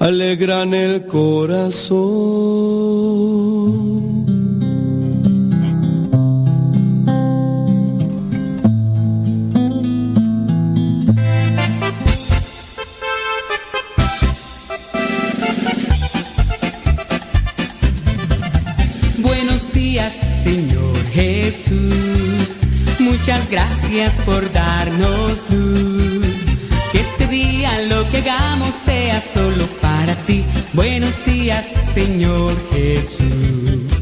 alegran el corazón. Buenos días, Señor Jesús. Muchas gracias por darnos luz. Día lo que hagamos sea solo para ti. Buenos días, Señor Jesús.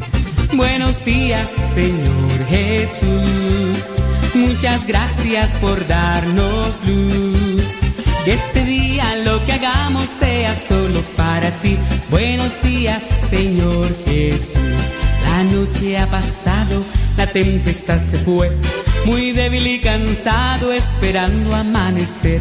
Buenos días, Señor Jesús. Muchas gracias por darnos luz. Que este día lo que hagamos sea solo para ti. Buenos días, Señor Jesús. La noche ha pasado, la tempestad se fue. Muy débil y cansado esperando amanecer.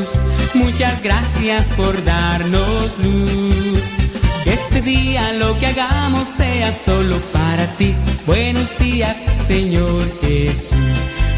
Muchas gracias por darnos luz. Este día lo que hagamos sea solo para ti. Buenos días, Señor Jesús.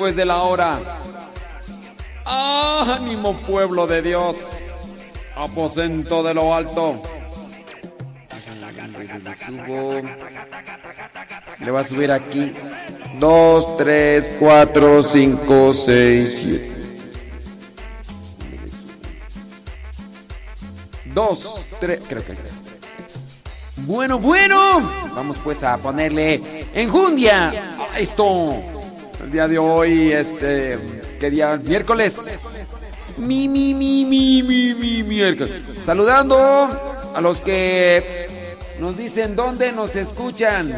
Después de la hora. ¡Ánimo, pueblo de Dios! Aposento de lo alto. Le subo. Le voy a subir aquí. 2, 3, 4, 5, 6, 7. 2, 3, creo que. Bueno, bueno. Vamos pues a ponerle enjundia a esto. Día de hoy es. Eh, ¿Qué día? Miércoles. Mi, mi, mi, mi, mi, mi, miércoles. Saludando a los que nos dicen dónde nos escuchan.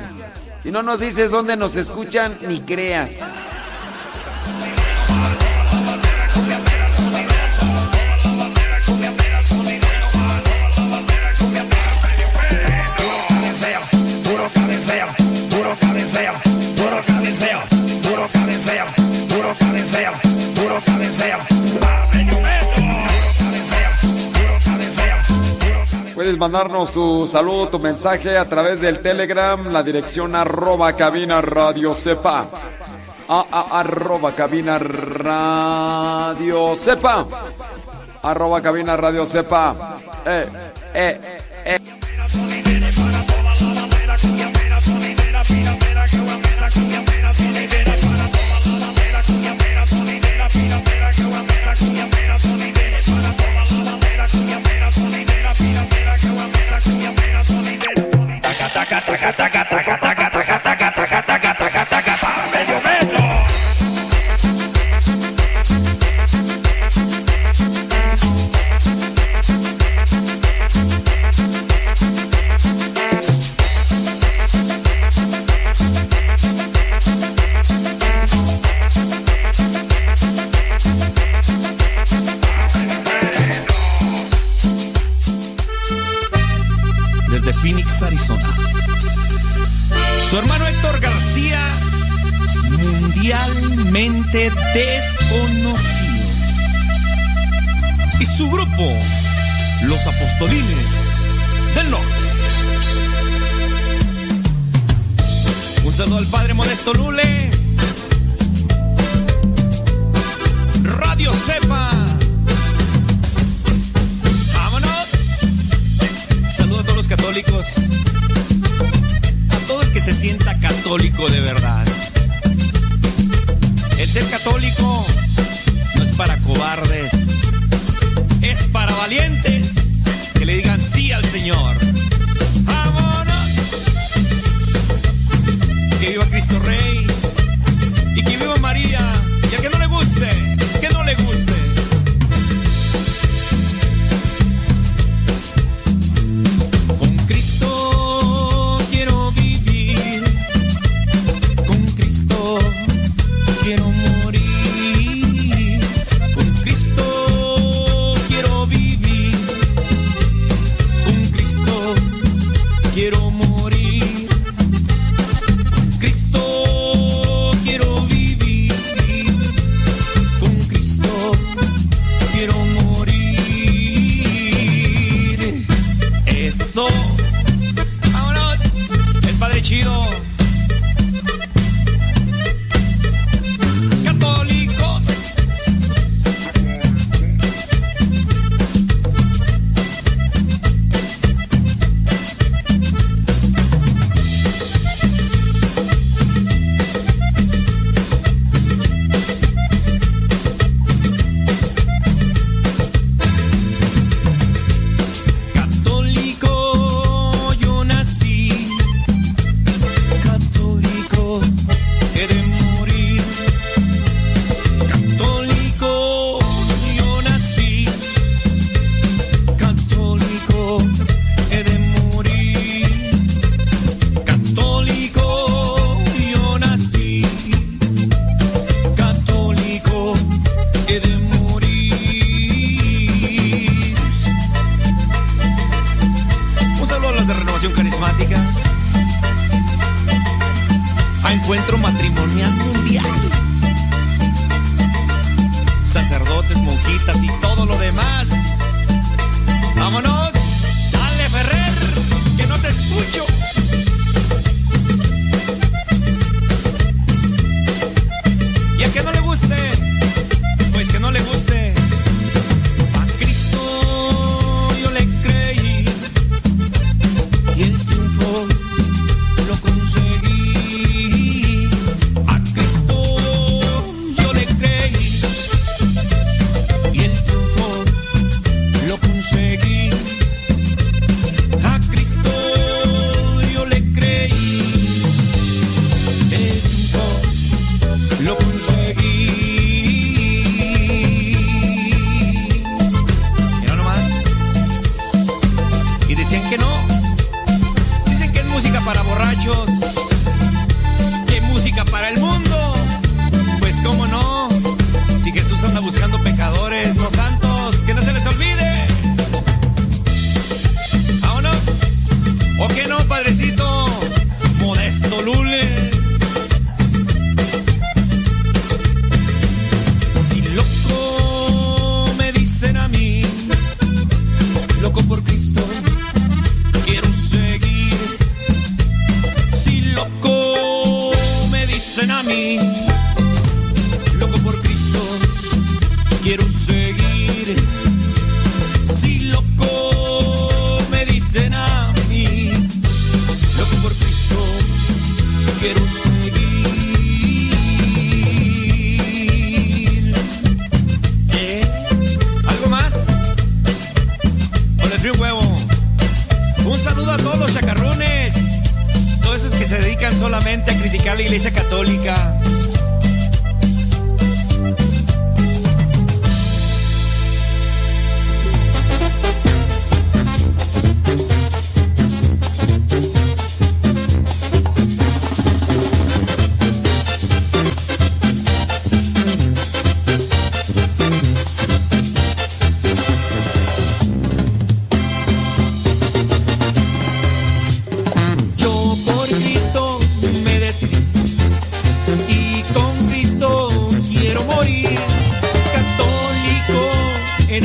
Si no nos dices dónde nos escuchan, ni creas. cabecea, puro cabecea, puro cabecea. Puedes mandarnos tu saludo, tu mensaje a través del Telegram, la dirección arroba cabina radio sepa. A, a, arroba cabina radio sepa. Arroba cabina radio sepa. Eh, eh, eh.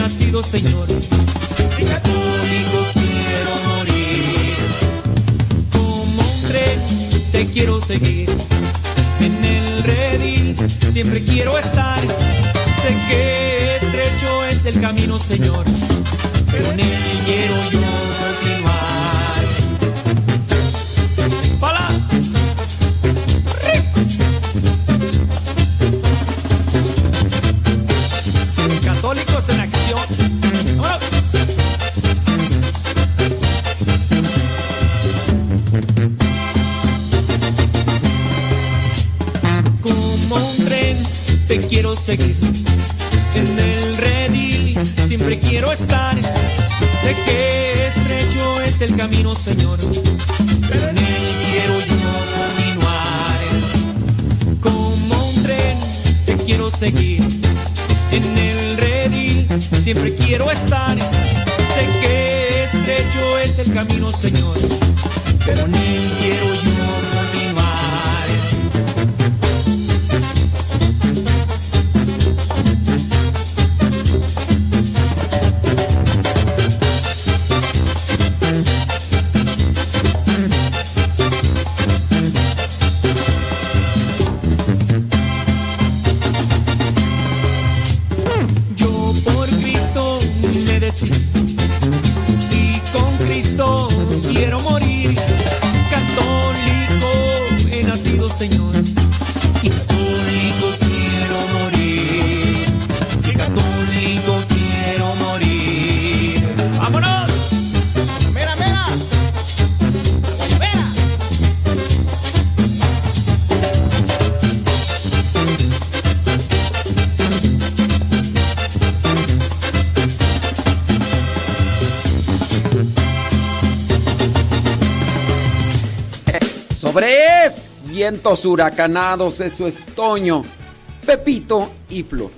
Nacido, Señor. Y católico quiero morir. Como un tren te quiero seguir. En el redil siempre quiero estar. Sé que estrecho es el camino, Señor. Pero en él quiero yo continuar. Señor. Vientos huracanados, eso es Pepito y Flor.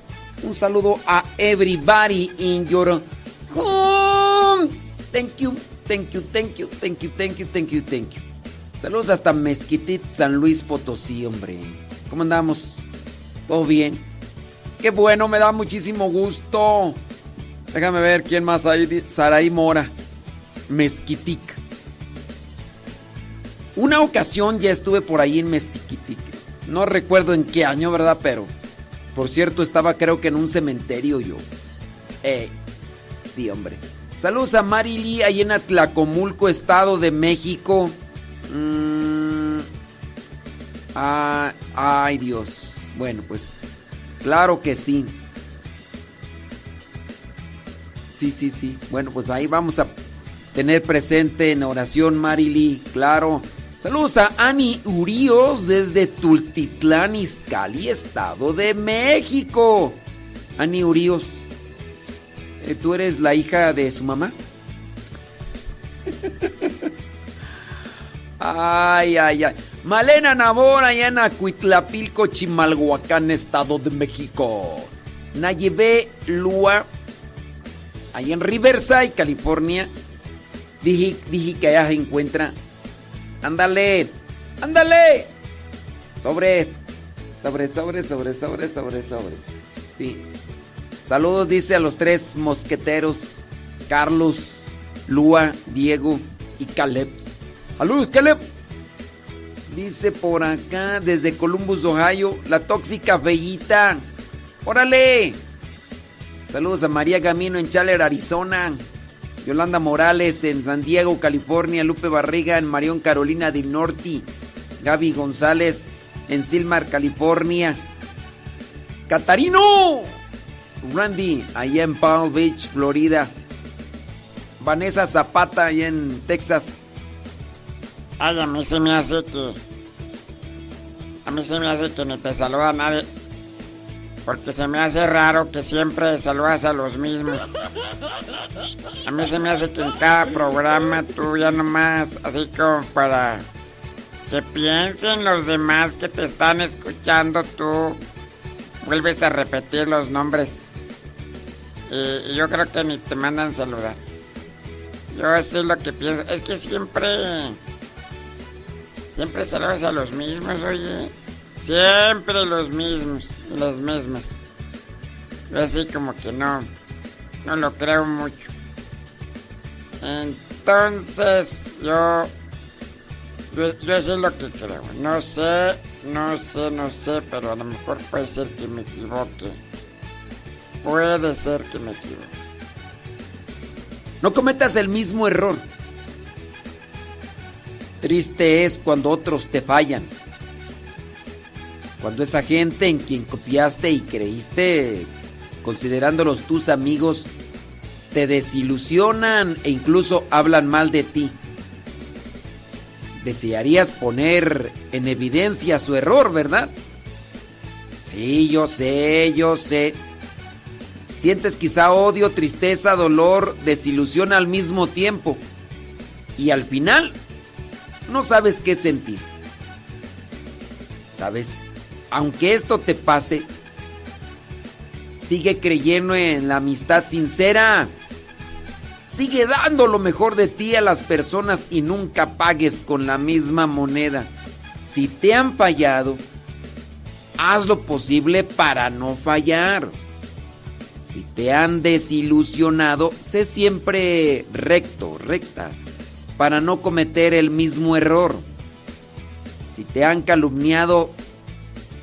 Un saludo a everybody in your home. Thank you, thank you, thank you, thank you, thank you, thank you, thank you. Saludos hasta Mezquitit, San Luis Potosí, hombre. ¿Cómo andamos? ¿Todo bien? Qué bueno, me da muchísimo gusto. Déjame ver quién más hay. Saraí Mora, Mezquitic. Ocasión ya estuve por ahí en Mezquitic. No recuerdo en qué año, ¿verdad? Pero, por cierto, estaba creo que en un cementerio yo. Eh, sí, hombre. Saludos a Marily, ahí en Atlacomulco, Estado de México. Mm, ah, ay, Dios. Bueno, pues, claro que sí. Sí, sí, sí. Bueno, pues ahí vamos a tener presente en oración Marily, claro. Saludos a Ani Urios desde Tultitlán, Izcalli, Estado de México. Ani Urios, eh, ¿tú eres la hija de su mamá? Ay, ay, ay. Malena Nabor, allá en Acuitlapilco, Chimalhuacán, Estado de México. Nayebe Lua, allá en Riverside, California. Dije, dije que allá se encuentra. Ándale, ándale. Sobres, sobres, sobres, sobres, sobres, sobres, sobres. Sí. Saludos, dice a los tres mosqueteros: Carlos, Lua, Diego y Caleb. Saludos, Caleb. Dice por acá, desde Columbus, Ohio, la tóxica bellita. ¡Órale! Saludos a María Gamino en Chaler, Arizona. Yolanda Morales en San Diego, California. Lupe Barriga en Marión, Carolina del Norte. Gaby González en Silmar, California. Catarino. Randy, allá en Palm Beach, Florida. Vanessa Zapata, allá en Texas. Ay, a mí se me hace que. A mí se me hace que ni te saluda nadie. Porque se me hace raro que siempre saludas a los mismos. A mí se me hace que en cada programa tú ya nomás, así como para que piensen los demás que te están escuchando, tú vuelves a repetir los nombres. Y, yo creo que ni te mandan saludar. Yo eso es lo que pienso. Es que siempre. Siempre saludas a los mismos, oye. Siempre los mismos. Las mismas. Así como que no. No lo creo mucho. Entonces, yo. Yo, yo sé lo que creo. No sé, no sé, no sé, pero a lo mejor puede ser que me equivoque. Puede ser que me equivoque. No cometas el mismo error. Triste es cuando otros te fallan. Cuando esa gente en quien confiaste y creíste, considerándolos tus amigos, te desilusionan e incluso hablan mal de ti. Desearías poner en evidencia su error, ¿verdad? Sí, yo sé, yo sé. Sientes quizá odio, tristeza, dolor, desilusión al mismo tiempo. Y al final, no sabes qué sentir. ¿Sabes? Aunque esto te pase, sigue creyendo en la amistad sincera. Sigue dando lo mejor de ti a las personas y nunca pagues con la misma moneda. Si te han fallado, haz lo posible para no fallar. Si te han desilusionado, sé siempre recto, recta, para no cometer el mismo error. Si te han calumniado,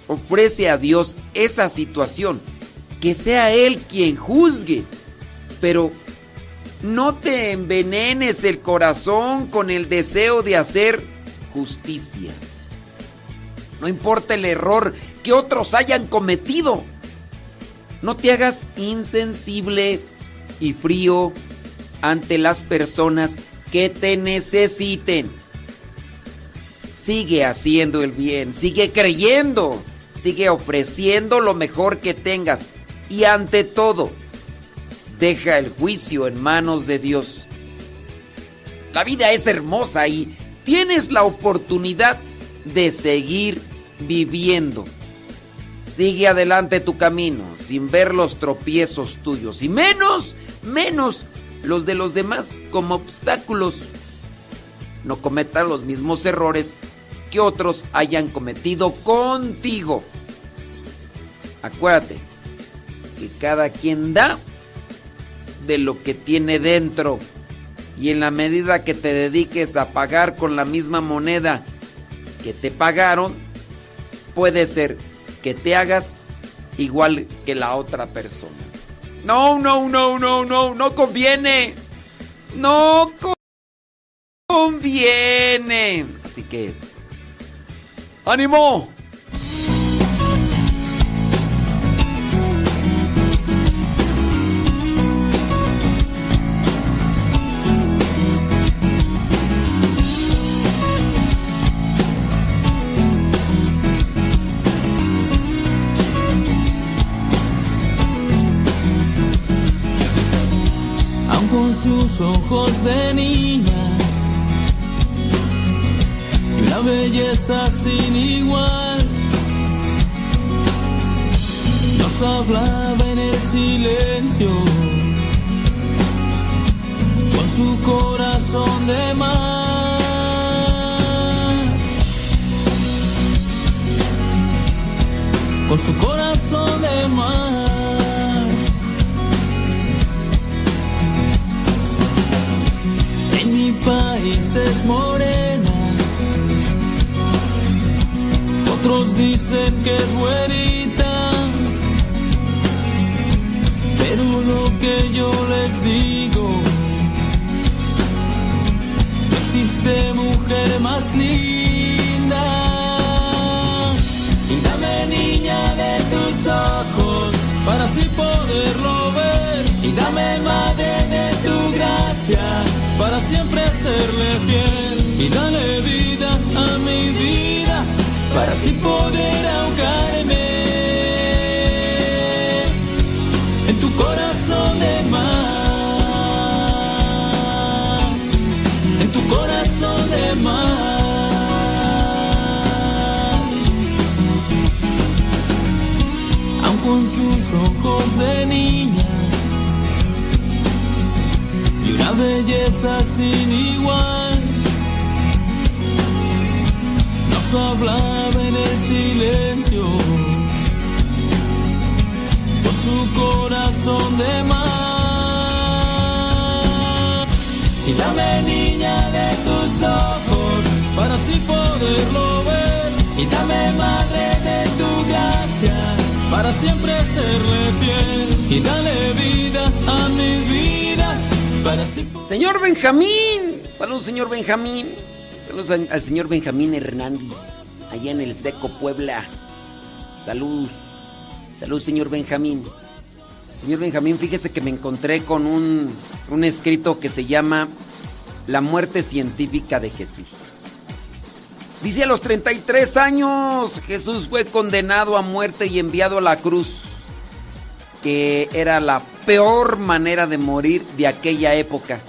ofrece a Dios esa situación, que sea Él quien juzgue, pero no te envenenes el corazón con el deseo de hacer justicia. No importa el error que otros hayan cometido. No te hagas insensible y frío ante las personas que te necesiten. Sigue haciendo el bien, sigue creyendo, sigue ofreciendo lo mejor que tengas y ante todo, deja el juicio en manos de Dios. La vida es hermosa y tienes la oportunidad de seguir viviendo. Sigue adelante tu camino sin ver los tropiezos tuyos y menos, menos los de los demás como obstáculos. No cometas los mismos errores que otros hayan cometido contigo. Acuérdate que cada quien da de lo que tiene dentro y en la medida que te dediques a pagar con la misma moneda que te pagaron, puede ser que te hagas igual que la otra persona. No, no, no, no, no, no conviene. No conviene. Así que... ¡Ánimo! Ojos de niña, una belleza sin igual. Nos hablaba en el silencio, con su corazón de mar. Con su corazón de mar. En mi país es morena. Otros dicen que es güerita. Pero lo que yo les digo, no existe mujer más linda. Y dame niña de tus ojos para así poderlo ver. Y dame madre de tu gracia para siempre serle fiel. Y dale vida a mi vida para así poder ahogarme en tu corazón de mar. En tu corazón de mar. Aun con sus ojos de niña y una belleza sin igual. Nos hablaba en el silencio con su corazón de mar. Y dame niña de tus ojos para así poderlo ver. Y dame madre de tu gracia para siempre serle fiel. Y dale vida a mi vida para así Señor Benjamín. Saludos, señor Benjamín. Saludos al, señor Benjamín Hernández. Allá en el Seco, Puebla. Salud. Salud, señor Benjamín. Señor Benjamín, fíjese que me encontré con un, un escrito que se llama La muerte científica de Jesús. Dice a los 33 años Jesús fue condenado a muerte y enviado a la cruz, que era la peor manera de morir de aquella época.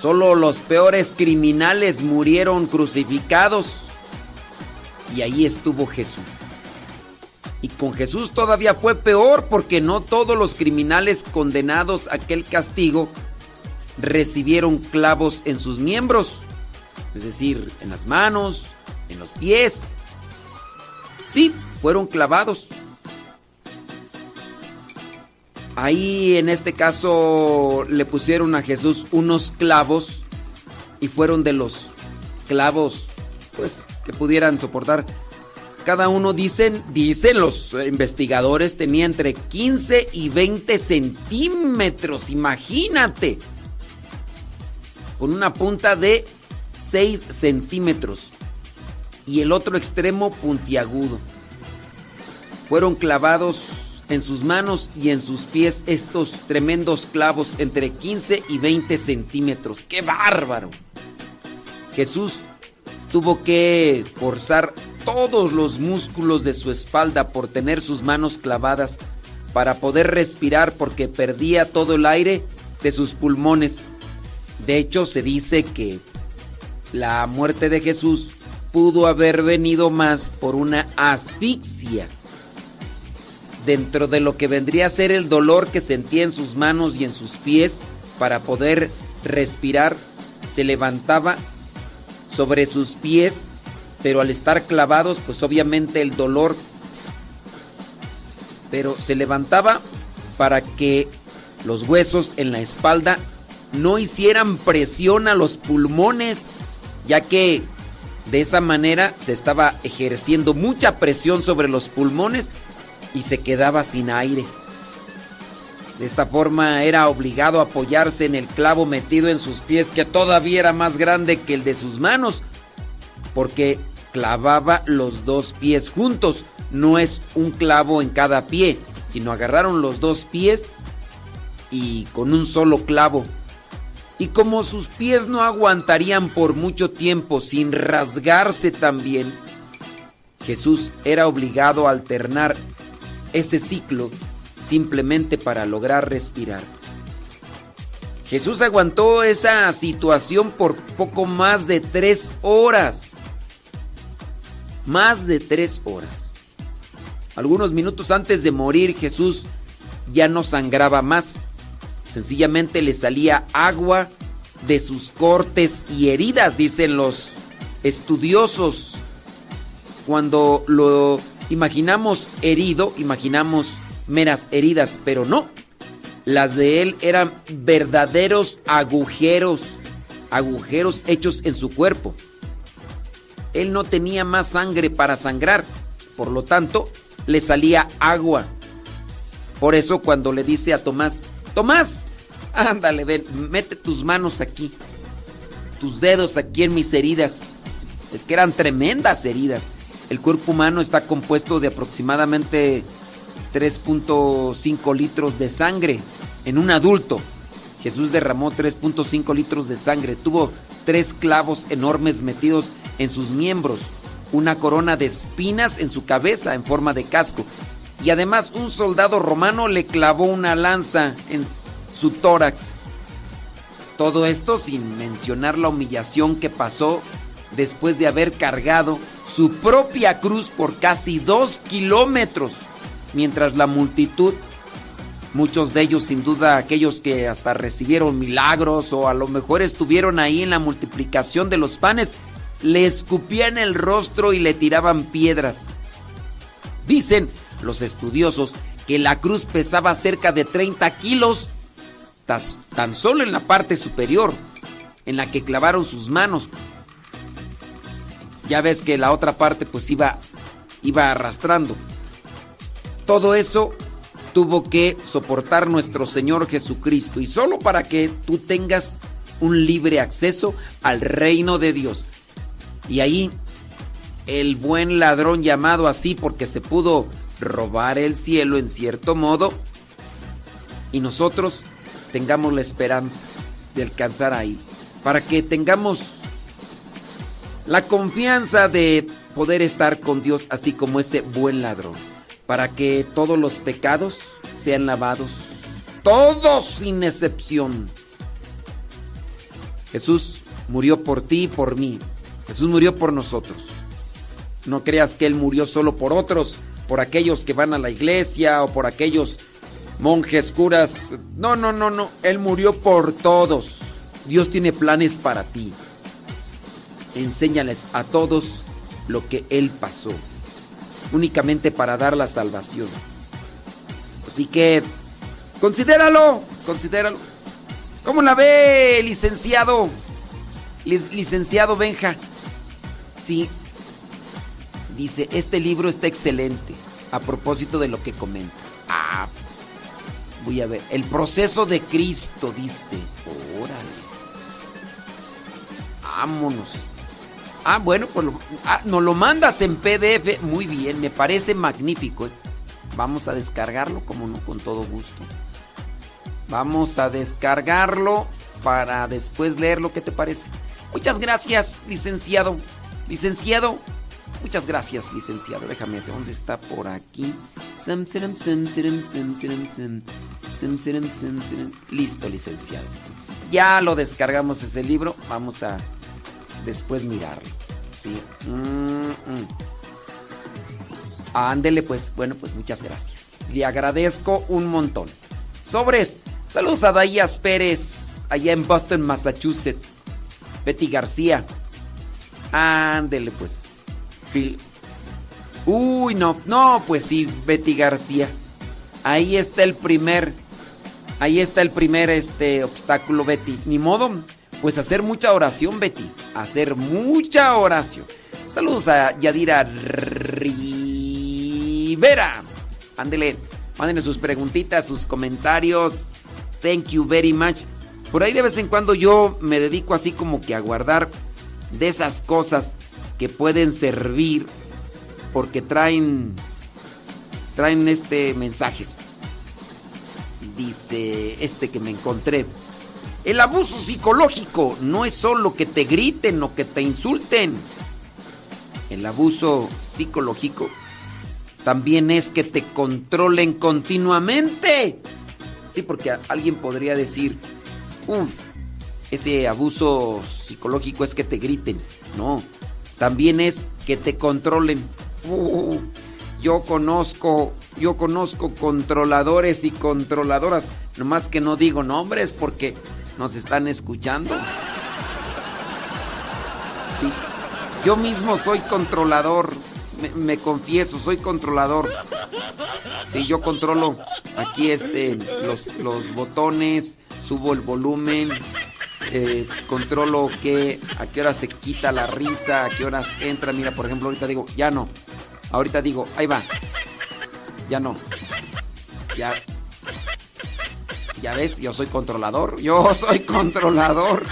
Solo los peores criminales murieron crucificados y ahí estuvo Jesús. Y con Jesús todavía fue peor porque no todos los criminales condenados a aquel castigo recibieron clavos en sus miembros, es decir, en las manos, en los pies. Sí, fueron clavados. Ahí en este caso le pusieron a Jesús unos clavos y fueron de los clavos pues que pudieran soportar. Cada uno dicen, dicen los investigadores tenía entre 15 y 20 centímetros, imagínate. Con una punta de 6 centímetros y el otro extremo puntiagudo. Fueron clavados en sus manos y en sus pies estos tremendos clavos entre 15 y 20 centímetros. ¡Qué bárbaro! Jesús tuvo que forzar todos los músculos de su espalda por tener sus manos clavadas para poder respirar porque perdía todo el aire de sus pulmones. De hecho, se dice que la muerte de Jesús pudo haber venido más por una asfixia dentro de lo que vendría a ser el dolor que sentía en sus manos y en sus pies para poder respirar, se levantaba sobre sus pies, pero al estar clavados, pues obviamente el dolor, pero se levantaba para que los huesos en la espalda no hicieran presión a los pulmones, ya que de esa manera se estaba ejerciendo mucha presión sobre los pulmones y se quedaba sin aire. De esta forma era obligado a apoyarse en el clavo metido en sus pies que todavía era más grande que el de sus manos, porque clavaba los dos pies juntos. No es un clavo en cada pie, sino agarraron los dos pies y con un solo clavo. Y como sus pies no aguantarían por mucho tiempo sin rasgarse también, Jesús era obligado a alternar ese ciclo simplemente para lograr respirar. Jesús aguantó esa situación por poco más de tres horas. Más de tres horas. Algunos minutos antes de morir Jesús ya no sangraba más. Sencillamente le salía agua de sus cortes y heridas, dicen los estudiosos. Cuando lo imaginamos herido, imaginamos meras heridas, pero no. Las de él eran verdaderos agujeros, agujeros hechos en su cuerpo. Él no tenía más sangre para sangrar, por lo tanto, le salía agua. Por eso cuando le dice a Tomás, Tomás, ándale, ven, mete tus manos aquí, tus dedos aquí en mis heridas. Es que eran tremendas heridas. El cuerpo humano está compuesto de aproximadamente 3.5 litros de sangre en un adulto. Jesús derramó 3.5 litros de sangre. Tuvo tres clavos enormes metidos en sus miembros, una corona de espinas en su cabeza en forma de casco. Y además un soldado romano le clavó una lanza en su tórax. Todo esto sin mencionar la humillación que pasó después de haber cargado su propia cruz por casi dos kilómetros, mientras la multitud, muchos de ellos sin duda aquellos que hasta recibieron milagros o a lo mejor estuvieron ahí en la multiplicación de los panes, le escupían el rostro y le tiraban piedras. Dicen los estudiosos que la cruz pesaba cerca de 30 kilos, tan solo en la parte superior, en la que clavaron sus manos. Ya ves que la otra parte pues iba, iba arrastrando. Todo eso tuvo que soportar nuestro Señor Jesucristo y solo para que tú tengas un libre acceso al reino de Dios. Y ahí el buen ladrón llamado así porque se pudo robar el cielo en cierto modo y nosotros tengamos la esperanza de alcanzar ahí, para que tengamos la confianza de poder estar con Dios así como ese buen ladrón, para que todos los pecados sean lavados, todos sin excepción. Jesús murió por ti y por mí. Jesús murió por nosotros. No creas que Él murió solo por otros, por aquellos que van a la iglesia o por aquellos monjes, curas. No, no, no, no. Él murió por todos. Dios tiene planes para ti. Enséñales a todos lo que Él pasó. Únicamente para dar la salvación. Así que, considéralo, considéralo. ¿Cómo la ve, licenciado? licenciado Benja. Sí. Dice, este libro está excelente. A propósito de lo que comenta. Ah, voy a ver. El proceso de Cristo, dice. Órale. Vámonos. Ah, bueno, pues lo, ah, nos lo mandas en PDF. Muy bien, me parece magnífico. ¿eh? Vamos a descargarlo, como no, con todo gusto. Vamos a descargarlo para después leerlo. ¿Qué te parece? Muchas gracias, licenciado. Licenciado. Muchas gracias, licenciado. Déjame, ¿dónde está por aquí? Listo, licenciado. Ya lo descargamos ese libro. Vamos a después mirarlo. Sí. Mm, mm. Ándele, pues. Bueno, pues muchas gracias. Le agradezco un montón. Sobres. Saludos a Dayas Pérez, allá en Boston, Massachusetts. Betty García. Ándele, pues. Uy, no, no, pues sí, Betty García. Ahí está el primer. Ahí está el primer este obstáculo, Betty. Ni modo, pues hacer mucha oración, Betty. Hacer mucha oración. Saludos a Yadira Rivera. Ándele, mándenle sus preguntitas, sus comentarios. Thank you very much. Por ahí de vez en cuando yo me dedico así como que a guardar de esas cosas que pueden servir porque traen traen este mensajes. Dice este que me encontré. El abuso psicológico no es solo que te griten o que te insulten. El abuso psicológico también es que te controlen continuamente. Sí, porque alguien podría decir, uf, ese abuso psicológico es que te griten. No, también es que te controlen. Uh, yo conozco, yo conozco controladores y controladoras. Nomás que no digo nombres porque nos están escuchando. Sí, yo mismo soy controlador. Me, confieso, soy controlador. Sí, yo controlo aquí este los, los botones, subo el volumen, eh, controlo que a qué hora se quita la risa, a qué horas entra. Mira, por ejemplo, ahorita digo, ya no. Ahorita digo, ahí va. Ya no. Ya. Ya ves, yo soy controlador. Yo soy controlador.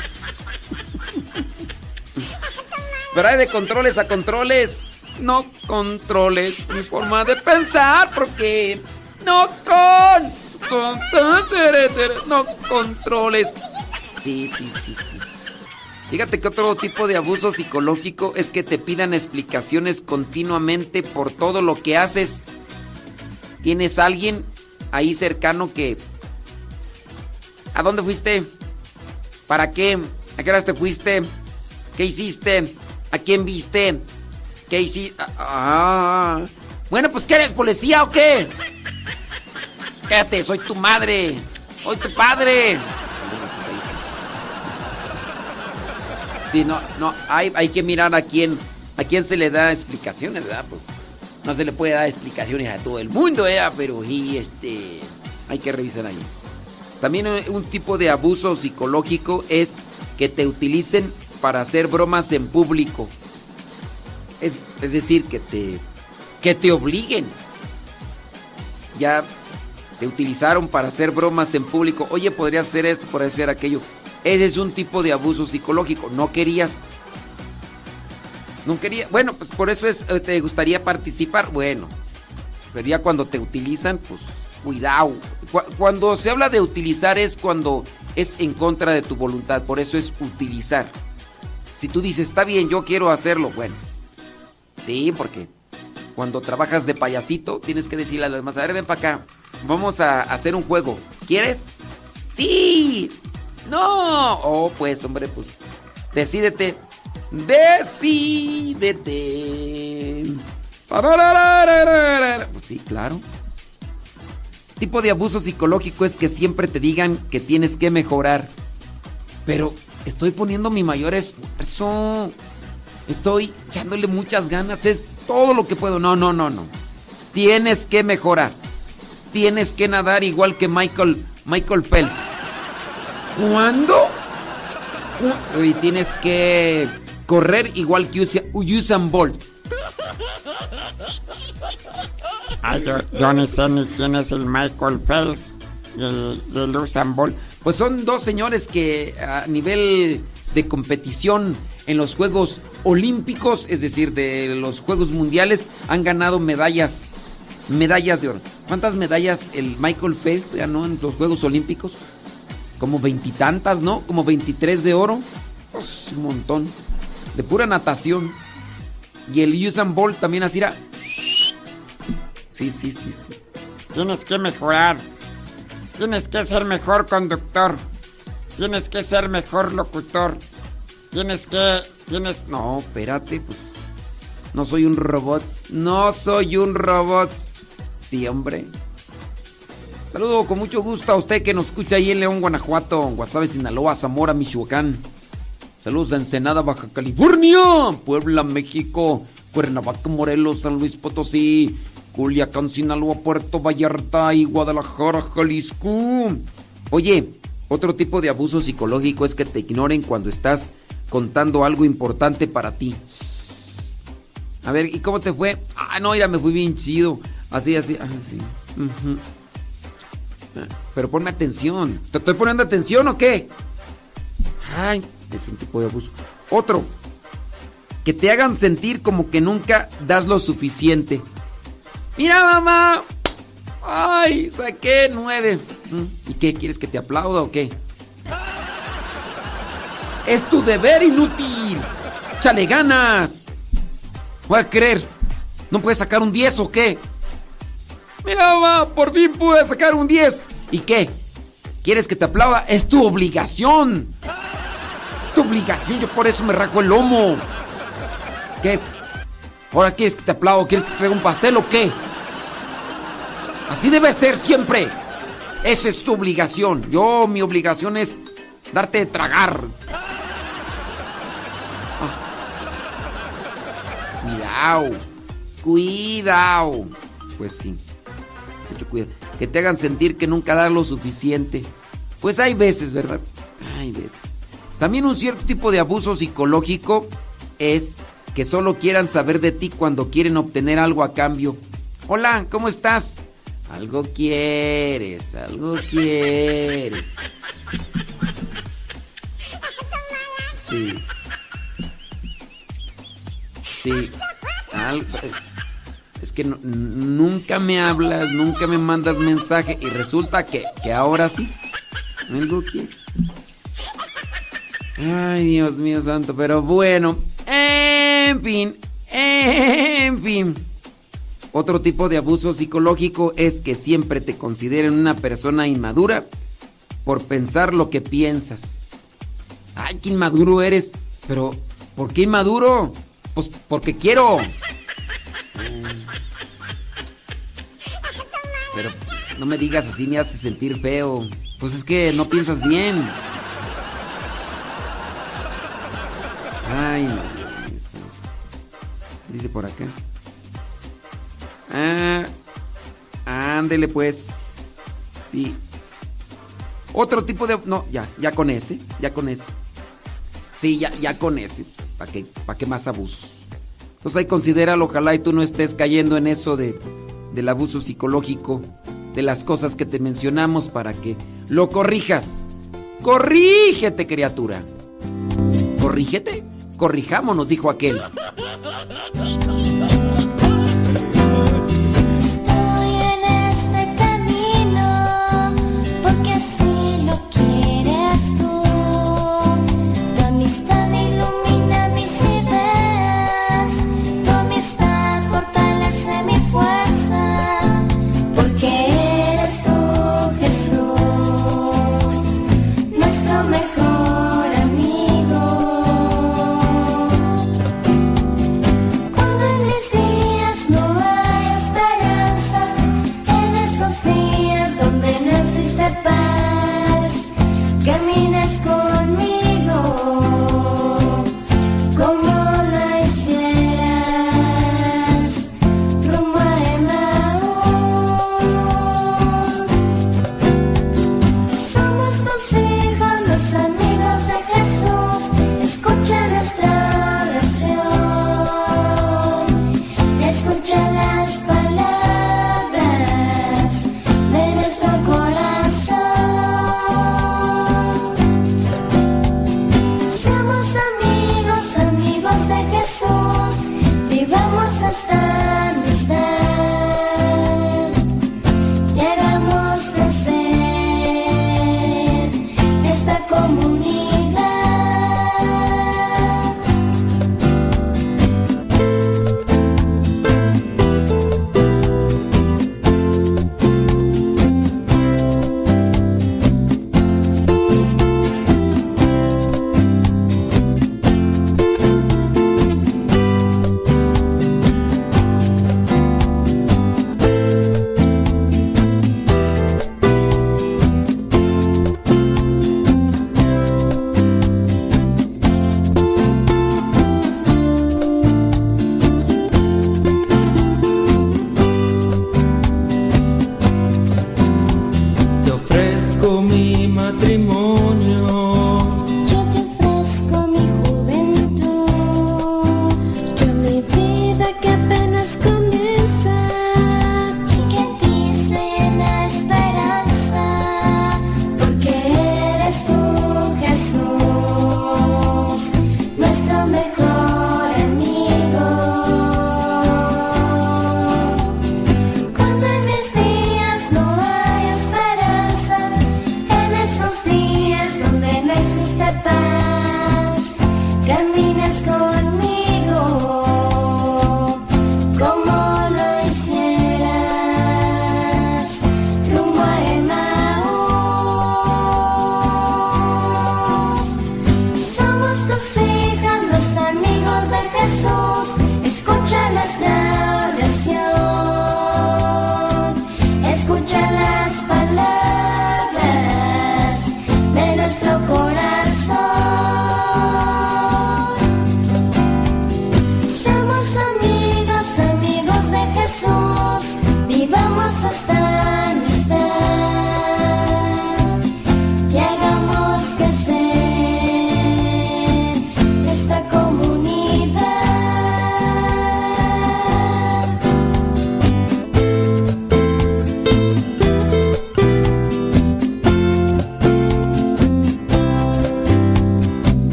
Pero hay de controles a controles. No controles mi forma de pensar porque no con, no controles. Sí, sí, sí, sí. Fíjate que otro tipo de abuso psicológico es que te pidan explicaciones continuamente por todo lo que haces. Tienes alguien ahí cercano que ¿A dónde fuiste? ¿Para qué? ¿A qué horas te fuiste? ¿Qué hiciste? ¿A quién viste? ¿Qué hiciste? Ah. Bueno, pues ¿qué eres, policía o qué? Cállate, soy tu madre. Soy tu padre. Sí, no, no, hay, hay que mirar a quién, a quién se le da explicaciones, ¿verdad? Pues no se le puede dar explicaciones a todo el mundo, ¿eh? Pero y este, hay que revisar ahí. También un tipo de abuso psicológico es que te utilicen para hacer bromas en público. Es, decir, que te, que te obliguen. Ya te utilizaron para hacer bromas en público. Oye, podría hacer esto, podría hacer aquello. Ese es un tipo de abuso psicológico. No querías. No quería. Bueno, pues por eso es, eh, te gustaría participar. Bueno, pero ya cuando te utilizan, pues cuidado. Cu- Cuando se habla de utilizar es cuando es en contra de tu voluntad. Por eso es utilizar. Si tú dices, está bien, yo quiero hacerlo, bueno. Sí, porque cuando trabajas de payasito, tienes que decirle a los demás, a ver, ven para acá. Vamos a hacer un juego. ¿Quieres? Sí. No. Oh, pues, hombre, pues. Decídete. Decídete. Sí, claro. Tipo de abuso psicológico es que siempre te digan que tienes que mejorar. Pero estoy poniendo mi mayor esfuerzo. Estoy echándole muchas ganas. Es todo lo que puedo. No, no, no, no. Tienes que mejorar. Tienes que nadar igual que Michael, Michael Phelps. ¿Cuándo? Cu- Y tienes que correr igual que Usa- Usain Bolt. Ay, yo, yo ni sé ni quién es el Michael Phelps y el, Usain Bolt. Pues son dos señores que a nivel de competición en los Juegos Olímpicos, es decir, de los Juegos Mundiales, han ganado medallas, medallas de oro. ¿Cuántas medallas el Michael Phelps ganó en los Juegos Olímpicos? Como veintitantas, ¿no? Como 23 de oro. Pues, un montón. De pura natación. Y el Usain Bolt también así era. Sí, sí, sí, sí. Tienes que mejorar. Tienes que ser mejor conductor. Tienes que ser mejor locutor. Tienes que... Tienes... No, espérate, pues. No soy un robot. No soy un robot. Sí, hombre. Saludo con mucho gusto a usted que nos escucha ahí en León, Guanajuato, Guasave, Sinaloa, Zamora, Michoacán. Saludos a Ensenada, Baja California, Puebla, México, Cuernavaca, Morelos, San Luis Potosí, Culiacán, Sinaloa, Puerto Vallarta y Guadalajara, Jalisco. Oye, otro tipo de abuso psicológico es que te ignoren cuando estás contando algo importante para ti. A ver, ¿y cómo te fue? Ah, no, mira, me fui bien chido. Así, así, así. Ah, Pero ponme atención. ¿Te estoy poniendo atención o qué? Ay, es un tipo de abuso. Otro. Que te hagan sentir como que nunca das lo suficiente. Mira, mamá. Ay, saqué nueve. Mm, ¿Y qué? ¿Quieres que te aplauda o qué? Es tu deber inútil. Chale ganas. Voy a creer. ¿No puedes sacar un 10 o qué? Mira, mamá, por fin pude sacar un 10. ¿Y qué? ¿Quieres que te aplauda? Es tu obligación. Es tu obligación, yo por eso me rajo el lomo. ¿Qué? ¿Ahora quieres que te aplaude? ¿Quieres que te traiga un pastel o qué? Así debe ser siempre. Esa es tu obligación. Yo, mi obligación es darte de tragar. Ah. Cuidado. Pues sí. Mucho cuidado. Que te hagan sentir que nunca das lo suficiente. Pues hay veces, ¿verdad? Hay veces. También un cierto tipo de abuso psicológico es que solo quieran saber de ti cuando quieren obtener algo a cambio. Hola, ¿cómo estás? Algo quieres, algo quieres. Sí. Sí. Algo, es que nunca me hablas, nunca me mandas mensaje y resulta que, que ahora sí. Algo quieres. Ay, Dios mío santo, pero bueno. En fin, en fin. Otro tipo de abuso psicológico es que siempre te consideren una persona inmadura por pensar lo que piensas. Ay, qué inmaduro eres. Pero, ¿por qué inmaduro? Pues porque quiero. Pero no me digas así, me hace sentir feo. Pues es que no piensas bien. Ay, no. Por acá. Ah, ándele pues. Sí. Otro tipo de... No, ya, ya con ese, ya con ese. Sí, ya, ya con ese. Pues, ¿Para qué, pa' qué más abusos? Entonces ahí considéralo, ojalá y tú no estés cayendo en eso de, del abuso psicológico, de las cosas que te mencionamos para que lo corrijas. Corrígete, criatura. Corrígete. Corrijámonos, dijo aquel.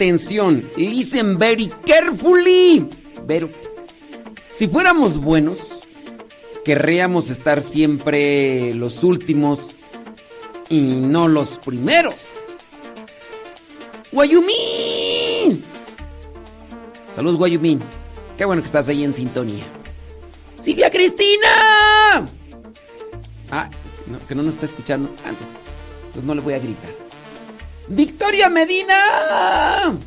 Atención. Listen very carefully. Pero, si fuéramos buenos, querríamos estar siempre los últimos y no los primeros. Guayumín. Saludos, Guayumín. Qué bueno que estás ahí en sintonía. Silvia Cristina. Ah, que no nos está escuchando. Ah, pues no le voy a gritar. Victoria Medina.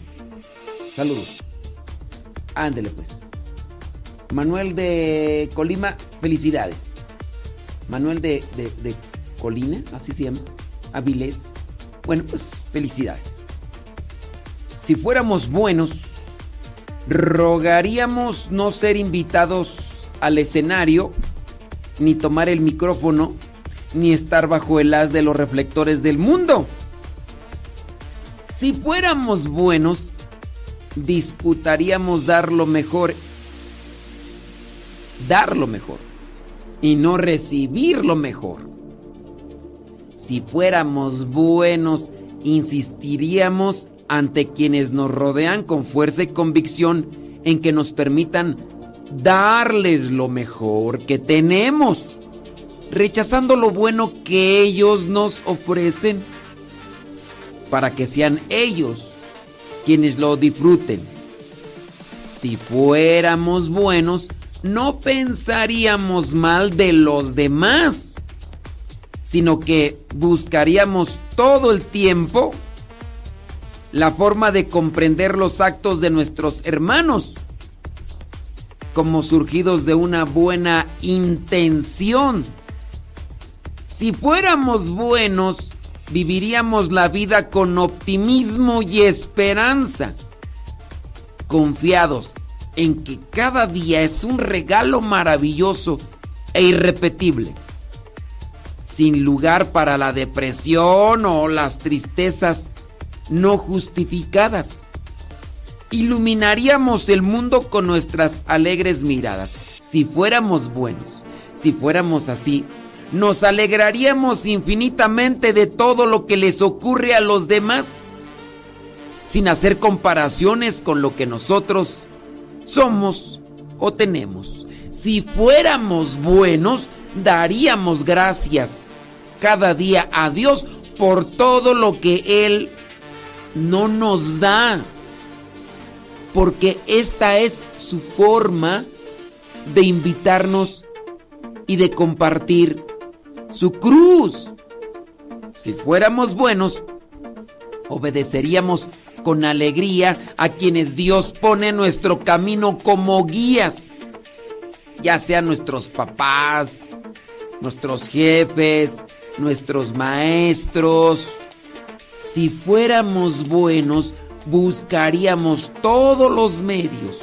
Saludos. Ándele pues. Manuel de Colima, felicidades. Manuel de, de, de Colina, así se llama. Avilés. Bueno, pues felicidades. Si fuéramos buenos, rogaríamos no ser invitados al escenario, ni tomar el micrófono, ni estar bajo el haz de los reflectores del mundo. Si fuéramos buenos, disputaríamos dar lo mejor, dar lo mejor, y no recibir lo mejor. Si fuéramos buenos, insistiríamos ante quienes nos rodean con fuerza y convicción en que nos permitan darles lo mejor que tenemos, rechazando lo bueno que ellos nos ofrecen para que sean ellos quienes lo disfruten. Si fuéramos buenos, no pensaríamos mal de los demás, sino que buscaríamos todo el tiempo la forma de comprender los actos de nuestros hermanos como surgidos de una buena intención. Si fuéramos buenos, viviríamos la vida con optimismo y esperanza, confiados en que cada día es un regalo maravilloso e irrepetible, sin lugar para la depresión o las tristezas no justificadas. Iluminaríamos el mundo con nuestras alegres miradas. Si fuéramos buenos, si fuéramos así, nos alegraríamos infinitamente de todo lo que les ocurre a los demás, sin hacer comparaciones con lo que nosotros somos o tenemos. Si fuéramos buenos, daríamos gracias cada día a Dios por todo lo que Él no nos da. Porque esta es su forma de invitarnos y de compartir su cruz. Si fuéramos buenos, obedeceríamos con alegría a quienes Dios pone en nuestro camino como guías, ya sean nuestros papás, nuestros jefes, nuestros maestros. Si fuéramos buenos, buscaríamos todos los medios,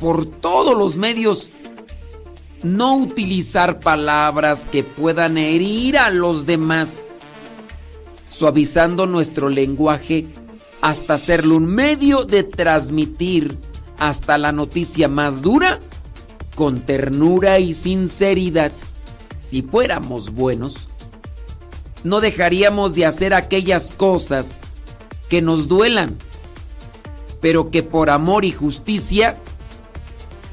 por todos los medios, no utilizar palabras que puedan herir a los demás, suavizando nuestro lenguaje hasta hacerlo un medio de transmitir hasta la noticia más dura con ternura y sinceridad. Si fuéramos buenos, no dejaríamos de hacer aquellas cosas que nos duelan, pero que por amor y justicia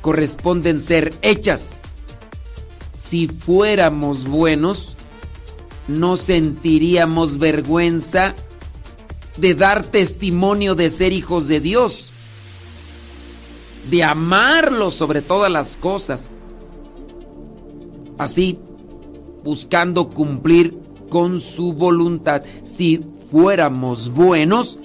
corresponden ser hechas. Si fuéramos buenos, no sentiríamos vergüenza de dar testimonio de ser hijos de Dios, de amarlo sobre todas las cosas, así buscando cumplir con su voluntad. Si fuéramos buenos,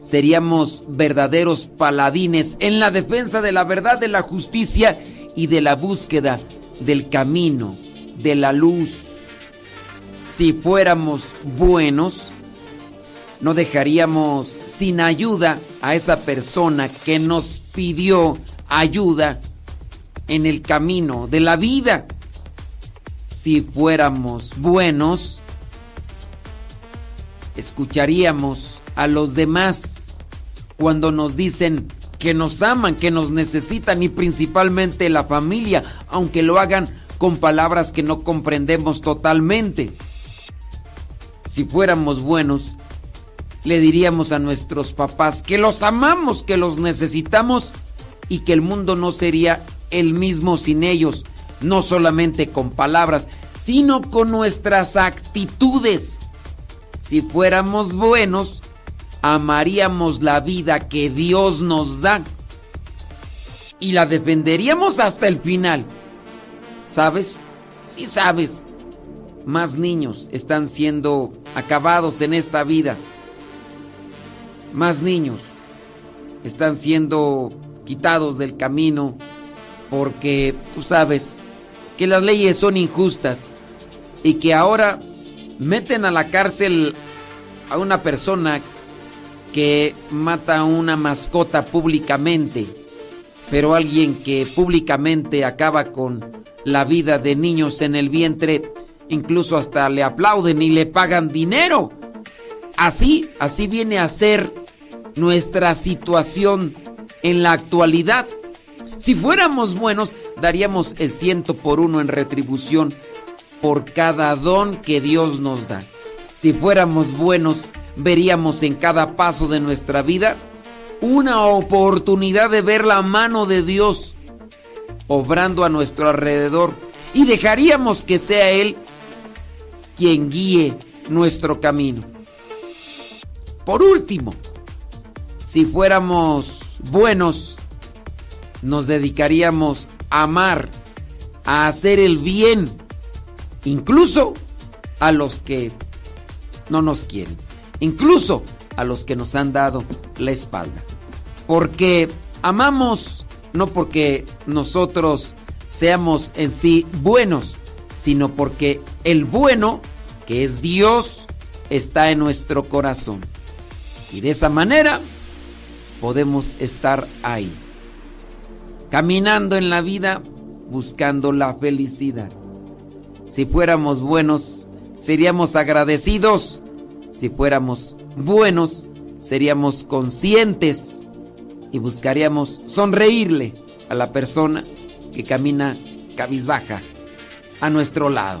seríamos verdaderos paladines en la defensa de la verdad, de la justicia y de la búsqueda del camino, de la luz. Si fuéramos buenos, no dejaríamos sin ayuda a esa persona que nos pidió ayuda en el camino de la vida. Si fuéramos buenos, escucharíamos a los demás cuando nos dicen que nos aman, que nos necesitan y principalmente la familia, aunque lo hagan con palabras que no comprendemos totalmente. Si fuéramos buenos, le diríamos a nuestros papás que los amamos, que los necesitamos y que el mundo no sería el mismo sin ellos, no solamente con palabras, sino con nuestras actitudes. Si fuéramos buenos, amaríamos la vida que Dios nos da y la defenderíamos hasta el final. ¿Sabes? Sí sabes. Más niños están siendo acabados en esta vida. Más niños están siendo quitados del camino porque tú sabes que las leyes son injustas y que ahora meten a la cárcel a una persona que mata a una mascota públicamente, pero alguien que públicamente acaba con la vida de niños en el vientre, incluso hasta le aplauden y le pagan dinero. Así, así viene a ser nuestra situación en la actualidad. Si fuéramos buenos, daríamos el ciento por uno en retribución por cada don que Dios nos da. Si fuéramos buenos, veríamos en cada paso de nuestra vida una oportunidad de ver la mano de Dios obrando a nuestro alrededor y dejaríamos que sea Él quien guíe nuestro camino. Por último, si fuéramos buenos, nos dedicaríamos a amar, a hacer el bien, incluso a los que no nos quieren, incluso a los que nos han dado la espalda. Porque amamos no porque nosotros seamos en sí buenos, sino porque el bueno, que es Dios, está en nuestro corazón. Y de esa manera podemos estar ahí, caminando en la vida buscando la felicidad. Si fuéramos buenos, seríamos agradecidos. Si fuéramos buenos, seríamos conscientes y buscaríamos sonreírle a la persona que camina cabizbaja a nuestro lado.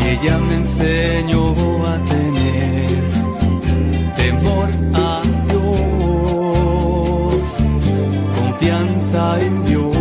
Y ella me enseñó a tener temor a Dios, confianza en Dios.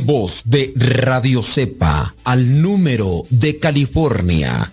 Voz de Radio Cepa al número de California,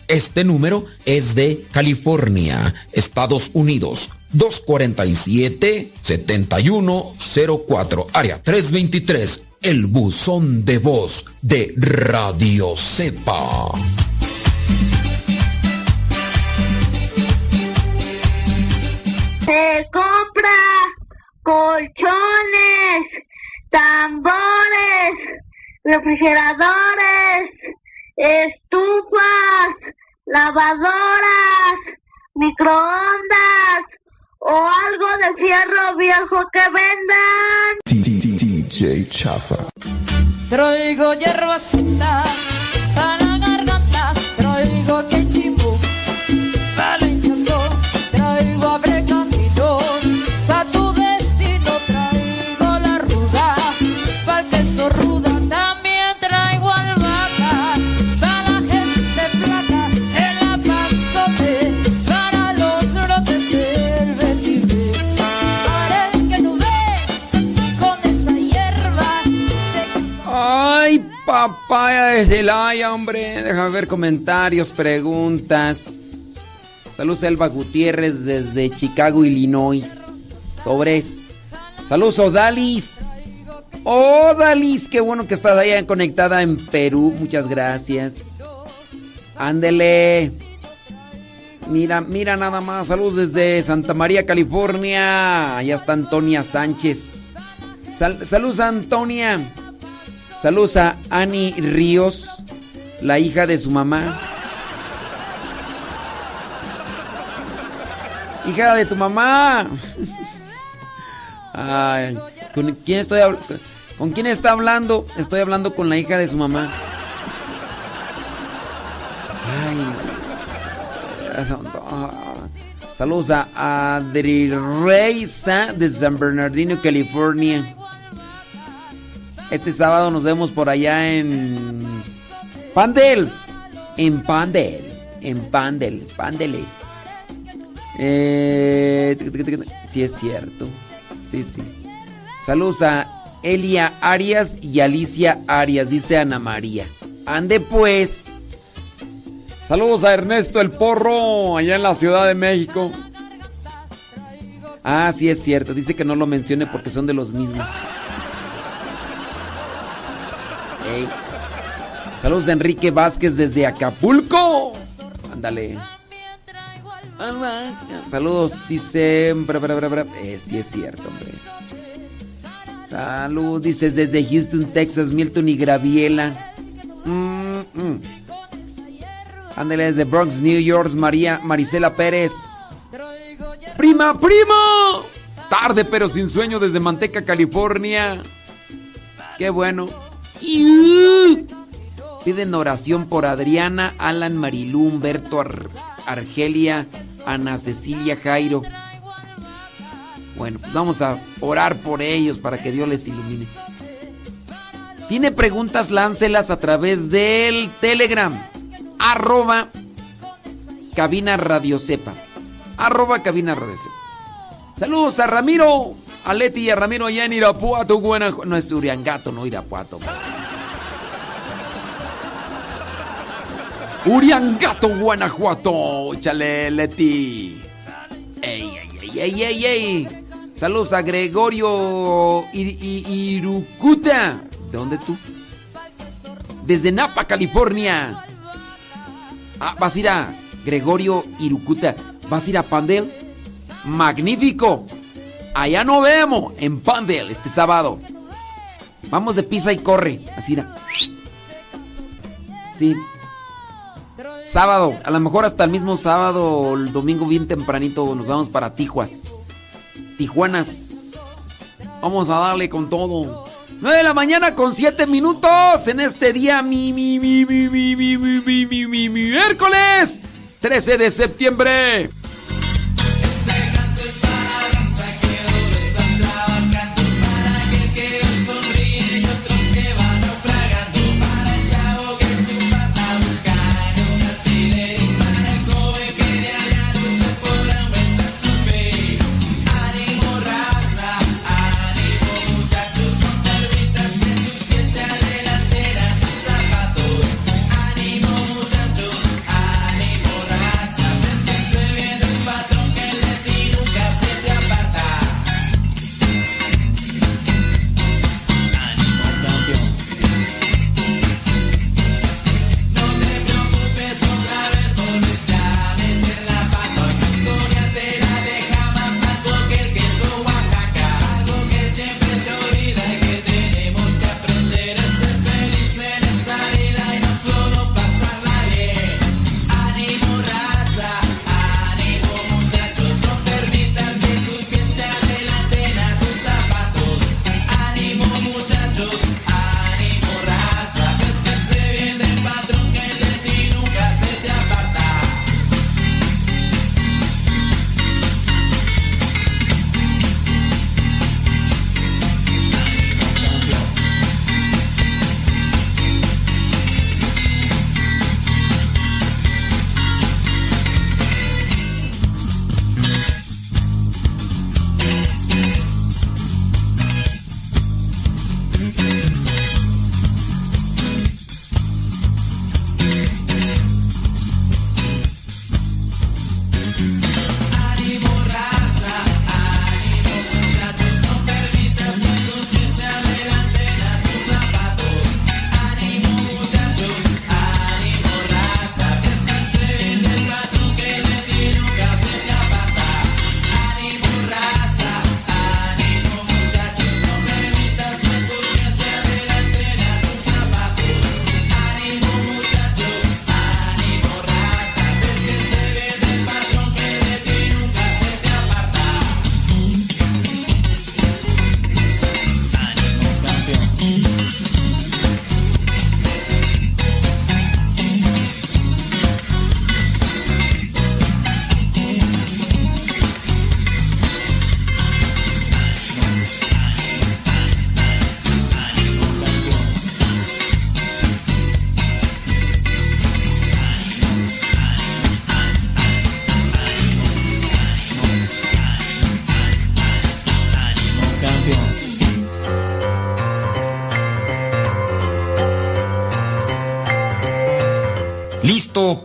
Este número es de California, Estados Unidos. 247-7104, área 323, el buzón de voz de Radio Cepa. Se compra colchones, tambores, refrigeradores, estufas, lavadoras, microondas o algo de fierro viejo que vendan. DJ Chafa. Traigo hierbacita para la garganta, traigo quechimbo para el hinchazón, traigo abre papaya de Celaya, hombre. Déjame ver comentarios, preguntas. Saludos Elba Gutiérrez desde Chicago, Illinois. Sobres. Saludos Odalis. Odalis, qué bueno que estás allá conectada en Perú. Muchas gracias. Ándele. Mira, mira nada más. Saludos desde Santa María, California. Allá está Antonia Sánchez. Sal- saludos Antonia. Saludos a Ani Ríos, la hija de su mamá. Hija de tu mamá. Ay, ¿con quién estoy ¿Con quién está hablando? Estoy hablando con la hija de su mamá. Ay. Saludos a Adri Reisa de San Bernardino, California. Este sábado nos vemos por allá en Pandel. En Pandel. En Pandel. Pandele. Eh, sí es cierto. Sí, sí. Saludos a Elia Arias y Alicia Arias, dice Ana María. Ande pues. Saludos a Ernesto el Porro, allá en la Ciudad de México. Ah, sí es cierto. Dice que no lo mencione porque son de los mismos. Saludos Enrique Vázquez desde Acapulco. Ándale. Saludos, dice. Eh, sí es cierto, hombre. Salud, dices desde Houston, Texas, Milton y Graviela. Mm, mm. Ándale desde Bronx, New York, María Marisela Pérez. Prima, prima. Tarde pero sin sueño desde Manteca, California. Qué bueno. Piden oración por Adriana, Alan, Marilú, Humberto, Ar- Argelia, Ana Cecilia, Jairo. Bueno, pues vamos a orar por ellos para que Dios les ilumine. Tiene preguntas, láncelas a través del Telegram. Arroba cabina radio sepa. Arroba cabina radio. Saludos a Ramiro, a Leti y a Ramiro allá en Irapuato, Guanajuato. No es Uriangato, no Irapuato. Uriangato, Guanajuato. Échale, Leti. Ey, ey, ey, ey, ey. Saludos a Gregorio Ir- Irucuta. ¿De dónde tú? Desde Napa, California. Ah, vas a ir a Gregorio Irucuta. ¿Vas a ir a Pandel? Magnífico. Allá nos vemos en Pandel este sábado. Vamos de pisa y corre. Así era. Sí. Sábado, a lo mejor hasta el mismo sábado o el domingo bien tempranito nos vamos para Tijuas. Tijuanas. Vamos a darle con todo. 9 de la mañana con 7 minutos en este día mi, mi, mi, mi, mi, mi, mi, mi, mi, mi, miércoles 13 de septiembre.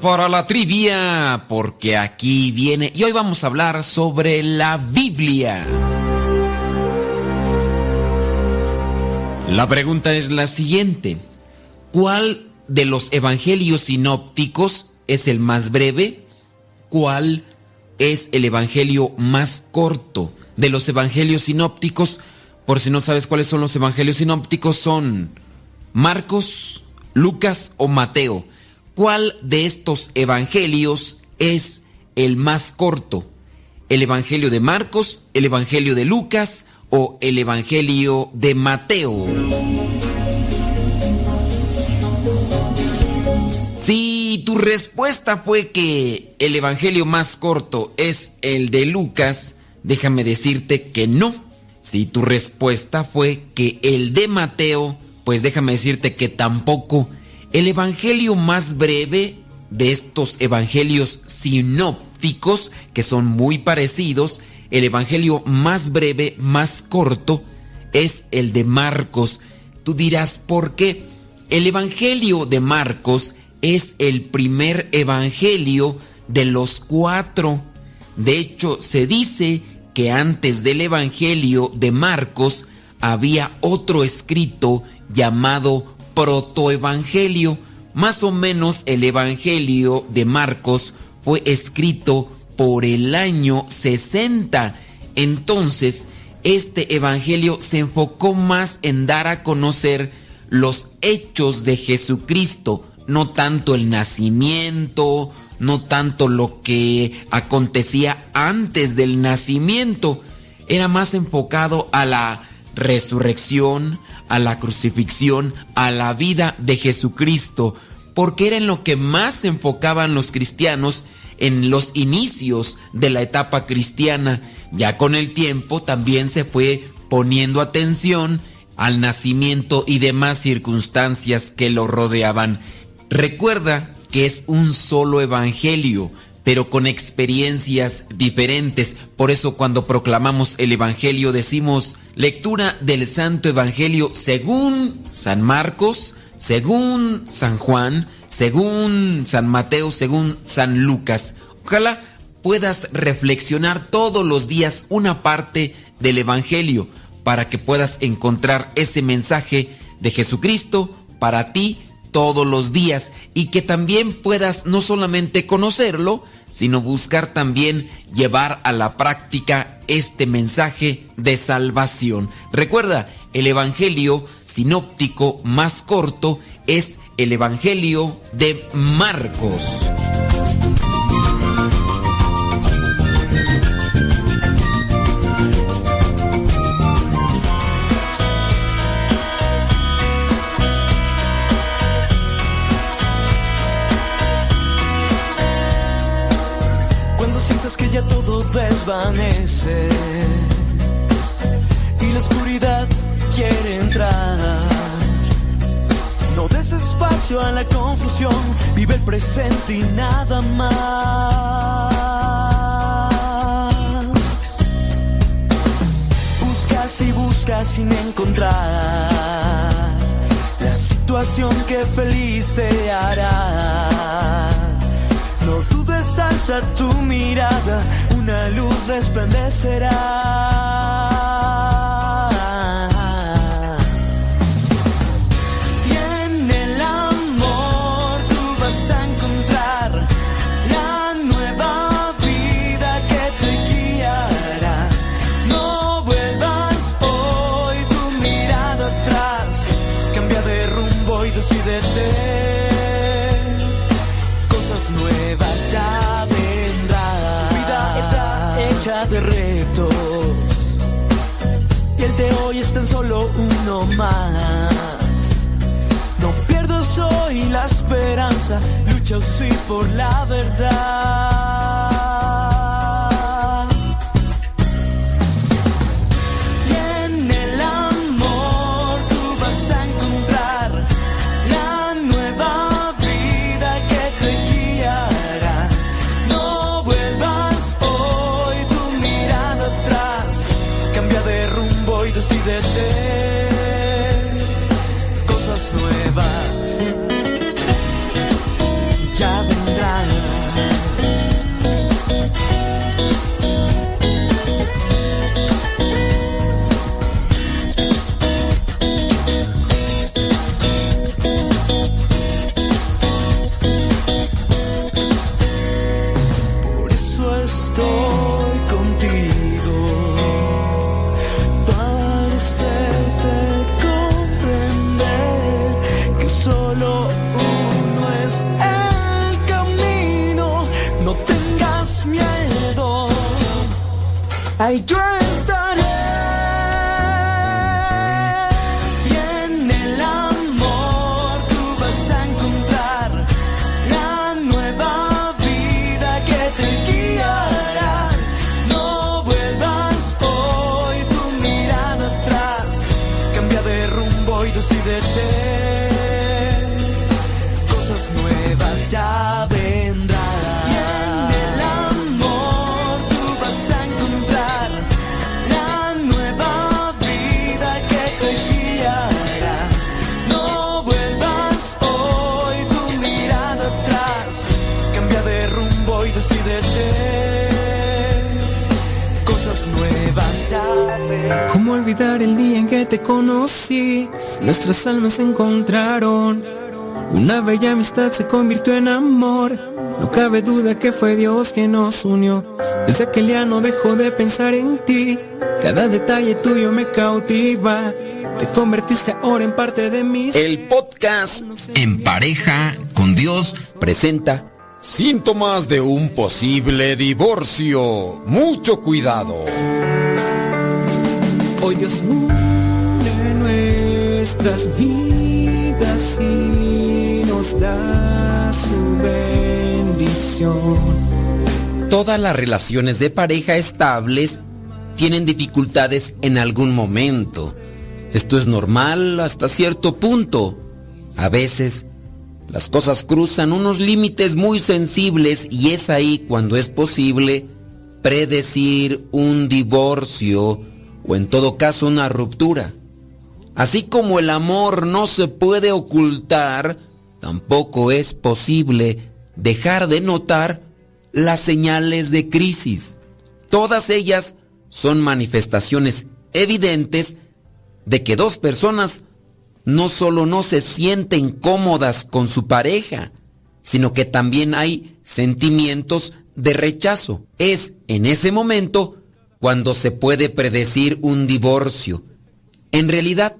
Para la trivia, porque aquí viene y hoy vamos a hablar sobre la Biblia. La pregunta es la siguiente. ¿Cuál de los evangelios sinópticos es el más breve? ¿Cuál es el evangelio más corto? De los evangelios sinópticos, por si no sabes cuáles son los evangelios sinópticos, son Marcos, Lucas o Mateo. ¿Cuál de estos evangelios es el más corto? ¿El evangelio de Marcos, el evangelio de Lucas o el evangelio de Mateo? Si tu respuesta fue que el evangelio más corto es el de Lucas, déjame decirte que no. Si tu respuesta fue que el de Mateo, pues déjame decirte que tampoco. El evangelio más breve de estos evangelios sinópticos, que son muy parecidos, el evangelio más breve, más corto, es el de Marcos. Tú dirás, ¿por qué? El evangelio de Marcos es el primer evangelio de los cuatro. De hecho, se dice que antes del evangelio de Marcos había otro escrito llamado protoevangelio. Más o menos el evangelio de Marcos fue escrito por el año 60. Entonces, este evangelio se enfocó más en dar a conocer los hechos de Jesucristo, no tanto el nacimiento, no tanto lo que acontecía antes del nacimiento, era más enfocado a la resurrección, a la crucifixión, a la vida de Jesucristo, porque era en lo que más se enfocaban los cristianos en los inicios de la etapa cristiana. Ya con el tiempo también se fue poniendo atención al nacimiento y demás circunstancias que lo rodeaban. Recuerda que es un solo evangelio, pero con experiencias diferentes. Por eso cuando proclamamos el evangelio decimos lectura del Santo Evangelio según San Marcos, según San Juan, según San Mateo, según San Lucas. Ojalá puedas reflexionar todos los días una parte del Evangelio para que puedas encontrar ese mensaje de Jesucristo para ti todos los días y que también puedas no solamente conocerlo, sino buscar también llevar a la práctica este mensaje de salvación. Recuerda, el Evangelio sinóptico más corto es el Evangelio de Marcos. Ya todo desvanece y la oscuridad quiere entrar. No des espacio a la confusión, vive el presente y nada más. Buscas y buscas sin encontrar la situación que feliz te hará. Alza tu mirada, una luz resplandecerá. Hoy es tan solo uno más. No pierdas hoy la esperanza, lucha sí por la verdad. Ay, yo el día en que te conocí? Nuestras almas se encontraron. Una bella amistad se convirtió en amor. No cabe duda que fue Dios quien nos unió. Desde aquel día no dejo de pensar en ti. Cada detalle tuyo me cautiva. Te convertiste ahora en parte de mí. El podcast En pareja con Dios presenta Síntomas de un posible divorcio. Mucho cuidado. Hoy Dios nuestras vidas y nos da su bendición. Todas las relaciones de pareja estables tienen dificultades en algún momento. Esto es normal hasta cierto punto. A veces las cosas cruzan unos límites muy sensibles y es ahí cuando es posible predecir un divorcio o en todo caso una ruptura. Así como el amor no se puede ocultar, tampoco es posible dejar de notar las señales de crisis. Todas ellas son manifestaciones evidentes de que dos personas no solo no se sienten cómodas con su pareja, sino que también hay sentimientos de rechazo. Es en ese momento cuando se puede predecir un divorcio. En realidad,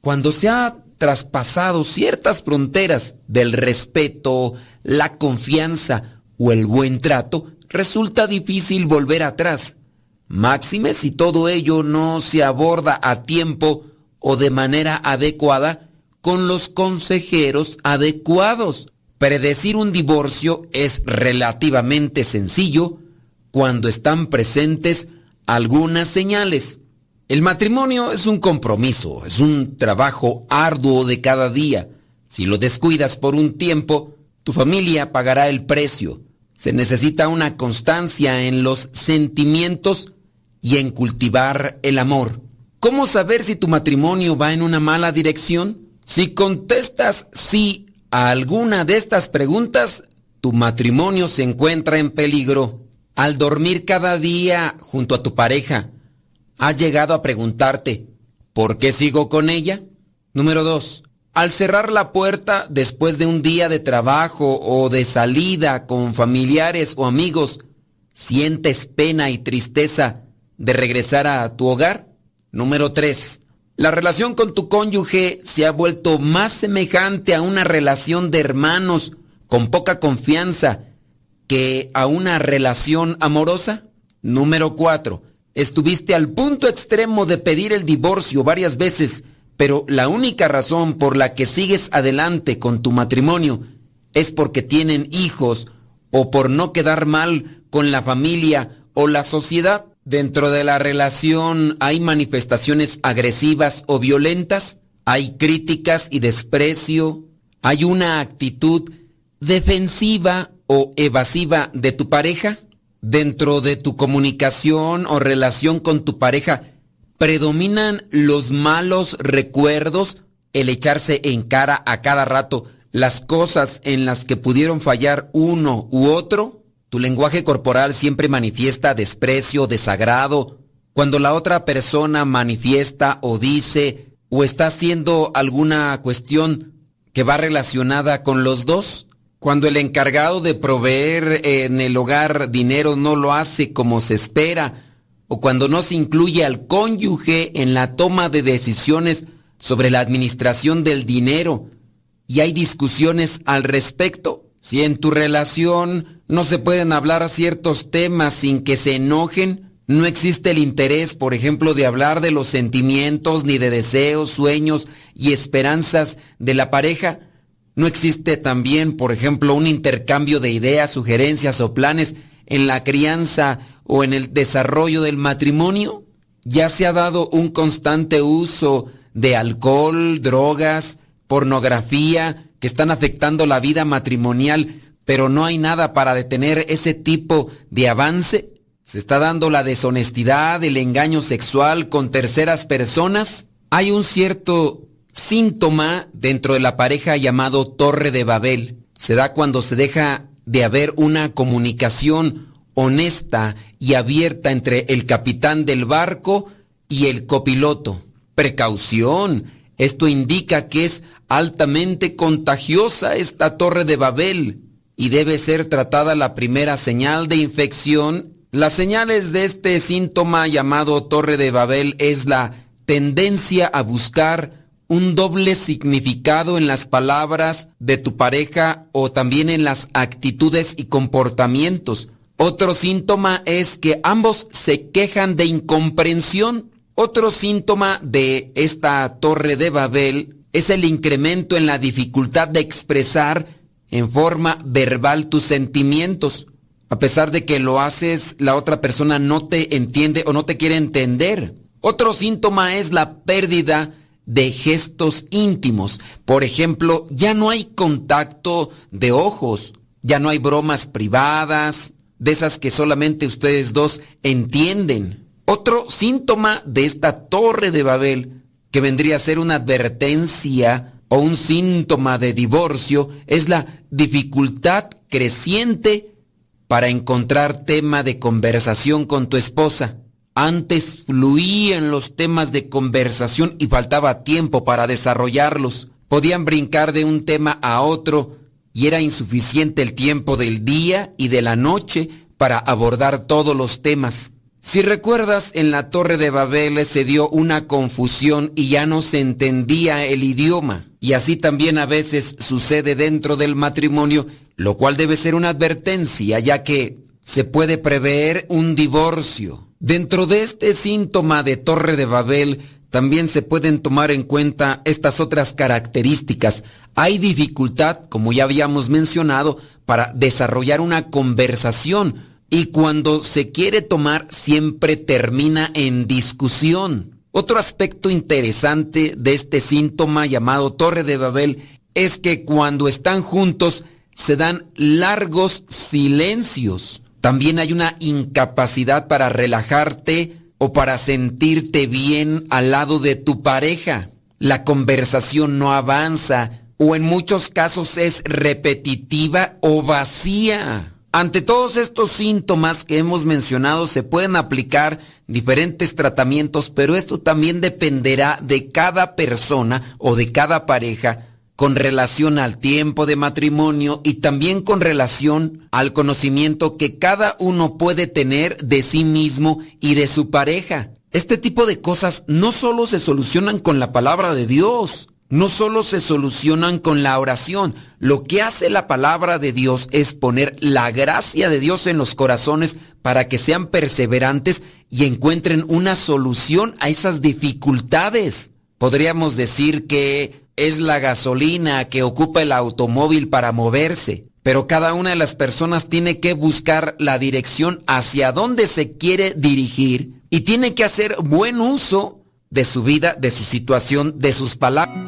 cuando se ha traspasado ciertas fronteras del respeto, la confianza o el buen trato, resulta difícil volver atrás. Máxime si todo ello no se aborda a tiempo o de manera adecuada con los consejeros adecuados. Predecir un divorcio es relativamente sencillo cuando están presentes algunas señales. El matrimonio es un compromiso, es un trabajo arduo de cada día. Si lo descuidas por un tiempo, tu familia pagará el precio. Se necesita una constancia en los sentimientos y en cultivar el amor. ¿Cómo saber si tu matrimonio va en una mala dirección? Si contestas sí a alguna de estas preguntas, tu matrimonio se encuentra en peligro. Al dormir cada día junto a tu pareja, ¿has llegado a preguntarte, ¿por qué sigo con ella? Número 2. Al cerrar la puerta después de un día de trabajo o de salida con familiares o amigos, ¿sientes pena y tristeza de regresar a tu hogar? Número 3. La relación con tu cónyuge se ha vuelto más semejante a una relación de hermanos con poca confianza que a una relación amorosa. Número 4. Estuviste al punto extremo de pedir el divorcio varias veces, pero la única razón por la que sigues adelante con tu matrimonio es porque tienen hijos o por no quedar mal con la familia o la sociedad. Dentro de la relación hay manifestaciones agresivas o violentas, hay críticas y desprecio, hay una actitud defensiva o evasiva de tu pareja. Dentro de tu comunicación o relación con tu pareja, predominan los malos recuerdos, el echarse en cara a cada rato las cosas en las que pudieron fallar uno u otro. Tu lenguaje corporal siempre manifiesta desprecio, desagrado. Cuando la otra persona manifiesta o dice o está haciendo alguna cuestión que va relacionada con los dos. Cuando el encargado de proveer en el hogar dinero no lo hace como se espera. O cuando no se incluye al cónyuge en la toma de decisiones sobre la administración del dinero. Y hay discusiones al respecto. Si en tu relación no se pueden hablar ciertos temas sin que se enojen, no existe el interés, por ejemplo, de hablar de los sentimientos, ni de deseos, sueños y esperanzas de la pareja, no existe también, por ejemplo, un intercambio de ideas, sugerencias o planes en la crianza o en el desarrollo del matrimonio. Ya se ha dado un constante uso de alcohol, drogas, pornografía, que están afectando la vida matrimonial, pero no hay nada para detener ese tipo de avance. Se está dando la deshonestidad, el engaño sexual con terceras personas. Hay un cierto síntoma dentro de la pareja llamado Torre de Babel. Se da cuando se deja de haber una comunicación honesta y abierta entre el capitán del barco y el copiloto. Precaución. Esto indica que es altamente contagiosa esta torre de Babel y debe ser tratada la primera señal de infección. Las señales de este síntoma llamado torre de Babel es la tendencia a buscar un doble significado en las palabras de tu pareja o también en las actitudes y comportamientos. Otro síntoma es que ambos se quejan de incomprensión. Otro síntoma de esta torre de Babel es el incremento en la dificultad de expresar en forma verbal tus sentimientos. A pesar de que lo haces, la otra persona no te entiende o no te quiere entender. Otro síntoma es la pérdida de gestos íntimos. Por ejemplo, ya no hay contacto de ojos, ya no hay bromas privadas, de esas que solamente ustedes dos entienden. Otro síntoma de esta torre de Babel, que vendría a ser una advertencia o un síntoma de divorcio, es la dificultad creciente para encontrar tema de conversación con tu esposa. Antes fluían los temas de conversación y faltaba tiempo para desarrollarlos. Podían brincar de un tema a otro y era insuficiente el tiempo del día y de la noche para abordar todos los temas. Si recuerdas, en la torre de Babel se dio una confusión y ya no se entendía el idioma. Y así también a veces sucede dentro del matrimonio, lo cual debe ser una advertencia, ya que se puede prever un divorcio. Dentro de este síntoma de torre de Babel, también se pueden tomar en cuenta estas otras características. Hay dificultad, como ya habíamos mencionado, para desarrollar una conversación y cuando se quiere tomar siempre termina en discusión. Otro aspecto interesante de este síntoma llamado Torre de Babel es que cuando están juntos se dan largos silencios. También hay una incapacidad para relajarte o para sentirte bien al lado de tu pareja. La conversación no avanza o en muchos casos es repetitiva o vacía. Ante todos estos síntomas que hemos mencionado se pueden aplicar diferentes tratamientos, pero esto también dependerá de cada persona o de cada pareja con relación al tiempo de matrimonio y también con relación al conocimiento que cada uno puede tener de sí mismo y de su pareja. Este tipo de cosas no solo se solucionan con la palabra de Dios, no solo se solucionan con la oración. Lo que hace la palabra de Dios es poner la gracia de Dios en los corazones para que sean perseverantes y encuentren una solución a esas dificultades. Podríamos decir que es la gasolina que ocupa el automóvil para moverse, pero cada una de las personas tiene que buscar la dirección hacia dónde se quiere dirigir y tiene que hacer buen uso de su vida, de su situación, de sus palabras.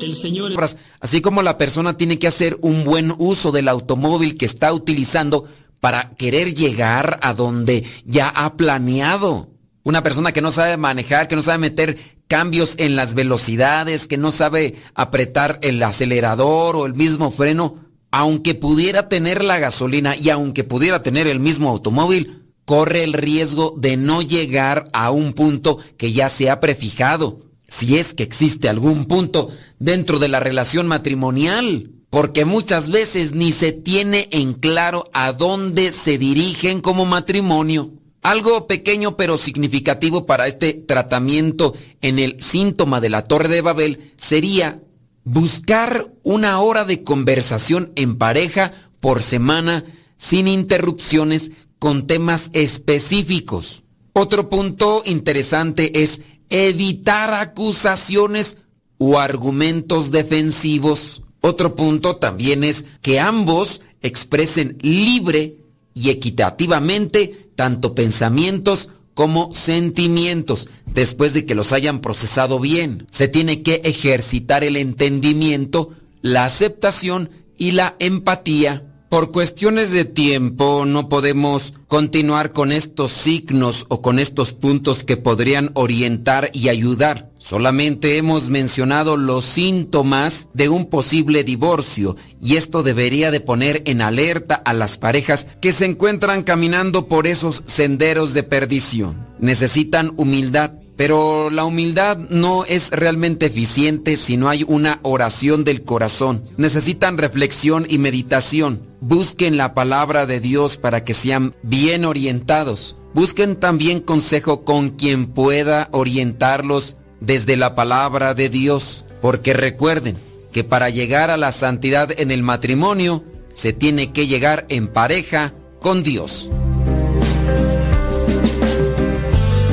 El Señor Así como la persona tiene que hacer un buen uso del automóvil que está utilizando para querer llegar a donde ya ha planeado. Una persona que no sabe manejar, que no sabe meter cambios en las velocidades, que no sabe apretar el acelerador o el mismo freno, aunque pudiera tener la gasolina y aunque pudiera tener el mismo automóvil, corre el riesgo de no llegar a un punto que ya se ha prefijado, si es que existe algún punto dentro de la relación matrimonial, porque muchas veces ni se tiene en claro a dónde se dirigen como matrimonio. Algo pequeño pero significativo para este tratamiento en el síntoma de la Torre de Babel sería buscar una hora de conversación en pareja por semana sin interrupciones con temas específicos. Otro punto interesante es evitar acusaciones o argumentos defensivos. Otro punto también es que ambos expresen libre y equitativamente tanto pensamientos como sentimientos después de que los hayan procesado bien. Se tiene que ejercitar el entendimiento, la aceptación y la empatía. Por cuestiones de tiempo no podemos continuar con estos signos o con estos puntos que podrían orientar y ayudar. Solamente hemos mencionado los síntomas de un posible divorcio y esto debería de poner en alerta a las parejas que se encuentran caminando por esos senderos de perdición. Necesitan humildad pero la humildad no es realmente eficiente si no hay una oración del corazón. Necesitan reflexión y meditación. Busquen la palabra de Dios para que sean bien orientados. Busquen también consejo con quien pueda orientarlos desde la palabra de Dios. Porque recuerden que para llegar a la santidad en el matrimonio se tiene que llegar en pareja con Dios.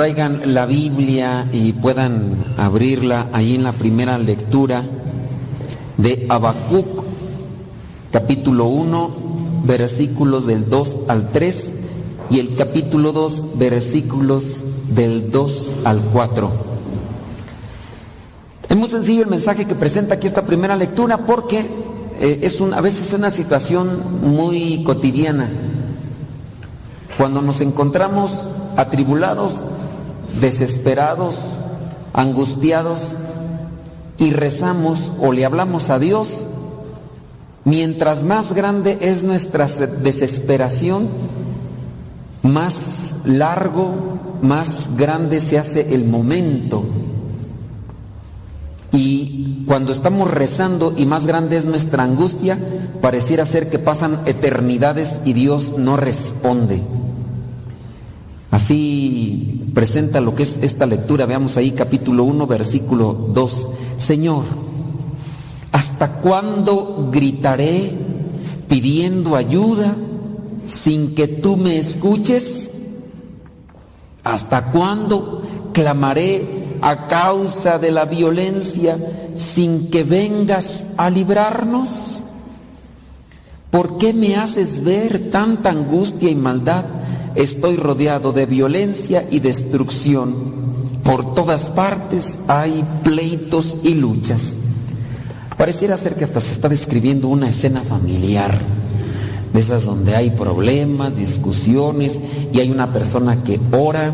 Traigan la Biblia y puedan abrirla ahí en la primera lectura de Habacuc, capítulo 1, versículos del 2 al 3 y el capítulo 2, versículos del 2 al 4. Es muy sencillo el mensaje que presenta aquí esta primera lectura porque eh, es un, a veces una situación muy cotidiana. Cuando nos encontramos atribulados, desesperados, angustiados y rezamos o le hablamos a Dios, mientras más grande es nuestra se- desesperación, más largo, más grande se hace el momento. Y cuando estamos rezando y más grande es nuestra angustia, pareciera ser que pasan eternidades y Dios no responde. Así presenta lo que es esta lectura. Veamos ahí capítulo 1, versículo 2. Señor, ¿hasta cuándo gritaré pidiendo ayuda sin que tú me escuches? ¿Hasta cuándo clamaré a causa de la violencia sin que vengas a librarnos? ¿Por qué me haces ver tanta angustia y maldad? Estoy rodeado de violencia y destrucción. Por todas partes hay pleitos y luchas. Pareciera ser que hasta se está describiendo una escena familiar, de esas donde hay problemas, discusiones y hay una persona que ora,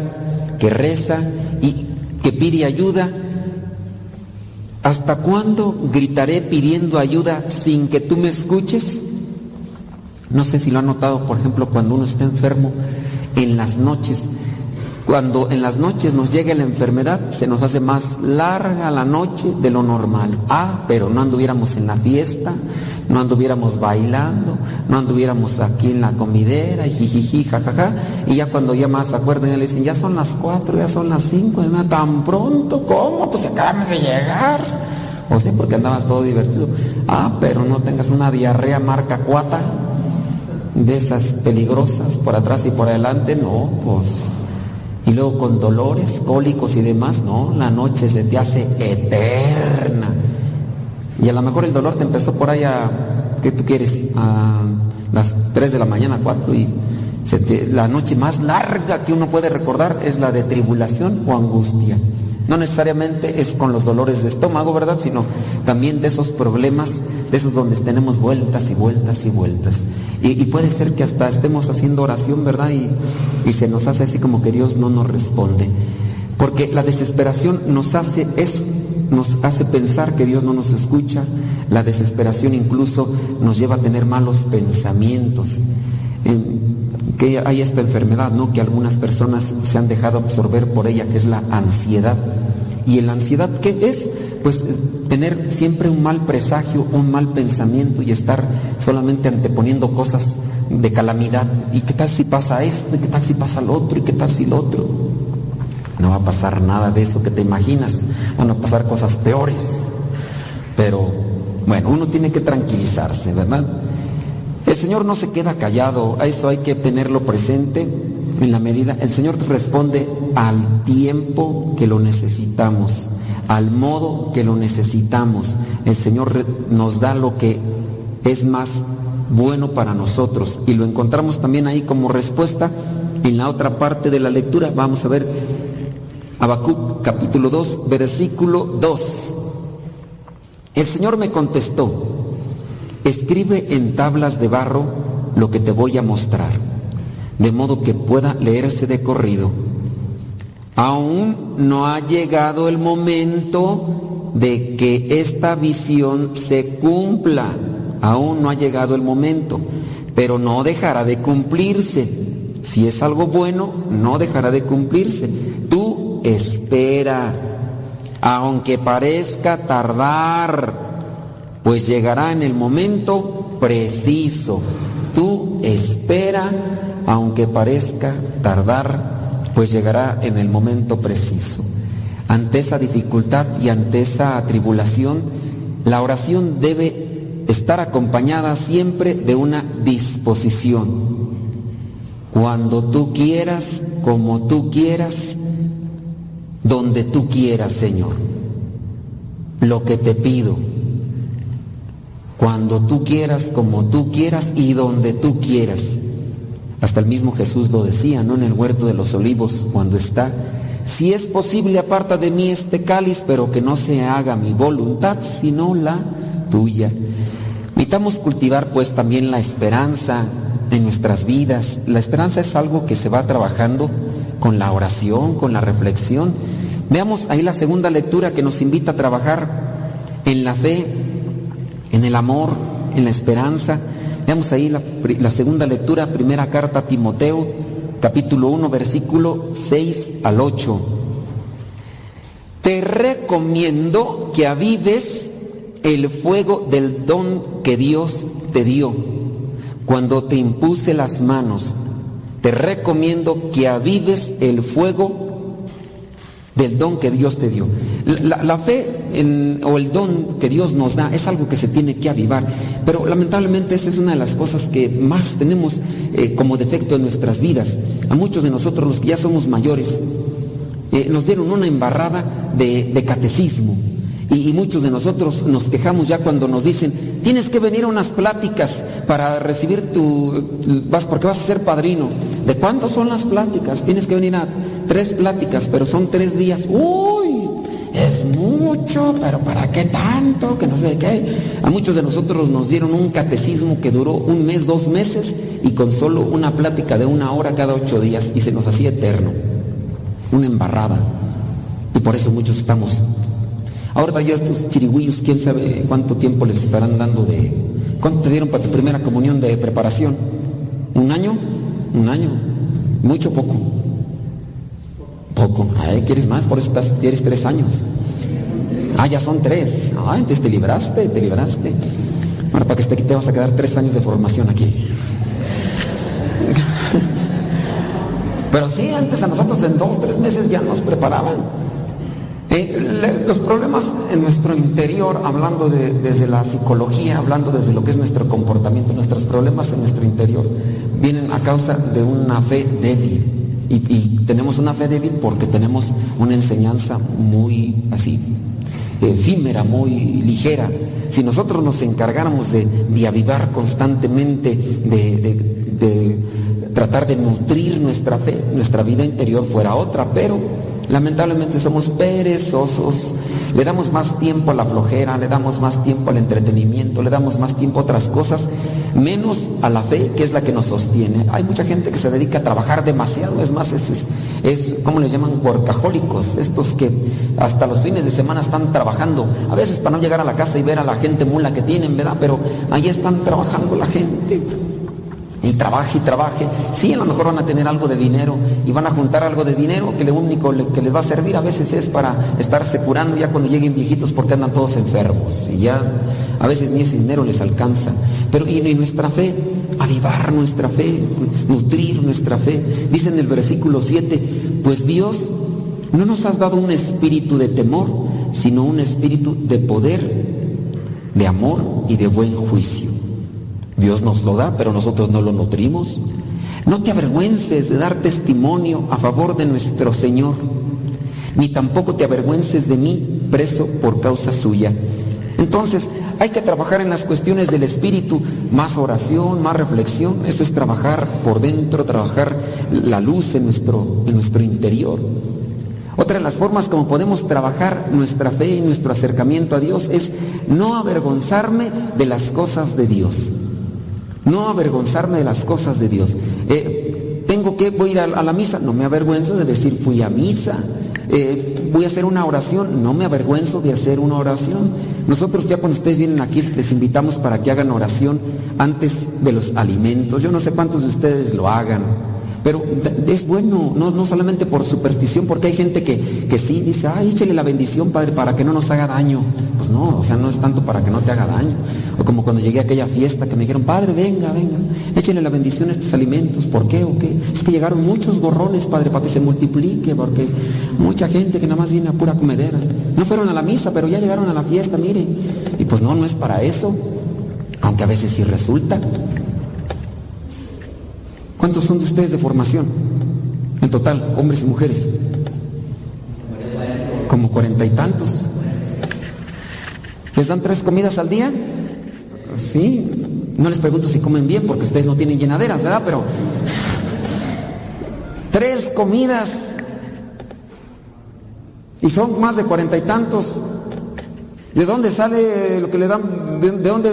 que reza y que pide ayuda. ¿Hasta cuándo gritaré pidiendo ayuda sin que tú me escuches? No sé si lo han notado, por ejemplo, cuando uno está enfermo en las noches. Cuando en las noches nos llega la enfermedad, se nos hace más larga la noche de lo normal. Ah, pero no anduviéramos en la fiesta, no anduviéramos bailando, no anduviéramos aquí en la comidera, y jijiji, jajaja. Y ya cuando ya más se acuerdan, ya le dicen, ya son las cuatro, ya son las cinco, tan pronto, ¿cómo? Pues acabamos de llegar. O sí, porque andabas todo divertido. Ah, pero no tengas una diarrea marca cuata de esas peligrosas por atrás y por adelante, no, pues. Y luego con dolores, cólicos y demás, no, la noche se te hace eterna. Y a lo mejor el dolor te empezó por ahí a, ¿qué tú quieres? A las 3 de la mañana, 4 y se te- la noche más larga que uno puede recordar es la de tribulación o angustia. No necesariamente es con los dolores de estómago, ¿verdad? Sino también de esos problemas, de esos donde tenemos vueltas y vueltas y vueltas. Y, puede ser que hasta estemos haciendo oración, ¿verdad? Y, y se nos hace así como que Dios no nos responde. Porque la desesperación nos hace eso, nos hace pensar que Dios no nos escucha. La desesperación incluso nos lleva a tener malos pensamientos. Que hay esta enfermedad, ¿no? Que algunas personas se han dejado absorber por ella, que es la ansiedad. ¿Y la ansiedad qué es? Pues eh, tener siempre un mal presagio, un mal pensamiento y estar solamente anteponiendo cosas de calamidad. ¿Y qué tal si pasa esto? ¿Y qué tal si pasa lo otro? ¿Y qué tal si lo otro? No va a pasar nada de eso que te imaginas. Van a pasar cosas peores. Pero bueno, uno tiene que tranquilizarse, ¿verdad? El Señor no se queda callado, a eso hay que tenerlo presente en la medida. El Señor responde al tiempo que lo necesitamos, al modo que lo necesitamos. El Señor nos da lo que es más bueno para nosotros y lo encontramos también ahí como respuesta en la otra parte de la lectura. Vamos a ver Habacuc capítulo 2, versículo 2. El Señor me contestó, escribe en tablas de barro lo que te voy a mostrar, de modo que pueda leerse de corrido. Aún no ha llegado el momento de que esta visión se cumpla. Aún no ha llegado el momento, pero no dejará de cumplirse. Si es algo bueno, no dejará de cumplirse. Tú espera, aunque parezca tardar, pues llegará en el momento preciso. Tú espera, aunque parezca tardar, pues llegará en el momento preciso. Ante esa dificultad y ante esa tribulación, la oración debe estar acompañada siempre de una disposición. Cuando tú quieras, como tú quieras, donde tú quieras, Señor. Lo que te pido. Cuando tú quieras, como tú quieras y donde tú quieras. Hasta el mismo Jesús lo decía, ¿no? En el huerto de los olivos, cuando está, si es posible, aparta de mí este cáliz, pero que no se haga mi voluntad, sino la tuya. Necesitamos cultivar pues también la esperanza en nuestras vidas. La esperanza es algo que se va trabajando con la oración, con la reflexión. Veamos ahí la segunda lectura que nos invita a trabajar en la fe, en el amor, en la esperanza. Veamos ahí la, la segunda lectura, primera carta a Timoteo, capítulo 1, versículo 6 al 8. Te recomiendo que avives el fuego del don que Dios te dio cuando te impuse las manos. Te recomiendo que avives el fuego del don que Dios te dio. La, fe o el don que Dios nos da es algo que se tiene que avivar, pero lamentablemente esa es una de las cosas que más tenemos eh, como defecto en nuestras vidas. A muchos de nosotros, los que ya somos mayores, eh, nos dieron una embarrada de catecismo. Y, muchos de nosotros nos quejamos ya cuando nos dicen, tienes que venir a unas pláticas para recibir tu, vas, porque vas a ser padrino. ¿De cuánto son las pláticas? Tienes que venir a tres pláticas, pero son tres días. Uy, es mucho, pero ¿para qué tanto? Que no sé qué. A muchos de nosotros nos dieron un catecismo que duró un mes, dos meses y con solo una plática de una hora cada ocho días y se nos hacía eterno. Una embarrada. Y por eso muchos estamos. Ahorita ya estos chirigüillos, quién sabe cuánto tiempo les estarán dando de. ¿Cuánto te dieron para tu primera comunión de preparación? ¿Un año? Un año. Mucho poco. Poco. Ay, ¿quieres más? Por eso estás, tres años. Ah, ya son tres. Ah, entonces te libraste, te libraste. Ahora para que esté aquí te vas a quedar tres años de formación aquí. Pero sí, antes a nosotros en dos, tres meses ya nos preparaban. Eh, los problemas en nuestro interior, hablando de- desde la psicología, hablando desde lo que es nuestro comportamiento, nuestros problemas en nuestro interior, vienen a causa de una fe débil. Y, tenemos una fe débil porque tenemos una enseñanza muy así, efímera, muy ligera. Si nosotros nos encargáramos de, de avivar constantemente, de- de tratar de nutrir nuestra fe, nuestra vida interior fuera otra, pero lamentablemente somos perezosos, le damos más tiempo a la flojera, le damos más tiempo al entretenimiento, le damos más tiempo a otras cosas, menos a la fe que es la que nos sostiene. Hay mucha gente que se dedica a trabajar demasiado, es más, es, es, ¿cómo les llaman? Workahólicos, estos que hasta los fines de semana están trabajando, a veces para no llegar a la casa y ver a la gente mula que tienen, ¿verdad? Pero ahí están trabajando la gente y trabaje y trabaje. Sí, a lo mejor van a tener algo de dinero y van a juntar algo de dinero que lo único que les va a servir a veces es para estarse curando ya cuando lleguen viejitos porque andan todos enfermos y ya a veces ni ese dinero les alcanza. Pero y nuestra fe, avivar nuestra fe, nutrir nuestra fe. Dice en el versículo 7, pues Dios no nos has dado un espíritu de temor, sino un espíritu de poder, de amor y de buen juicio. Dios nos lo da, pero nosotros no lo nutrimos. No te avergüences de dar testimonio a favor de nuestro Señor, ni tampoco te avergüences de mí, preso por causa suya. Entonces, hay que trabajar en las cuestiones del espíritu, más oración, más reflexión. Eso es trabajar por dentro, trabajar la luz en nuestro, en nuestro interior. Otra de las formas como podemos trabajar nuestra fe y nuestro acercamiento a Dios es no avergonzarme de las cosas de Dios. No avergonzarme de las cosas de Dios. Eh, tengo que, voy a ir a, la misa, no me avergüenzo de decir fui a misa. Eh, voy a hacer una oración, no me avergüenzo de hacer una oración. Nosotros ya cuando ustedes vienen aquí les invitamos para que hagan oración antes de los alimentos. Yo no sé cuántos de ustedes lo hagan. Pero es bueno, no, no solamente por superstición, porque hay gente que, que sí dice, ay, échale la bendición, Padre, para que no nos haga daño. Pues no, o sea, no es tanto para que no te haga daño. O como cuando llegué a aquella fiesta que me dijeron, Padre, venga, venga, échale la bendición a estos alimentos. ¿Por qué o qué? Es que llegaron muchos gorrones, Padre, para que se multiplique, porque mucha gente que nada más viene a pura comedera. No fueron a la misa, pero ya llegaron a la fiesta, miren. Y pues no, no es para eso, aunque a veces sí resulta. ¿Cuántos son de ustedes de formación? En total, hombres y mujeres. Como cuarenta y tantos. ¿Les dan tres comidas al día? Sí. No les pregunto si comen bien porque ustedes no tienen llenaderas, ¿verdad? Pero tres comidas. Y son más de cuarenta y tantos. ¿De dónde sale lo que le dan? ¿De, de dónde,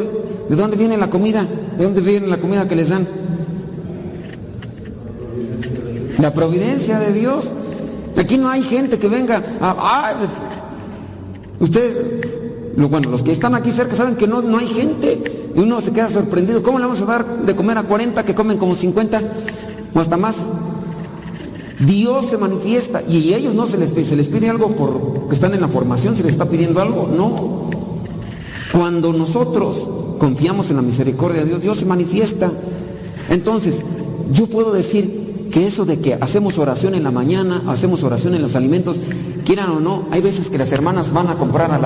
¿De dónde viene la comida? ¿De dónde viene la comida que les dan? La providencia de Dios. Aquí no hay gente que venga a... ustedes, bueno, los que están aquí cerca saben que no, no hay gente. Y uno se queda sorprendido. ¿Cómo le vamos a dar de comer a 40 que comen como 50 o hasta más? Dios se manifiesta y ellos no se les pide, se les pide algo por que están en la formación, se les está pidiendo algo, no. Cuando nosotros confiamos en la misericordia de Dios, Dios se manifiesta. Entonces, yo puedo decir, que eso de que hacemos oración en la mañana, hacemos oración en los alimentos, quieran o no, hay veces que las hermanas van a comprar a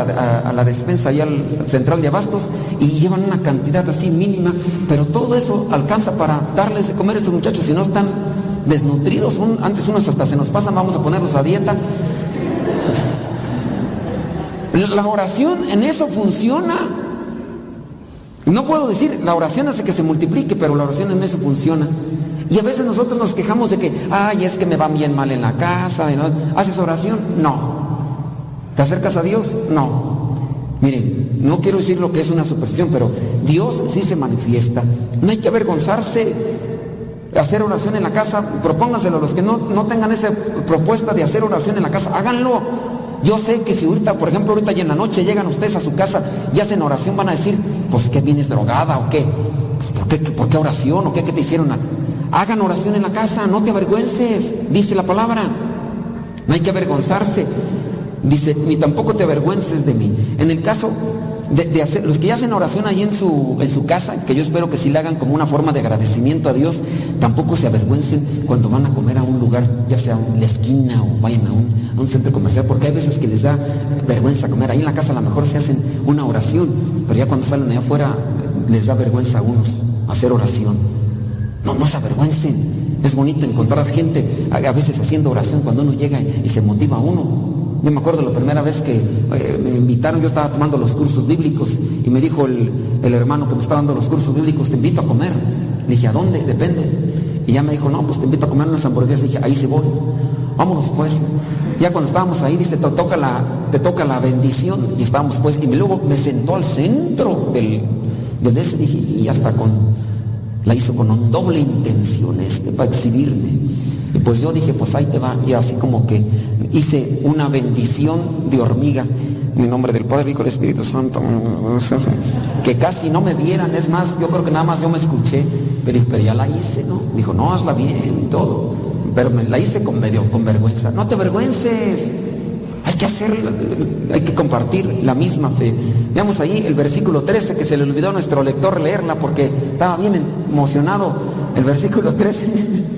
la, despensa y al central de abastos y llevan una cantidad así mínima, pero todo eso alcanza para darles de comer a estos muchachos si no están desnutridos. Un- antes unos hasta se nos pasan, vamos a ponerlos a dieta. La oración en eso funciona. No puedo decir, la oración hace que se multiplique, pero la oración en eso funciona. Y a veces nosotros nos quejamos de que, ay, es que me va bien mal en la casa. no- ¿Haces oración? No. ¿Te acercas a Dios? No. Miren, no quiero decir lo que es una superstición, pero Dios sí se manifiesta. No hay que avergonzarse hacer oración en la casa. Propónganselo a los que no, no tengan esa propuesta de hacer oración en la casa. Háganlo. Yo sé que si ahorita, por ejemplo, ahorita y en la noche llegan ustedes a su casa y hacen oración, van a decir, pues que vienes drogada o qué. ¿Por qué, por qué oración o qué, qué te hicieron? Hagan oración en la casa, no te avergüences, dice la palabra. No hay que avergonzarse. Dice, ni tampoco te avergüences de mí. En el caso de, hacer, los que ya hacen oración ahí en su, en casa, que yo espero que sí la hagan como una forma de agradecimiento a Dios, tampoco se avergüencen cuando van a comer a un lugar, ya sea a la esquina o vayan a un, a un centro comercial, porque hay veces que les da vergüenza comer. Ahí en la casa a lo mejor se hacen una oración, pero ya cuando salen allá afuera les da vergüenza a unos hacer oración. No, no se avergüencen. Es bonito encontrar gente a veces haciendo oración cuando uno llega y y se motiva a uno. Yo me acuerdo la primera vez que eh, me invitaron, yo estaba tomando los cursos bíblicos y me dijo el, el hermano que me estaba dando los cursos bíblicos, te invito a comer. Le dije, ¿a dónde? Depende. Y ya me dijo, no, pues te invito a comer unas hamburguesas. dije, ahí sí voy. Vámonos pues. Ya cuando estábamos ahí, dice, te toca la, te toca la bendición. Y estábamos pues, y luego me sentó al centro del, del de ese, dije, y hasta con, la hizo con un doble intención este, para exhibirme. Y pues yo dije, pues ahí te va. Y así como que hice una bendición de hormiga. En nombre del Padre, Hijo y del Espíritu Santo. Que casi no me vieran. Es más, yo creo que nada más yo me escuché. Pero, pero ya la hice, ¿no? Dijo, no, hazla bien todo. Pero me la hice con medio, con vergüenza. No te avergüences. Hay que hacerla, hay que compartir la misma fe. Veamos ahí el versículo 13 que se le olvidó a nuestro lector leerla porque estaba bien emocionado. El versículo 13.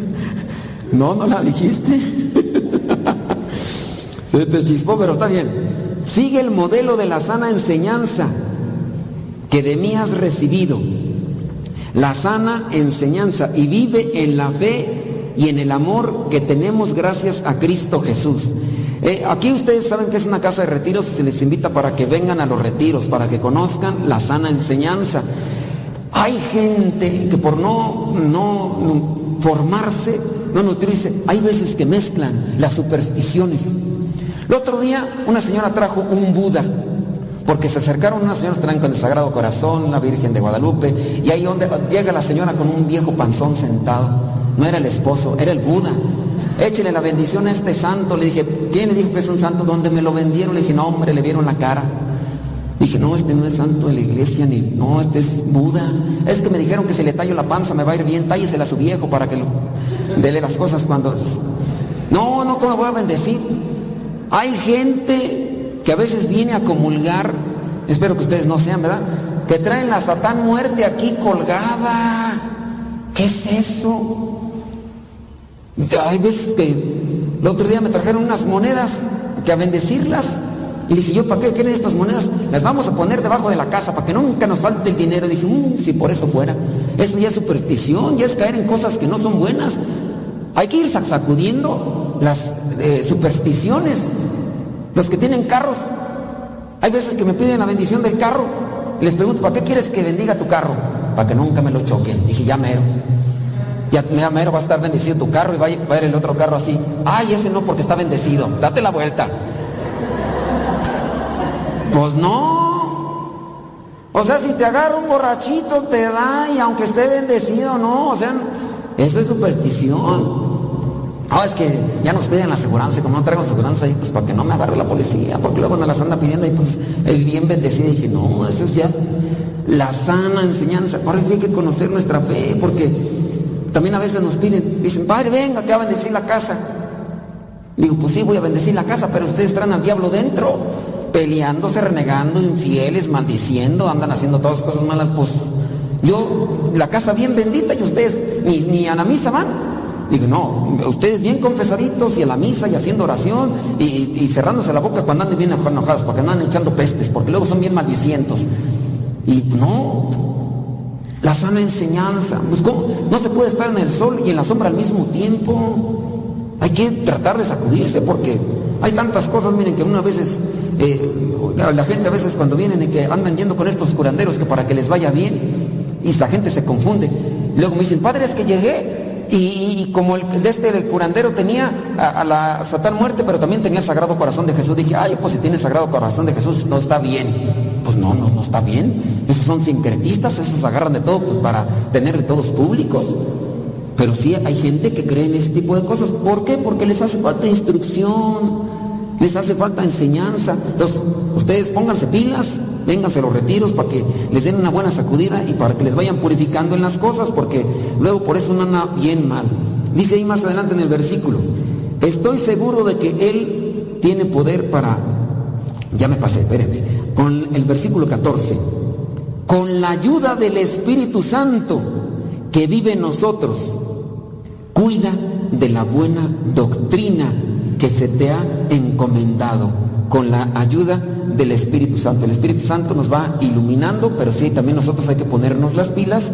No, no la dijiste. Se te chispó, pero está bien. Sigue el modelo de la sana enseñanza que de mí has recibido. La sana enseñanza y vive en la fe y en el amor que tenemos gracias a Cristo Jesús. Eh, aquí ustedes saben que es una casa de retiros y se les invita para que vengan a los retiros, para que conozcan la sana enseñanza. Hay gente que por no, no, formarse, no nutrirse, hay veces que mezclan las supersticiones. El otro día una señora trajo un Buda, porque se acercaron unas señoras traen con el Sagrado Corazón, la Virgen de Guadalupe, y ahí donde llega la señora con un viejo panzón sentado. No era el esposo, era el Buda. Échele la bendición a este santo. Le dije, ¿quién le dijo que es un santo? ¿Dónde me lo vendieron? Le dije, no, hombre, le vieron la cara. Dije, no, este no es santo de la iglesia, ni, no, este es Buda. Es que me dijeron que si le tallo la panza me va a ir bien, tállesela a su viejo para que lo, dele las cosas cuando... No, no, ¿cómo voy a bendecir? Hay gente que a veces viene a comulgar, espero que ustedes no sean, ¿verdad? Que traen la satán muerte aquí colgada. ¿Qué es eso? Hay veces que el otro día me trajeron unas monedas que a bendecirlas. Y dije, ¿yo para qué quieren estas monedas? Las vamos a poner debajo de la casa para que nunca nos falte el dinero. Dije, "Mm, si por eso fuera. Eso ya es superstición, ya es caer en cosas que no son buenas. Hay que ir sac- sacudiendo las eh, supersticiones. Los que tienen carros, hay veces que me piden la bendición del carro. Les pregunto, ¿para qué quieres que bendiga tu carro? Para que nunca me lo choquen. Dije, ya mero. Ya mero va a estar bendecido tu carro y va a ir el otro carro así. Ay, ese no porque está bendecido. Date la vuelta. Pues no. O sea, si te agarra un borrachito, te da y aunque esté bendecido, no. O sea, eso es superstición. No, es que ya nos piden la aseguranza como no traigo aseguranza pues para que no me agarre la policía, porque luego me las anda pidiendo y pues es bien bendecida. Y dije, no, eso es ya la sana enseñanza. Ahora hay que conocer nuestra fe, porque también a veces nos piden, dicen, padre, venga, que va a bendecir la casa. Digo, pues sí, voy a bendecir la casa, pero ustedes traen al diablo dentro, peleándose, renegando, infieles, maldiciendo, andan haciendo todas cosas malas, pues yo, la casa bien bendita y ustedes ni, ni a la misa van. Digo, no, ustedes bien confesaditos y a la misa y haciendo oración y, y cerrándose la boca cuando anden bien enojados, para que no anden echando pestes, porque luego son bien maldicientos. Y no, la sana enseñanza. Pues. No se puede estar en el sol y en la sombra al mismo tiempo. Hay que tratar de sacudirse porque hay tantas cosas, miren, que una veces, eh, la gente a veces cuando vienen y que andan yendo con estos curanderos que para que les vaya bien, y la gente se confunde. Luego me dicen, padre, es que llegué y, como el, el de este el curandero tenía a, la Satán muerte, pero también tenía el Sagrado Corazón de Jesús, dije, ay, pues si tiene Sagrado Corazón de Jesús, no está bien. Pues no, no, no está bien. Esos son sincretistas, esos agarran de todo pues, para tener de todos públicos. Pero sí hay gente que cree en ese tipo de cosas. ¿Por qué? Porque les hace falta instrucción, les hace falta enseñanza. Entonces, ustedes pónganse pilas, vénganse los retiros para que les den una buena sacudida y para que les vayan purificando en las cosas, porque luego por eso uno anda bien mal. Dice ahí más adelante en el versículo, estoy seguro de que Él tiene poder para, ya me pasé, espérenme, con el versículo 14, con la ayuda del Espíritu Santo que vive en nosotros, cuida de la buena doctrina que se te ha encomendado con la ayuda del Espíritu Santo. El Espíritu Santo nos va iluminando, pero sí, también nosotros hay que ponernos las pilas,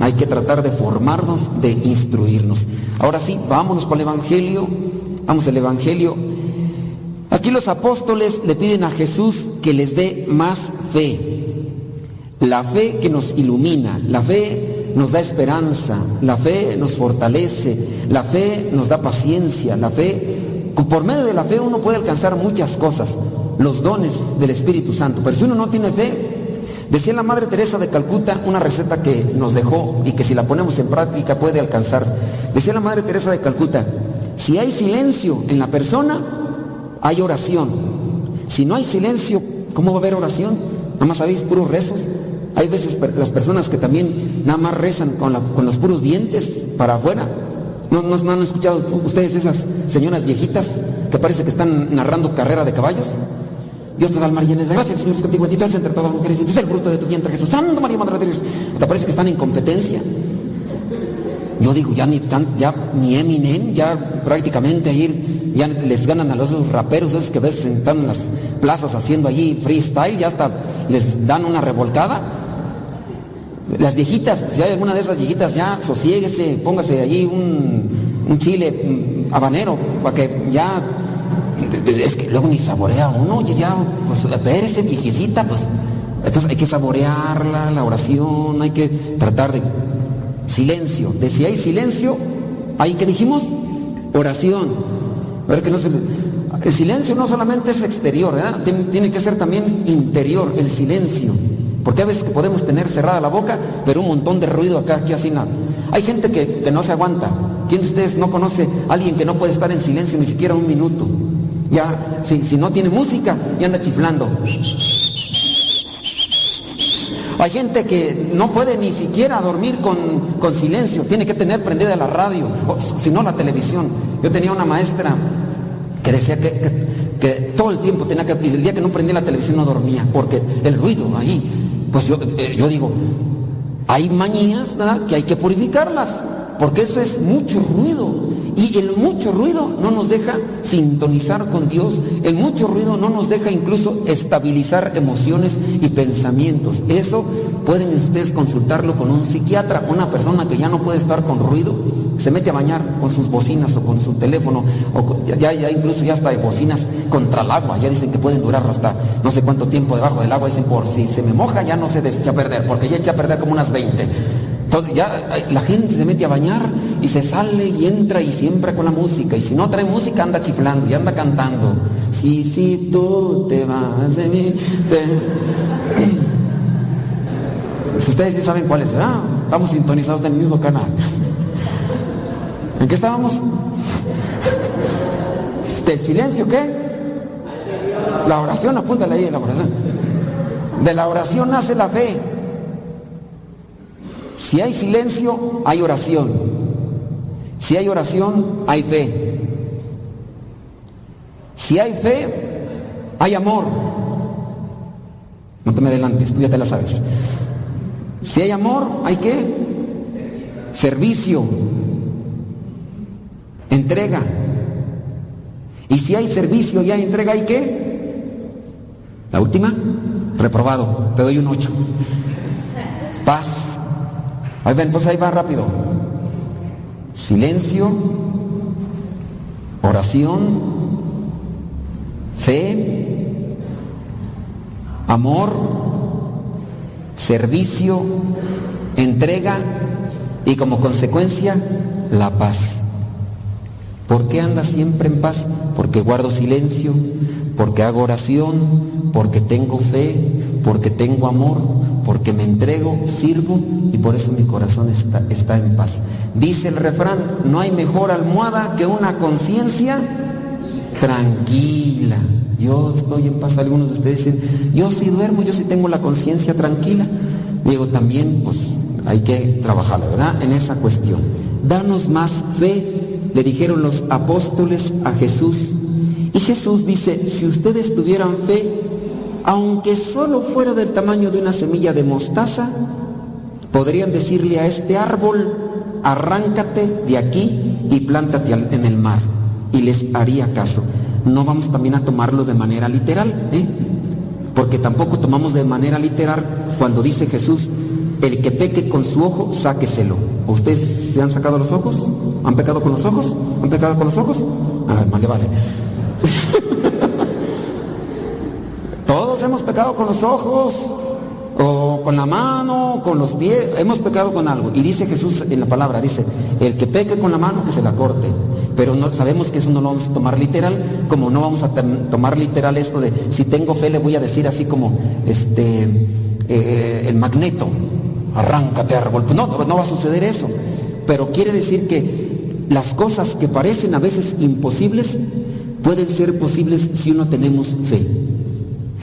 hay que tratar de formarnos, de instruirnos. Ahora sí, vámonos por el Evangelio, vamos al Evangelio. Aquí los apóstoles le piden a Jesús que les dé más fe. La fe que nos ilumina, la fe nos da esperanza, la fe nos fortalece, la fe nos da paciencia, la fe, por medio de la fe uno puede alcanzar muchas cosas, los dones del Espíritu Santo, pero si uno no tiene fe, decía la Madre Teresa de Calcuta una receta que nos dejó y que si la ponemos en práctica puede alcanzar, decía la Madre Teresa de Calcuta, si hay silencio en la persona, hay oración, si no hay silencio, ¿cómo va a haber oración? Nada más sabéis puros rezos. Hay veces las personas que también nada más rezan con, los puros dientes para afuera. ¿No, no, han escuchado ustedes esas señoras viejitas que parece que están narrando carrera de caballos? Dios te da el mar lleno de gracia, Señor es contigo, entre todas las mujeres, y tú eres el fruto de tu vientre, Jesús. Santo María, Madre de Dios. Te parece que están en competencia. Yo digo, ya ni, ya, ni Eminem, ya prácticamente ahí ya les ganan a los raperos esos que ves sentados en las plazas haciendo allí freestyle, ya hasta les dan una revolcada. Las viejitas, si hay alguna de esas viejitas, ya sosiéguese, póngase allí un, un chile mm, habanero, para que ya, es que luego ni saborea uno, ya, pues espérese viejecita, pues, entonces hay que saborearla, la oración, hay que tratar de silencio, de si hay silencio, ahí que dijimos, oración, ver que no se el silencio no solamente es exterior, ¿verdad? Tiene, que ser también interior, el silencio. Porque a veces podemos tener cerrada la boca, pero un montón de ruido acá, aquí así nada. Hay gente que, que no se aguanta. ¿Quién de ustedes no conoce a alguien que no puede estar en silencio ni siquiera un minuto? Ya, si, si no tiene música, y anda chiflando. Hay gente que no puede ni siquiera dormir con, con silencio, tiene que tener prendida la radio, o si no la televisión. Yo tenía una maestra que decía que, que, todo el tiempo tenía que, y el día que no prendía la televisión no dormía, porque el ruido ahí, pues yo, eh, yo digo, hay manías ¿verdad? que hay que purificarlas, porque eso es mucho ruido. Y el mucho ruido no nos deja sintonizar con Dios, el mucho ruido no nos deja incluso estabilizar emociones y pensamientos. Eso pueden ustedes consultarlo con un psiquiatra, una persona que ya no puede estar con ruido, se mete a bañar con sus bocinas o con su teléfono, o ya, ya incluso ya hasta de bocinas contra el agua, ya dicen que pueden durar hasta no sé cuánto tiempo debajo del agua, dicen por si se me moja ya no se desecha a perder, porque ya echa a perder como unas 20. Entonces ya la gente se mete a bañar y se sale y entra y siempre con la música. Y si no trae música anda chiflando y anda cantando. Si, si tú te vas de mí, te... Si ustedes sí saben cuál es, ah, estamos sintonizados en el mismo canal. ¿En qué estábamos? ¿De silencio qué? La oración, apúntale ahí, la oración. De la oración nace la fe. Si hay silencio, hay oración. Si hay oración, hay fe. Si hay fe, hay amor. No te me adelantes, tú ya te la sabes. Si hay amor, hay qué? Servicio. Entrega. Y si hay servicio y hay entrega, ¿hay qué? La última, reprobado. Te doy un 8. Paz. Ahí va, entonces ahí va rápido. Silencio, oración, fe, amor, servicio, entrega y como consecuencia la paz. ¿Por qué andas siempre en paz? Porque guardo silencio, porque hago oración, porque tengo fe, porque tengo amor, porque me entrego, sirvo y por eso mi corazón está, está en paz. Dice el refrán, no hay mejor almohada que una conciencia tranquila. Yo estoy en paz. Algunos de ustedes dicen, yo sí duermo, yo sí tengo la conciencia tranquila. Digo, también pues hay que trabajarla, ¿verdad? En esa cuestión. Danos más fe, le dijeron los apóstoles a Jesús. Y Jesús dice, si ustedes tuvieran fe, aunque solo fuera del tamaño de una semilla de mostaza, podrían decirle a este árbol, arráncate de aquí y plántate en el mar. Y les haría caso. No vamos también a tomarlo de manera literal, ¿eh? porque tampoco tomamos de manera literal cuando dice Jesús, el que peque con su ojo, sáqueselo. ¿Ustedes se han sacado los ojos? ¿Han pecado con los ojos? ¿Han pecado con los ojos? A ver, vale, vale. Todos hemos pecado con los ojos, o con la mano, con los pies, hemos pecado con algo. Y dice Jesús en la palabra, dice, el que peque con la mano, que se la corte. Pero no, sabemos que eso no lo vamos a tomar literal, como no vamos a tomar literal esto de, si tengo fe le voy a decir así como, este, eh, el magneto, arráncate árbol. Pues no, no va a suceder eso. Pero quiere decir que las cosas que parecen a veces imposibles, pueden ser posibles si uno tenemos fe.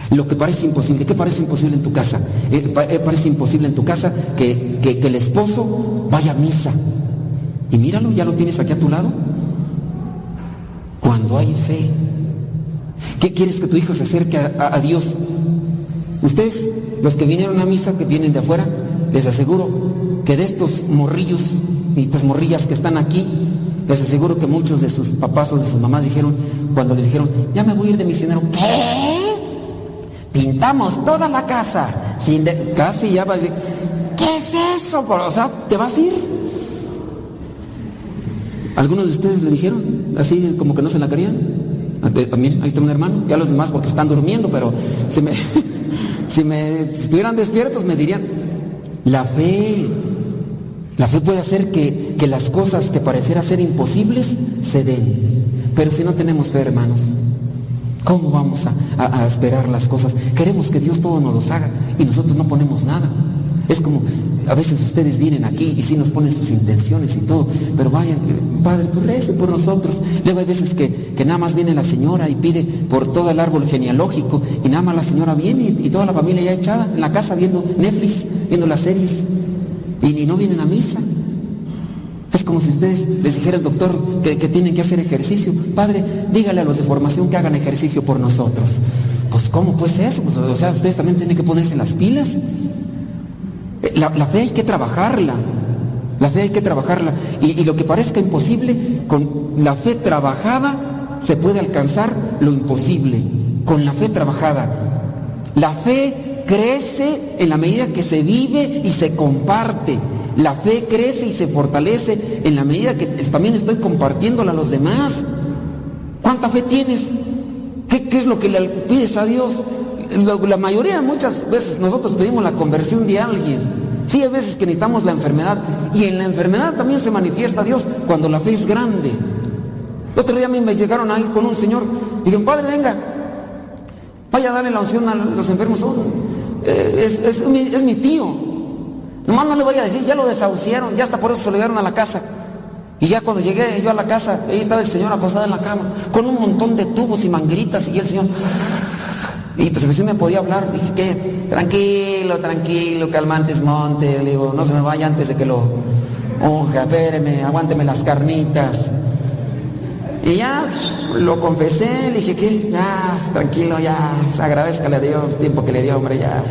Lo que parece imposible, ¿qué parece imposible en tu casa? Eh, eh, parece imposible en tu casa que, que- el esposo vaya a misa. Y míralo, ya lo tienes aquí a tu lado. Cuando hay fe. ¿Qué quieres que tu hijo se acerque a, a- a Dios? Ustedes, los que vinieron a misa, que vienen de afuera, les aseguro que de estos morrillos y estas morrillas que están aquí, les aseguro que muchos de sus papás o de sus mamás dijeron, cuando les dijeron, ya me voy a ir de misionero, ¿qué? Pintamos toda la casa, sin de- casi ya va a decir, ¿qué es eso? O sea, ¿te vas a ir? ¿Algunos de ustedes le dijeron? Así como que no se la querían. A te- a mí, ahí está un hermano, ya los demás porque están durmiendo, pero si me, si me si estuvieran despiertos me dirían, la fe, la fe puede hacer que, que las cosas que pareciera ser imposibles se den. Pero si no tenemos fe, hermanos, ¿cómo vamos a, esperar las cosas? Queremos que Dios todo nos los haga y nosotros no ponemos nada. Es como, a veces ustedes vienen aquí y sí nos ponen sus intenciones y todo, pero vayan, eh, Padre, pues recen por nosotros. Luego hay veces que, que nada más viene la señora y pide por todo el árbol genealógico y nada más la señora viene y, y toda la familia ya echada en la casa viendo Netflix, viendo las series y, y no vienen a misa. Es como si ustedes les dijera el doctor que, tienen que hacer ejercicio. Padre, dígale a los de formación que hagan ejercicio por nosotros. Pues ¿cómo pues eso? O sea, ustedes también tienen que ponerse las pilas. Eh, La, fe hay que trabajarla. La fe hay que trabajarla. Y lo que parezca imposible, con la fe trabajada se puede alcanzar lo imposible. Con la fe trabajada. La fe crece en la medida que se vive y se comparte. La fe crece y se fortalece en la medida que también estoy compartiéndola a los demás. ¿Cuánta fe tienes? ¿Qué, es lo que le pides a Dios? La mayoría, muchas veces nosotros pedimos la conversión de alguien. Sí, hay veces que necesitamos la enfermedad. Y en la enfermedad también se manifiesta Dios cuando la fe es grande. El otro día me llegaron ahí con un señor y dijeron, padre, venga, vaya a darle la unción a los enfermos. Oh, eh, es, es mi tío. Nomás no le voy a decir, ya lo desahuciaron, ya hasta por eso se lo llevaron a la casa. Y ya cuando llegué yo a la casa, ahí estaba el señor acostado en la cama, con un montón de tubos y mangueritas, y el señor. Y pues sí me podía hablar, dije que tranquilo, tranquilo, calmantes monte, le digo, no se me vaya antes de que lo unja, espéreme, aguánteme las carnitas. Y ya lo confesé, le dije que ya, tranquilo, ya, agradezcale a Dios el tiempo que le dio, hombre, ya.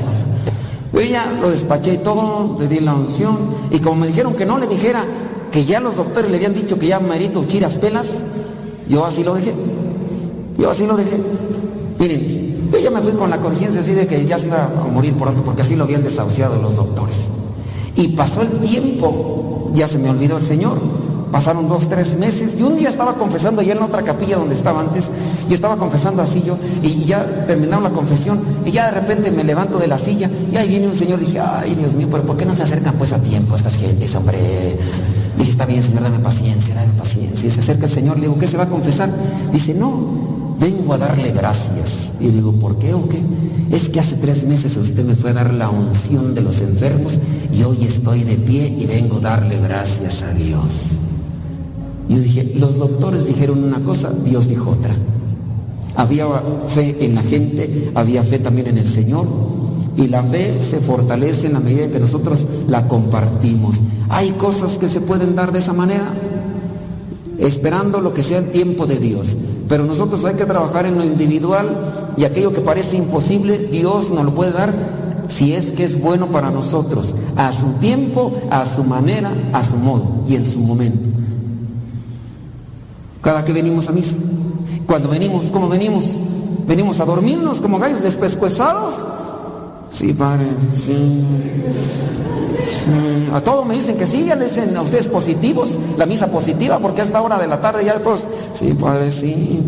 Y ya lo despaché y todo, le di la unción. Y como me dijeron que no le dijera que ya los doctores le habían dicho que ya merito chiras pelas, yo así lo dejé. Yo así lo dejé. Miren, yo ya me fui con la conciencia así de que ya se iba a morir pronto, porque así lo habían desahuciado los doctores. Y pasó el tiempo, ya se me olvidó el Señor. Pasaron dos, tres meses y un día estaba confesando allá en la otra capilla donde estaba antes y estaba confesando así yo y, y ya terminaron la confesión y ya de repente me levanto de la silla y ahí viene un señor dije, ay Dios mío, pero ¿por qué no se acercan pues a tiempo estas gentes, hombre? Dije, está bien Señor, dame paciencia, dame paciencia. Y se acerca el Señor, le digo, ¿qué se va a confesar? Dice, no, vengo a darle gracias. Y le digo, ¿por qué o qué? Es que hace tres meses usted me fue a dar la unción de los enfermos y hoy estoy de pie y vengo a darle gracias a Dios. Yo dije, los doctores dijeron una cosa, Dios dijo otra. Había fe en la gente, había fe también en el Señor. Y la fe se fortalece en la medida en que nosotros la compartimos. Hay cosas que se pueden dar de esa manera, esperando lo que sea el tiempo de Dios. Pero nosotros hay que trabajar en lo individual y aquello que parece imposible, Dios nos lo puede dar si es que es bueno para nosotros, a su tiempo, a su manera, a su modo y en su momento. Cada que venimos a misa, cuando venimos, ¿cómo venimos? Venimos a dormirnos como gallos despescuezados. Sí, padre, sí. sí. A todos me dicen que sí, ya les dicen a ustedes positivos, la misa positiva, porque a esta hora de la tarde ya todos, sí, padre, sí.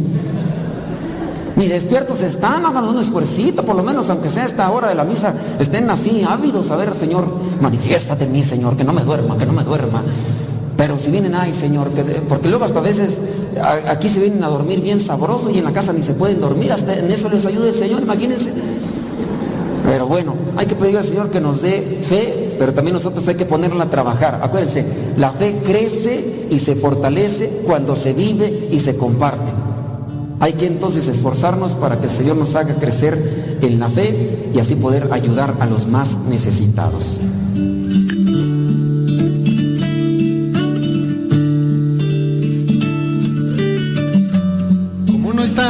Ni despiertos están, hagan un esfuercito, por lo menos aunque sea esta hora de la misa, estén así ávidos a ver, Señor, manifiéstate en mí, Señor, que no me duerma, que no me duerma. Pero si vienen, ay Señor, que porque luego hasta a veces aquí se vienen a dormir bien sabroso y en la casa ni se pueden dormir, hasta en eso les ayuda el Señor, imagínense. Pero bueno, hay que pedir al Señor que nos dé fe, pero también nosotros hay que ponerla a trabajar. Acuérdense, la fe crece y se fortalece cuando se vive y se comparte. Hay que entonces esforzarnos para que el Señor nos haga crecer en la fe y así poder ayudar a los más necesitados.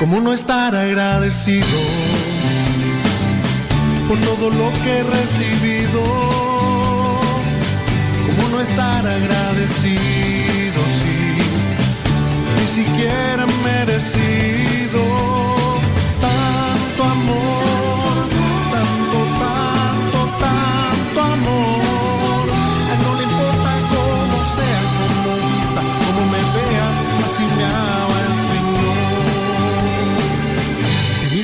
¿Cómo no estar agradecido por todo lo que he recibido? ¿Cómo no estar agradecido si ni siquiera merecido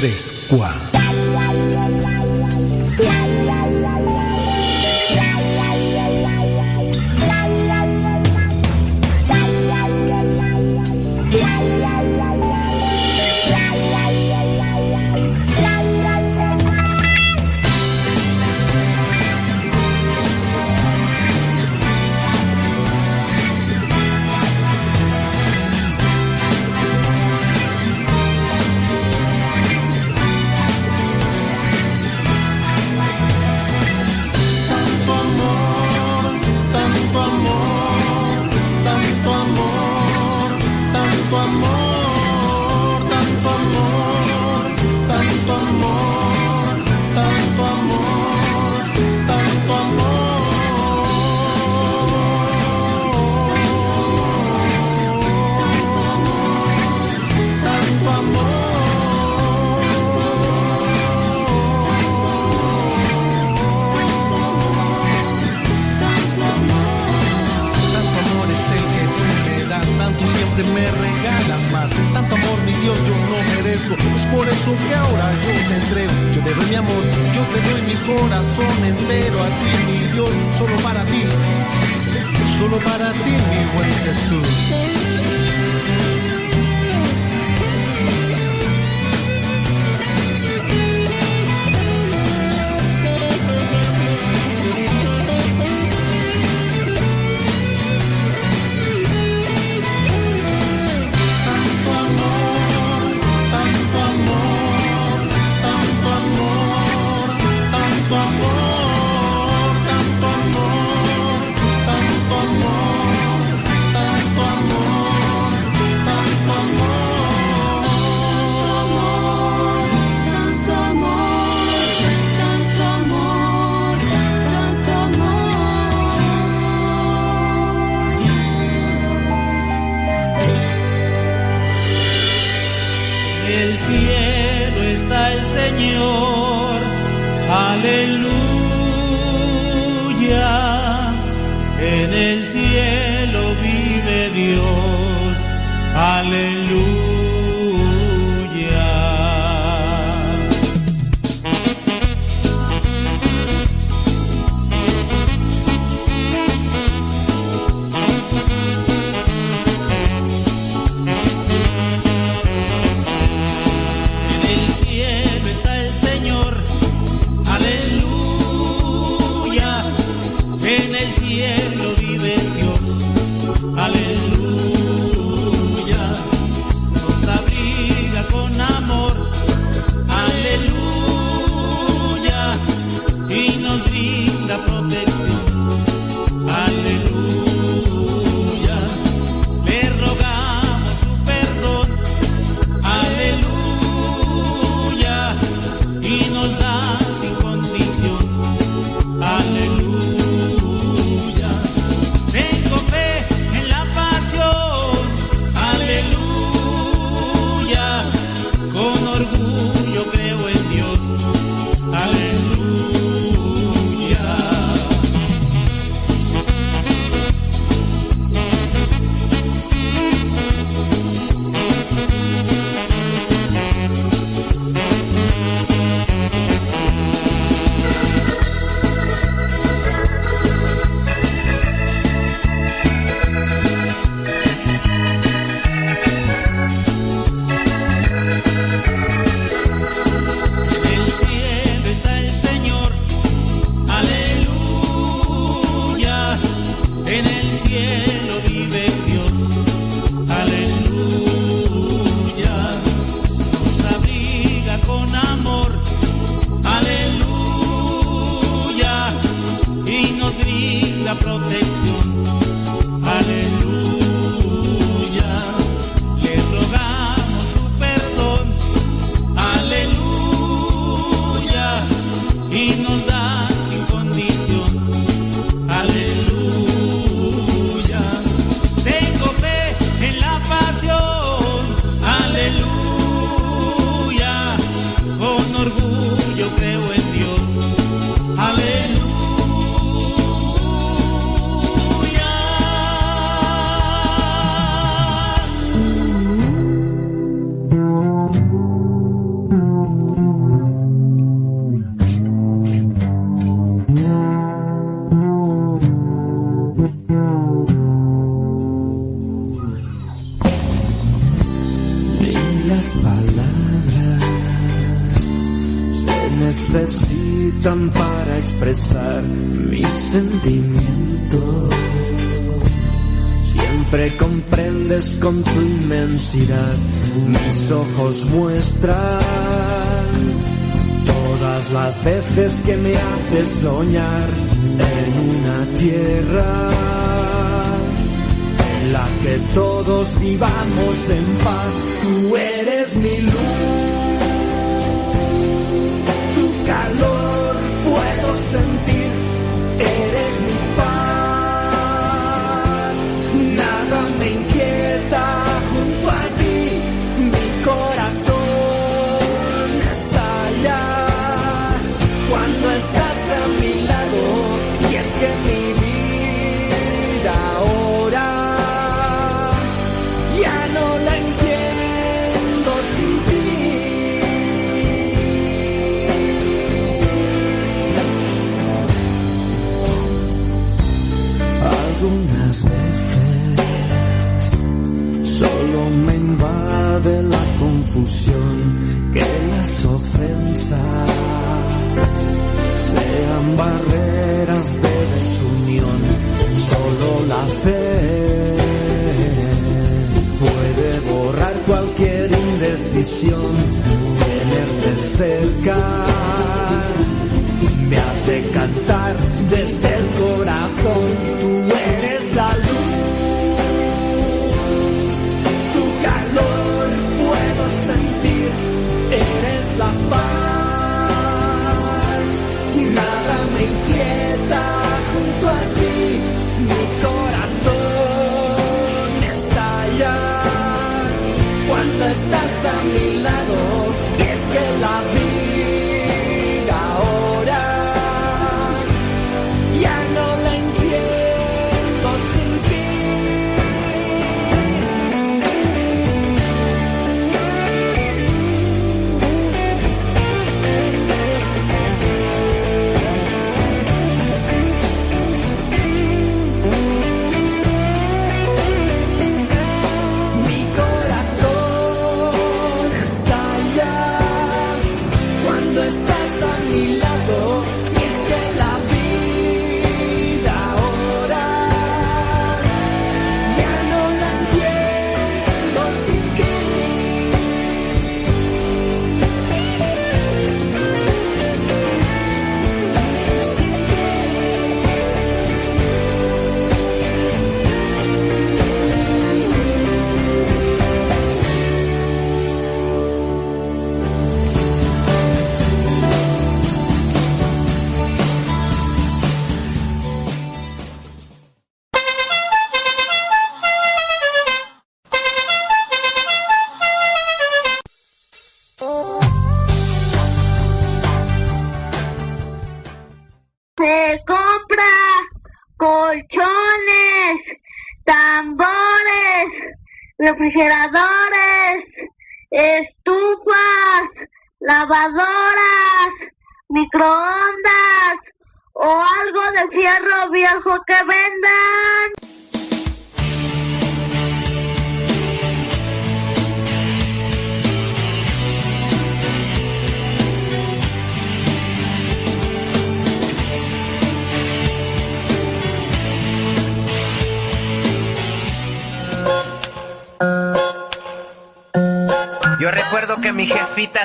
3 cuadros. mis ojos muestran todas las veces que me haces soñar en una tierra en la que todos vivamos en paz. Tú eres mi luz. Cuatro. la confusión, que las ofensas sean barreras de desunión. Solo la fe puede borrar cualquier indecisión. Tenerte cerca me hace cantar desde el corazón. La paz. Nada me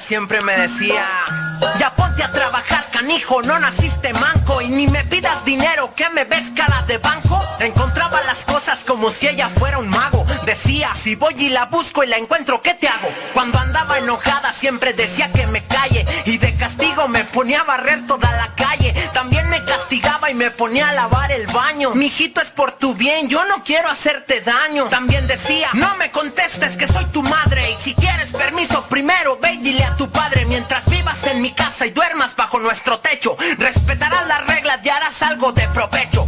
siempre me decía, ya ponte a trabajar, canijo, no naciste manco y ni me pidas dinero, que me ves cara de banco. Encontraba las cosas como si ella fuera un mago. Decía, si voy y la busco y la encuentro, ¿qué te hago? Cuando andaba enojada siempre decía que me calle y de castigo me ponía a barrer toda la calle. Me ponía a lavar el baño. Mijito es por tu bien, yo no quiero hacerte daño. También decía, no me contestes que soy tu madre y si quieres permiso primero ve y dile a tu padre mientras vivas en mi casa y duermas bajo nuestro techo. Respetarás las reglas y harás algo de provecho.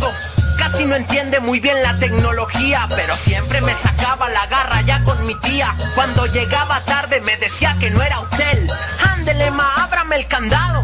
Casi no entiende muy bien la tecnología, pero siempre me sacaba la garra ya con mi tía. Cuando llegaba tarde me decía que no era hotel. Ándele ma, ábrame el candado.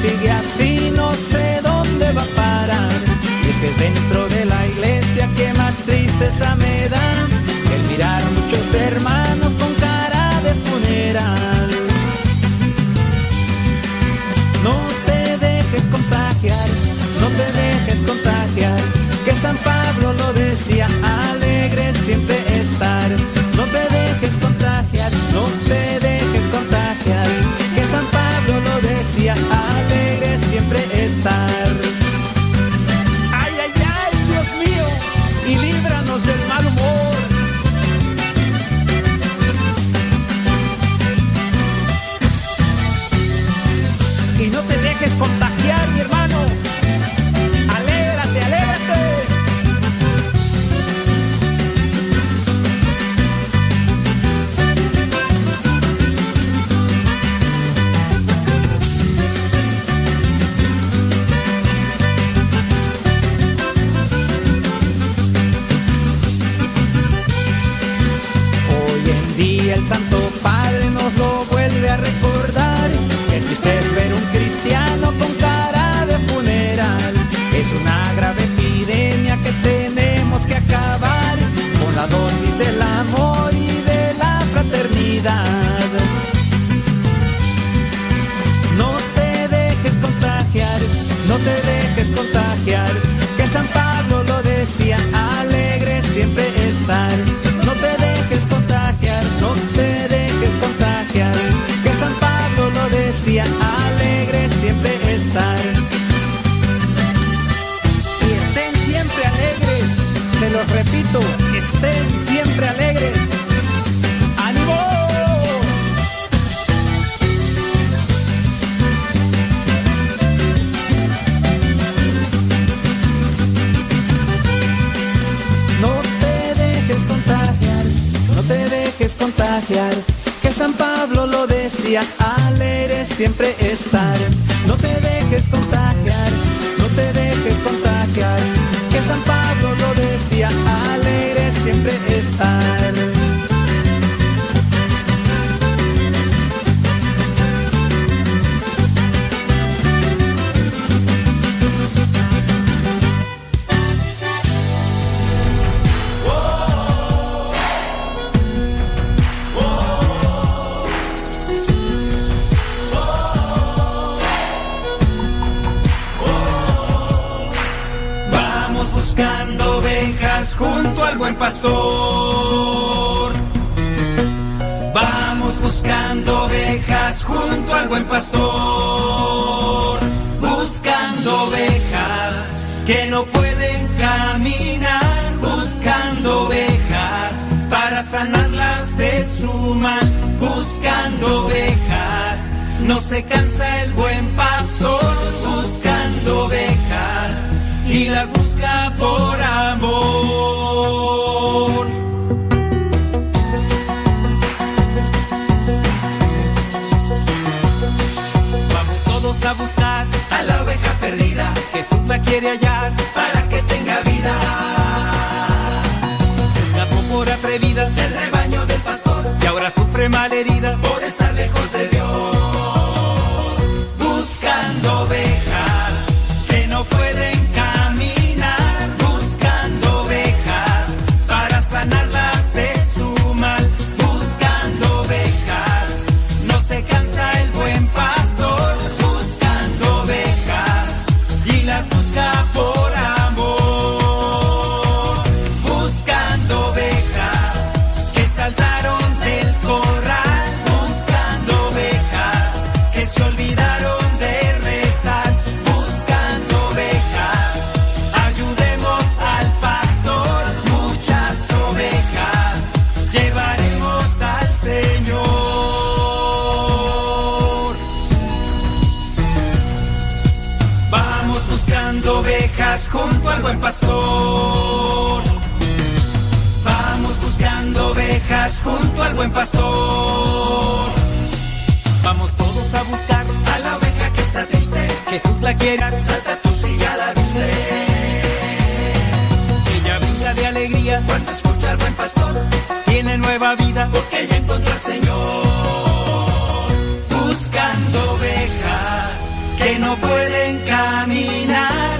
Sigue así no sé dónde va a parar. Y es que dentro de la iglesia que más tristeza me da al buen pastor. Vamos buscando ovejas junto al buen pastor. Vamos todos a buscar a la oveja que está triste. Jesús la quiere. Salta tú si ya la viste. Ella brinda de alegría cuando escucha al buen pastor. Tiene nueva vida porque ella encontró al Señor. Buscando ovejas que no pueden caminar.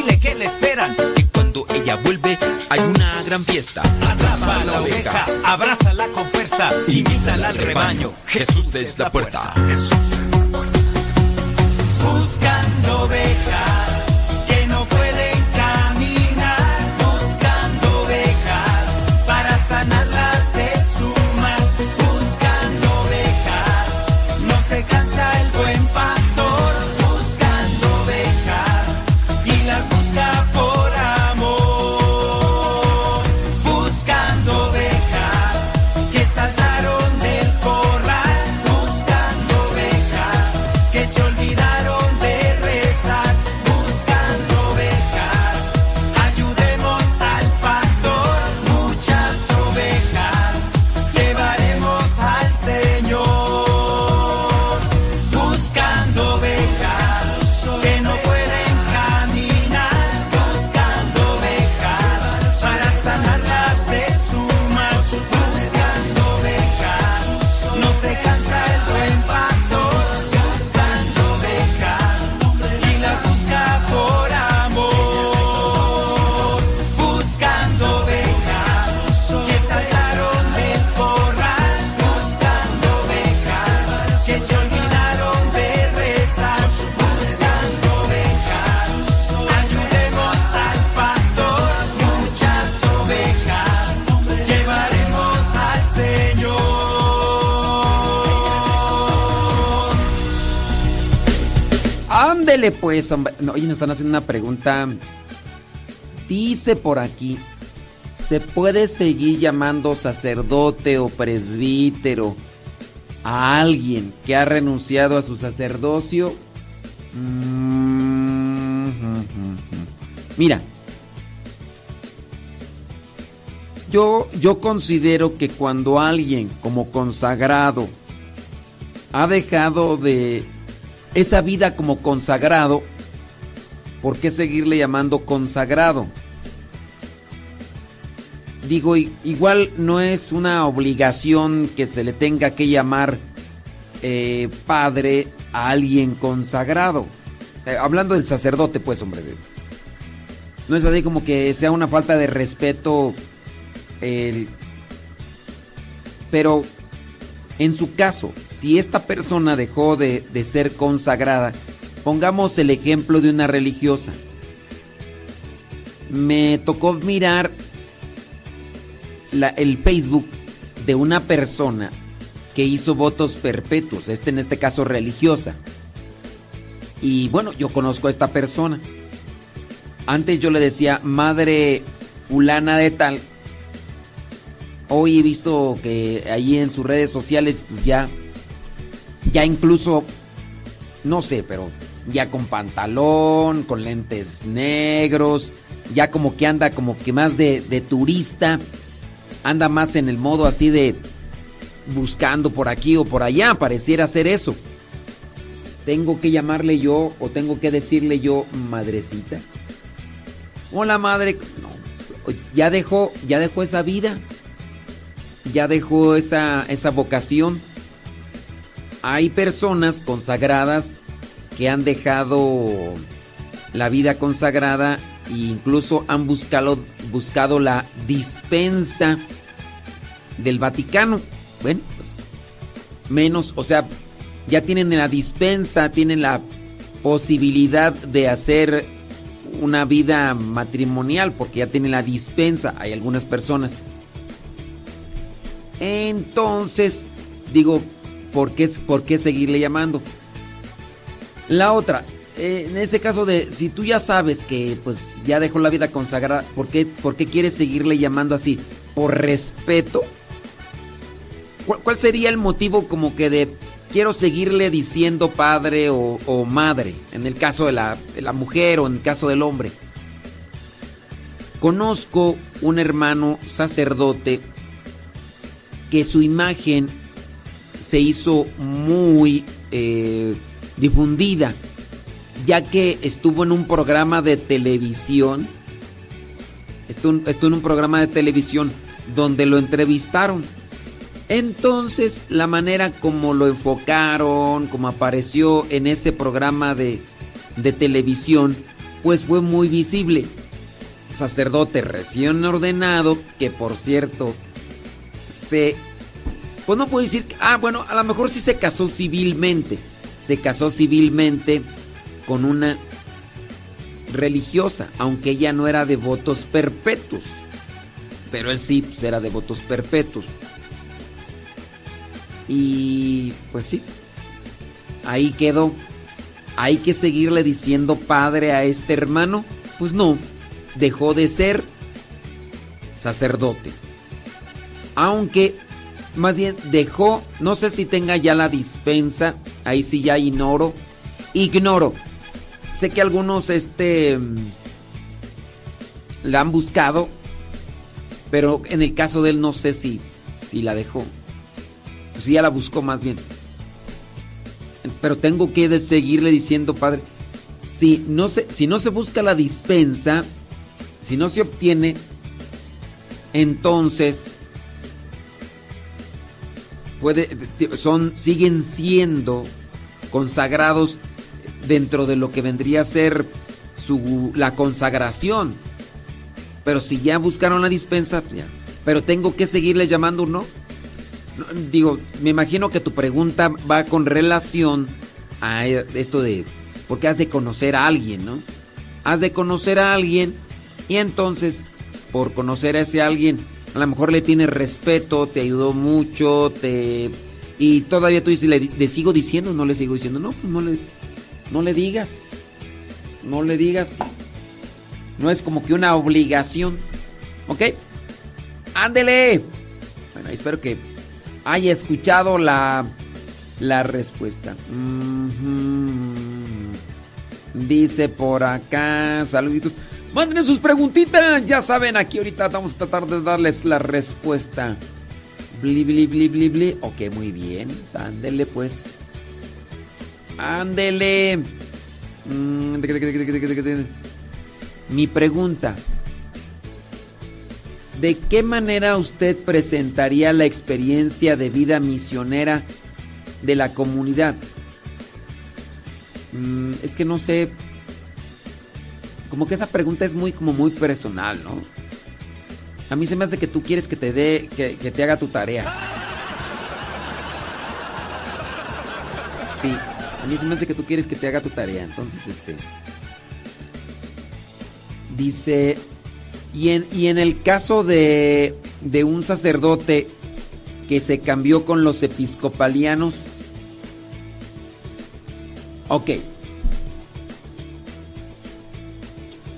que le esperan. Que cuando ella vuelve hay una gran fiesta. Atrapa a la oveja, abrázala con fuerza, invítala al rebaño. Jesús es la puerta. Buscando ovejas Pues. No, oye, nos están haciendo una pregunta. Dice por aquí, ¿se puede seguir llamando sacerdote o presbítero a alguien que ha renunciado a su sacerdocio? Mm. Mira, yo, yo considero que cuando alguien como consagrado ha dejado de esa vida como consagrado, ¿por qué seguirle llamando consagrado? Digo, igual no es una obligación que se le tenga que llamar eh, padre a alguien consagrado. Eh, hablando del sacerdote, pues, hombre. No es así como que sea una falta de respeto. Pero en su caso, si esta persona dejó de, de ser consagrada, pongamos el ejemplo de una religiosa. Me tocó mirar el Facebook de una persona que hizo votos perpetuos, este en este caso religiosa. Y bueno, yo conozco a esta persona. Antes yo le decía madre fulana de tal. Hoy he visto que allí en sus redes sociales pues ya ya incluso no sé, pero ya con pantalón, con lentes negros, ya como que anda como que más de, de turista, anda más en el modo así de buscando por aquí o por allá, pareciera ser eso. Tengo que llamarle yo o tengo que decirle yo madrecita. Hola madre, no, ya dejó, ya dejó esa vida, ya dejó esa, esa vocación. Hay personas consagradas que han dejado la vida consagrada e incluso han buscado, buscado la dispensa del Vaticano. Bueno, pues, menos, o sea, ya tienen la dispensa, tienen la posibilidad de hacer una vida matrimonial porque ya tiene la dispensa, hay algunas personas. Entonces, digo, ¿por qué, por qué seguirle llamando? La otra, eh, en ese caso de si tú ya sabes que pues ya dejó la vida consagrada, ¿por qué, por qué quieres seguirle llamando así? ¿Por respeto? ¿Cuál, cuál sería el motivo como que de quiero seguirle diciendo padre o, madre? En el caso de la, de la mujer o en el caso del hombre. Conozco un hermano sacerdote que su imagen se hizo muy eh, difundida, ya que estuvo en un programa de televisión, estuvo, estuvo en un programa de televisión donde lo entrevistaron. Entonces, la manera como lo enfocaron, como apareció en ese programa de, de televisión, pues fue muy visible. Sacerdote recién ordenado, que por cierto, se... Pues no puedo decir... Ah, bueno, a lo mejor sí se casó civilmente. Se casó civilmente con una religiosa, aunque ella no era de votos perpetuos. Pero él sí, pues era de votos perpetuos. Y pues sí, ahí quedó. ¿Hay que seguirle diciendo padre a este hermano? Pues no, dejó de ser sacerdote. Aunque, más bien, dejó, no sé si tenga ya la dispensa, ahí sí ya ignoro. Ignoro. Sé que algunos, este, mm, la han buscado, pero en el caso de él no sé si, si la dejó. Pues sí, ya la buscó más bien. Pero tengo que seguirle diciendo, padre, si no se, si no se busca la dispensa, si no se obtiene, entonces puede, son, siguen siendo consagrados dentro de lo que vendría a ser su, la consagración. Pero si ya buscaron la dispensa, pues ya. Pero tengo que seguirles llamando, ¿no? No, Digo, me imagino que tu pregunta va con relación a esto de, porque has de conocer a alguien, ¿no? Has de conocer a alguien y entonces, por conocer a ese alguien, a lo mejor le tienes respeto, te ayudó mucho, te... Y todavía tú dices, ¿le, sigo diciendo? No le sigo diciendo, no, pues no le, no le digas, no le digas. No es como que una obligación, ¿ok? Ándele. Bueno, espero que haya escuchado la, la respuesta. Ujú. Dice por acá, saluditos. Manden sus preguntitas, ya saben, aquí ahorita vamos a tratar de darles la respuesta. Bli, bli, bli, bli, bli. Ok, muy bien. Ándele pues. Ándele. Mm, Mi pregunta. ¿De qué manera usted presentaría la experiencia de vida misionera de la comunidad? Mm, es que no sé. Como que esa pregunta es muy, como muy personal, ¿no? A mí se me hace que tú quieres que te dé, que, que te haga tu tarea. Sí, a mí se me hace que tú quieres que te haga tu tarea. Entonces, este. Dice. Y en, y en el caso de, de un sacerdote que se cambió con los episcopalianos. Ok.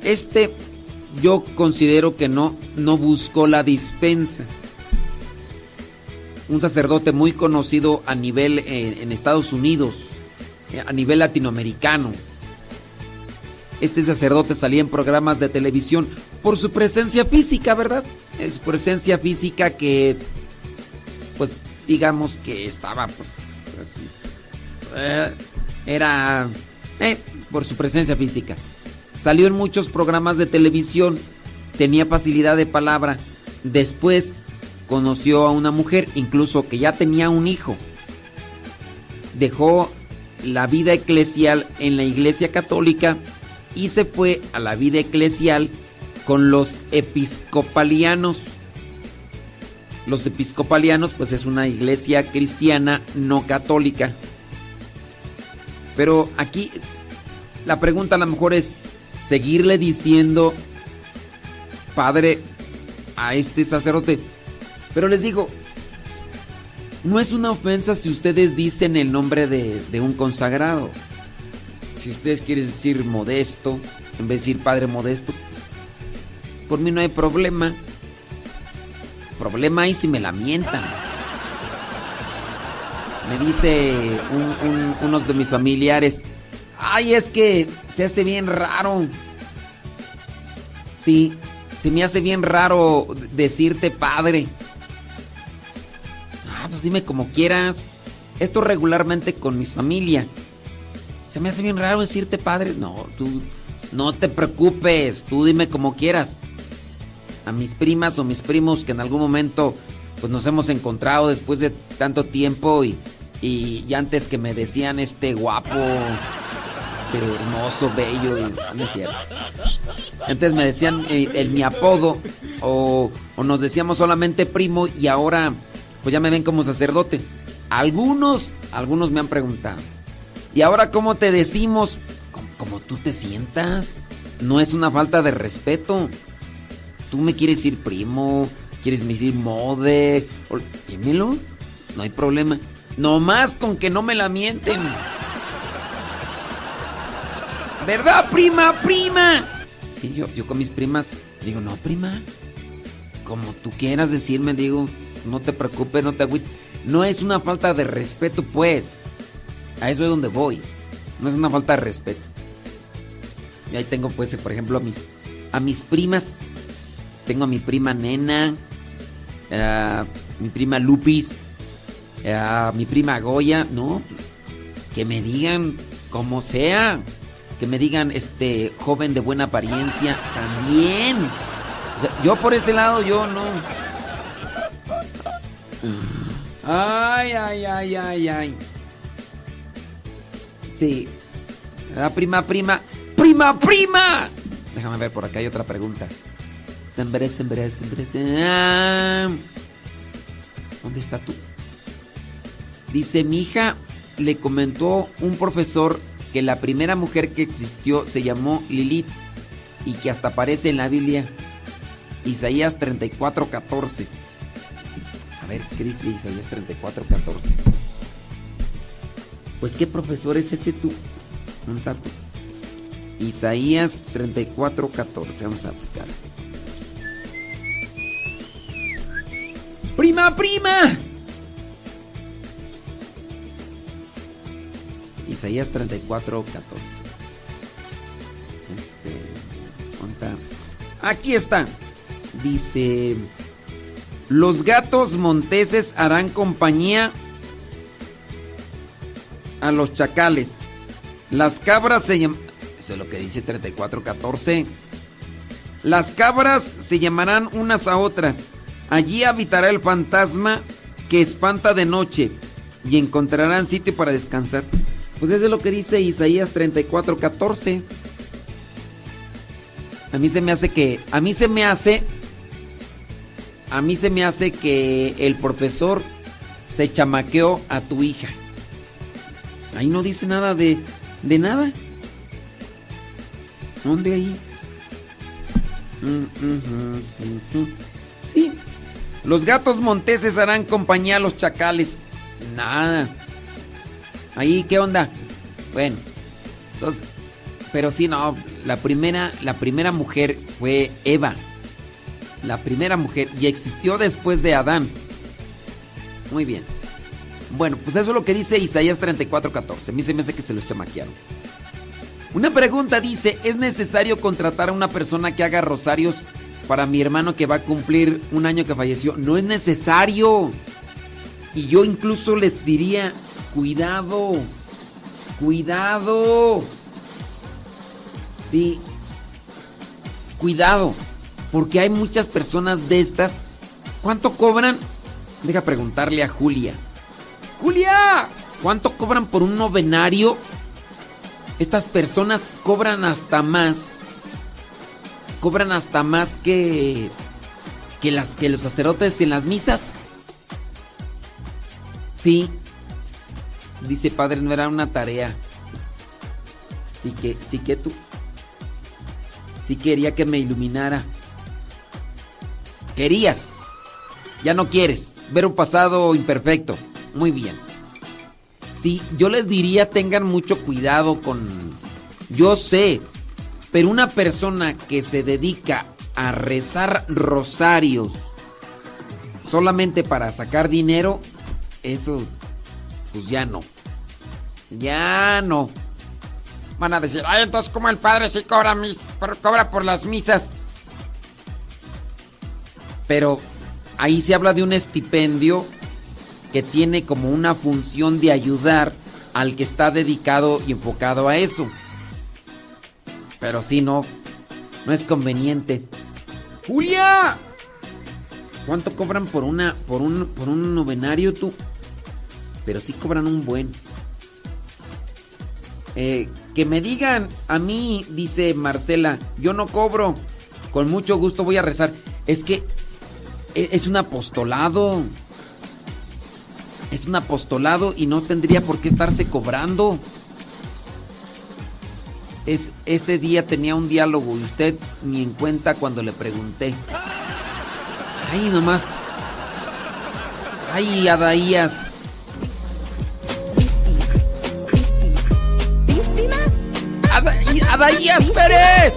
Este yo considero que no, no buscó la dispensa. Un sacerdote muy conocido a nivel eh, en Estados Unidos, eh, a nivel latinoamericano. Este sacerdote salía en programas de televisión por su presencia física, ¿verdad? Es su presencia física que, pues, digamos que estaba, pues, así. eh, era, eh, por su presencia física. Salió en muchos programas de televisión, tenía facilidad de palabra. Después conoció a una mujer, incluso que ya tenía un hijo. Dejó la vida eclesial en la iglesia católica y se fue a la vida eclesial con los episcopalianos. Los episcopalianos pues es una iglesia cristiana no católica. Pero aquí la pregunta a lo mejor es, seguirle diciendo padre a este sacerdote. Pero les digo, no es una ofensa si ustedes dicen el nombre de, de un consagrado. Si ustedes quieren decir modesto, en vez de decir padre modesto, por mí no hay problema. Problema hay si me la mientan. Me dice un- un- uno de mis familiares, ay, es que se hace bien raro. Sí, se me hace bien raro decirte padre. Ah, pues dime como quieras. Esto regularmente con mis familia. Se me hace bien raro decirte padre. No, tú no te preocupes, tú dime como quieras. A mis primas o mis primos que en algún momento pues nos hemos encontrado después de tanto tiempo y, y antes que me decían este guapo, este hermoso, bello, y no es cierto. Antes me decían eh, el, mi apodo o, o nos decíamos solamente primo y ahora pues ya me ven como sacerdote. Algunos, algunos me han preguntado. ¿Y ahora cómo te decimos? Como, tú te sientas. No es una falta de respeto. Tú me quieres decir primo, quieres decir mode, dímelo, no hay problema. No más con que no me la mienten. ¿Verdad, prima, prima? Sí, yo, yo con mis primas digo, no, prima. Como tú quieras decirme, digo, no te preocupes, no te agüites. No es una falta de respeto, pues. A eso es donde voy. No es una falta de respeto. Y ahí tengo, pues, por ejemplo, a mis, a mis primas. Tengo a mi prima Nena, a mi prima Lupis, a mi prima Goya, ¿no? Que me digan como sea. Que me digan, este, joven de buena apariencia, también. Yo por ese lado, yo no. Ay, ay, ay, ay, ay. Sí. La prima, prima. ¡Prima, prima! Déjame ver, por acá hay otra pregunta. Sembré, sembré, sembré. sem-. ¿Dónde está tú? Dice, mi hija le comentó un profesor que la primera mujer que existió se llamó Lilith y que hasta aparece en la Biblia. Isaías 34, 14. A ver, ¿qué dice Isaías 34, 14? Pues, ¿qué profesor es ese tú? ¿Dónde está tú? Isaías 34, 14. Vamos a buscar. ¡Prima, prima! Isaías 34, 14. Este. Aquí está. Dice. Los gatos monteses harán compañía a los chacales. Las cabras se llaman. Eso es lo que dice 3414. Las cabras se llamarán unas a otras. Allí habitará el fantasma que espanta de noche y encontrarán sitio para descansar. Pues eso es lo que dice Isaías 3414. A mí se me hace que. A mí se me hace. A mí se me hace que el profesor se chamaqueó a tu hija. Ahí no dice nada de, de nada. ¿Dónde ahí? Mm. Sí. Los gatos monteses harán compañía a los chacales. Nada. Ahí, ¿qué onda? Bueno, entonces, pero sí, no, la primera, la primera mujer fue Eva. La primera mujer y existió después de Adán. Muy bien. Bueno, pues eso es lo que dice Isaías 34:14. A mí se me hace que se los chamaquearon. Una pregunta dice, ¿es necesario contratar a una persona que haga rosarios para mi hermano que va a cumplir un año que falleció? No es necesario. Y yo incluso les diría, cuidado, cuidado. Sí, cuidado, porque hay muchas personas de estas. ¿Cuánto cobran? Deja preguntarle a Julia. Julia, ¿cuánto cobran por un novenario? Estas personas cobran hasta más. Cobran hasta más que que las que los sacerdotes en las misas. Sí. Dice padre, no era una tarea. Sí que, sí que tú. Sí quería que me iluminara. Querías. Ya no quieres. Ver un pasado imperfecto. Muy bien. Sí, yo les diría tengan mucho cuidado con... Yo sé, pero una persona que se dedica a rezar rosarios solamente para sacar dinero, eso pues ya no. Ya no. Van a decir, ay, entonces como el padre sí cobra, mis, cobra por las misas. Pero ahí se habla de un estipendio que tiene como una función de ayudar al que está dedicado y enfocado a eso. Pero sí, no, no es conveniente. ¡Julia! ¿Cuánto cobran por una, por un, por un novenario tú? Pero sí cobran un buen. Eh, que me digan a mí, dice Marcela, yo no cobro. Con mucho gusto voy a rezar. Es que e- es un apostolado. Es un apostolado y no tendría por qué estarse cobrando. Es, ese día tenía un diálogo y usted ni en cuenta cuando le pregunté. Ay, nomás. Ay, Adaías. Adaías Pérez.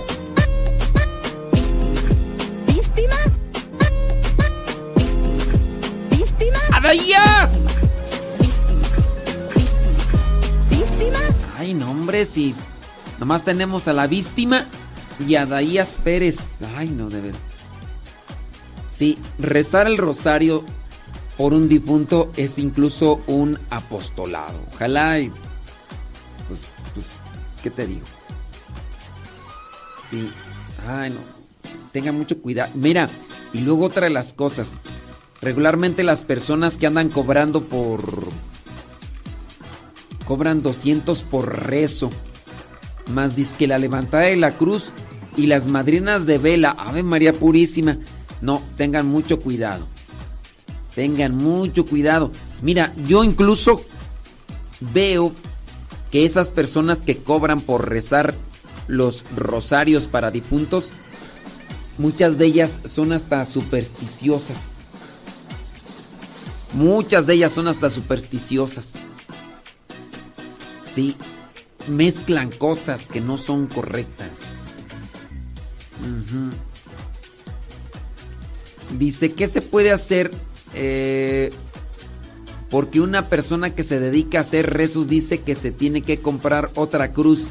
Adaías. Ay, no, hombre, si nomás tenemos a la víctima y a Adaías Pérez. Ay, no, de veras. Sí, rezar el rosario por un difunto es incluso un apostolado. Ojalá y... Pues, pues, ¿qué te digo? Sí, ay no, tengan mucho cuidado. Mira, y luego otra de las cosas. Regularmente las personas que andan cobrando por... Cobran 200 por rezo. Más que la levantada de la cruz y las madrinas de vela. Ave María Purísima. No, tengan mucho cuidado. Tengan mucho cuidado. Mira, yo incluso veo que esas personas que cobran por rezar los rosarios para difuntos, muchas de ellas son hasta supersticiosas. Muchas de ellas son hasta supersticiosas. Sí, mezclan cosas que no son correctas. Dice, ¿qué se puede hacer? Eh, porque una persona que se dedica a hacer rezos dice que se tiene que comprar otra cruz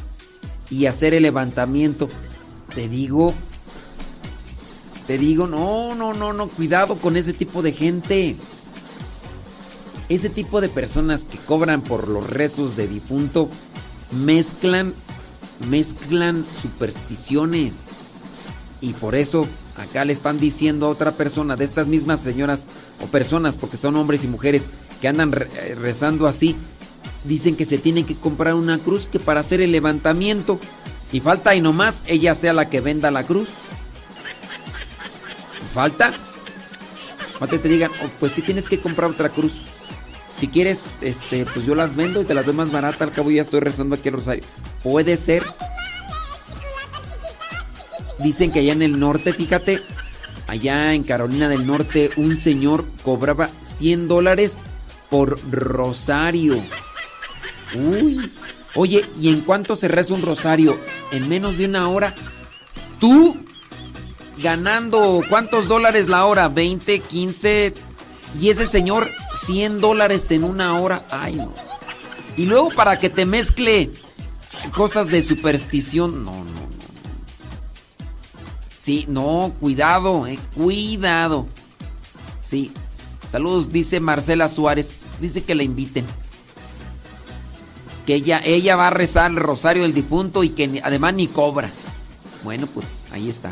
y hacer el levantamiento. Te digo, te digo, no, no, no, no, cuidado con ese tipo de gente. Ese tipo de personas que cobran por los rezos de difunto mezclan, mezclan supersticiones. Y por eso acá le están diciendo a otra persona de estas mismas señoras o personas, porque son hombres y mujeres que andan eh, rezando así, dicen que se tiene que comprar una cruz que para hacer el levantamiento. Y falta y nomás ella sea la que venda la cruz. Falta. Falta te digan, "Oh, pues sí tienes que comprar otra cruz. Si quieres, este, pues yo las vendo y te las doy más barata. Al cabo ya estoy rezando aquí el rosario. Puede ser. Dicen que allá en el norte, fíjate, allá en Carolina del Norte, un señor cobraba 100 dólares por rosario. Uy. Oye, ¿y en cuánto se reza un rosario? En menos de una hora. Tú ganando cuántos dólares la hora? 20, 15. Y ese señor 100 dólares en una hora. Ay, no. Y luego para que te mezcle cosas de superstición. No, no, no. Sí, no, cuidado, eh, cuidado. Sí. Saludos, dice Marcela Suárez. Dice que la inviten. Que ella, ella va a rezar el rosario del difunto y que además ni cobra. Bueno, pues ahí está.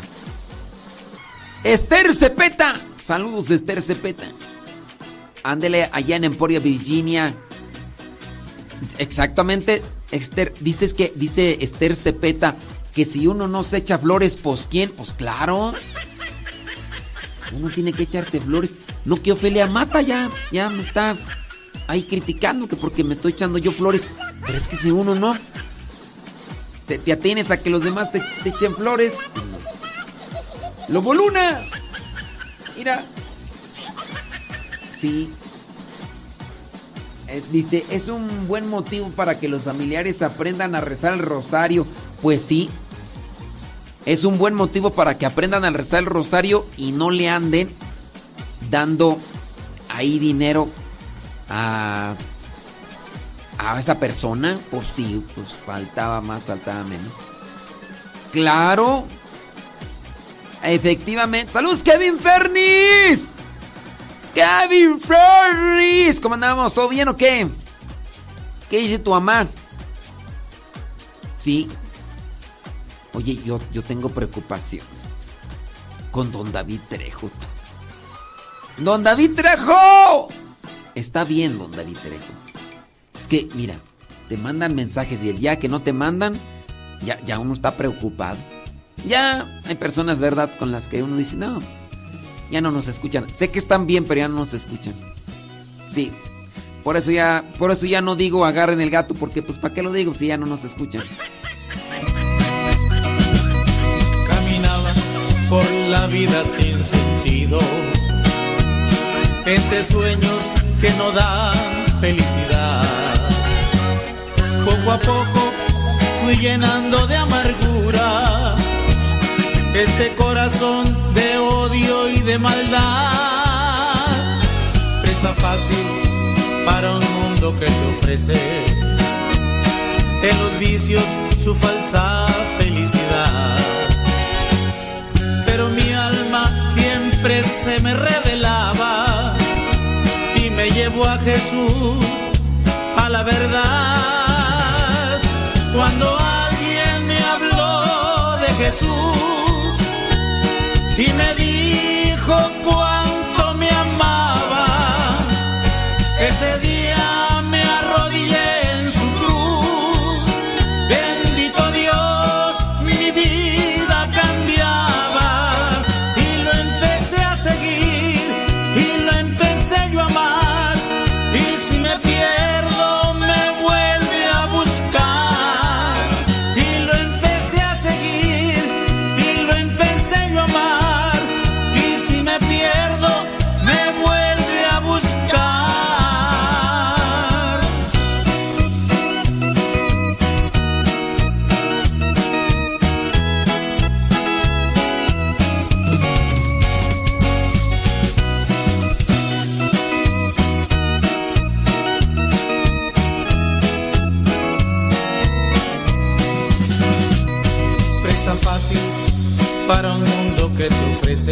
Esther Cepeta. Saludos, Esther Cepeta. Ándele allá en Emporia, Virginia. Exactamente, Esther. Dices que, dice Esther Cepeta, que si uno no se echa flores, pues quién, pues claro. Uno tiene que echarse flores. No que Ofelia mata ya, ya me está ahí criticando que porque me estoy echando yo flores. Pero es que si uno no. te, atienes a que los demás te, echen flores. Lobo Luna. Mira. Sí. Eh, dice, es un buen motivo para que los familiares aprendan a rezar el rosario. Pues sí. Es un buen motivo para que aprendan a rezar el rosario y no le anden dando ahí dinero a, a esa persona. Pues sí, pues faltaba más, faltaba menos. Claro. Efectivamente. ¡Saludos, Kevin Fernis! ¡Kevin Fernis! ¿Cómo andamos? ¿Todo bien o qué? ¿Qué dice tu mamá? Sí. Oye, yo, yo tengo preocupación con don David Trejo. ¡Don David Trejo! Está bien, don David Trejo. Es que, mira, te mandan mensajes y el día que no te mandan, ya, ya uno está preocupado. Ya hay personas, ¿verdad?, con las que uno dice, no, pues, ya no nos escuchan. Sé que están bien, pero ya no nos escuchan. Sí. Por eso ya, por eso ya no digo agarren el gato, porque pues ¿para qué lo digo si ya no nos escuchan? Caminaba por la vida sin sentido, entre sueños que no dan felicidad. Poco a poco fui llenando de amargura este corazón de odio y de maldad. Presa fácil para un mundo que te ofrece en los vicios su falsa felicidad. Pero mi alma siempre se me me a Jesús, a la verdad. Cuando alguien me habló de Jesús y me dijo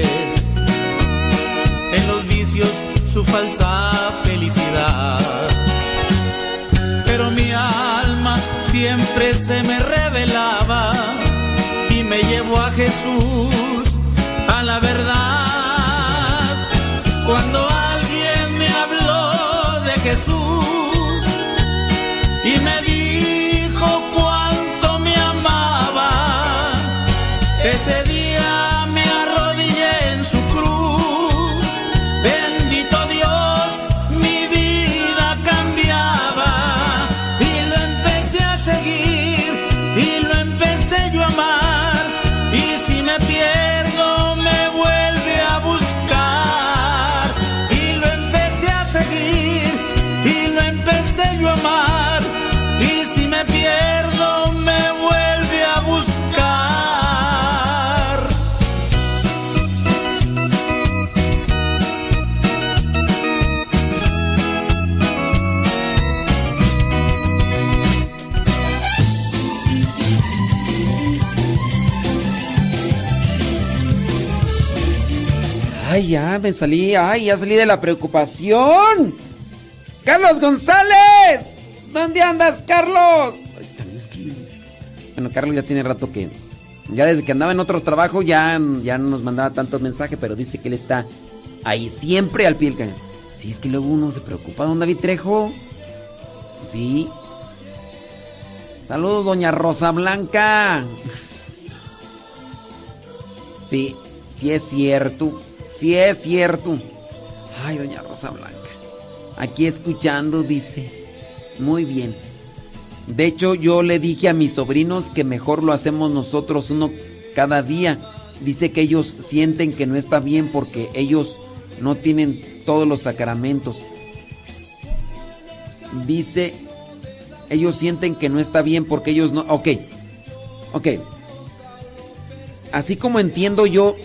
en los vicios su falsa felicidad. Pero mi alma siempre se me revelaba y me llevó a Jesús, a la verdad. Cuando Ya me salí, ay, ya salí de la preocupación. Carlos González, ¿dónde andas, Carlos? Ay, también es Bueno, Carlos ya tiene rato que, ya desde que andaba en otro trabajo ya, ya no nos mandaba tantos mensajes, pero dice que él está ahí siempre al pie del cañón. Sí, es que luego uno se preocupa, don David Trejo. Sí. Saludos, doña Rosa Blanca. Sí, sí es cierto. Sí es cierto. Ay, doña Rosa Blanca. Aquí escuchando, dice. Muy bien. De hecho, yo le dije a mis sobrinos que mejor lo hacemos nosotros uno cada día. Dice que ellos sienten que no está bien porque ellos no tienen todos los sacramentos. Dice, ellos sienten que no está bien porque ellos no... Ok, ok. Así como entiendo yo,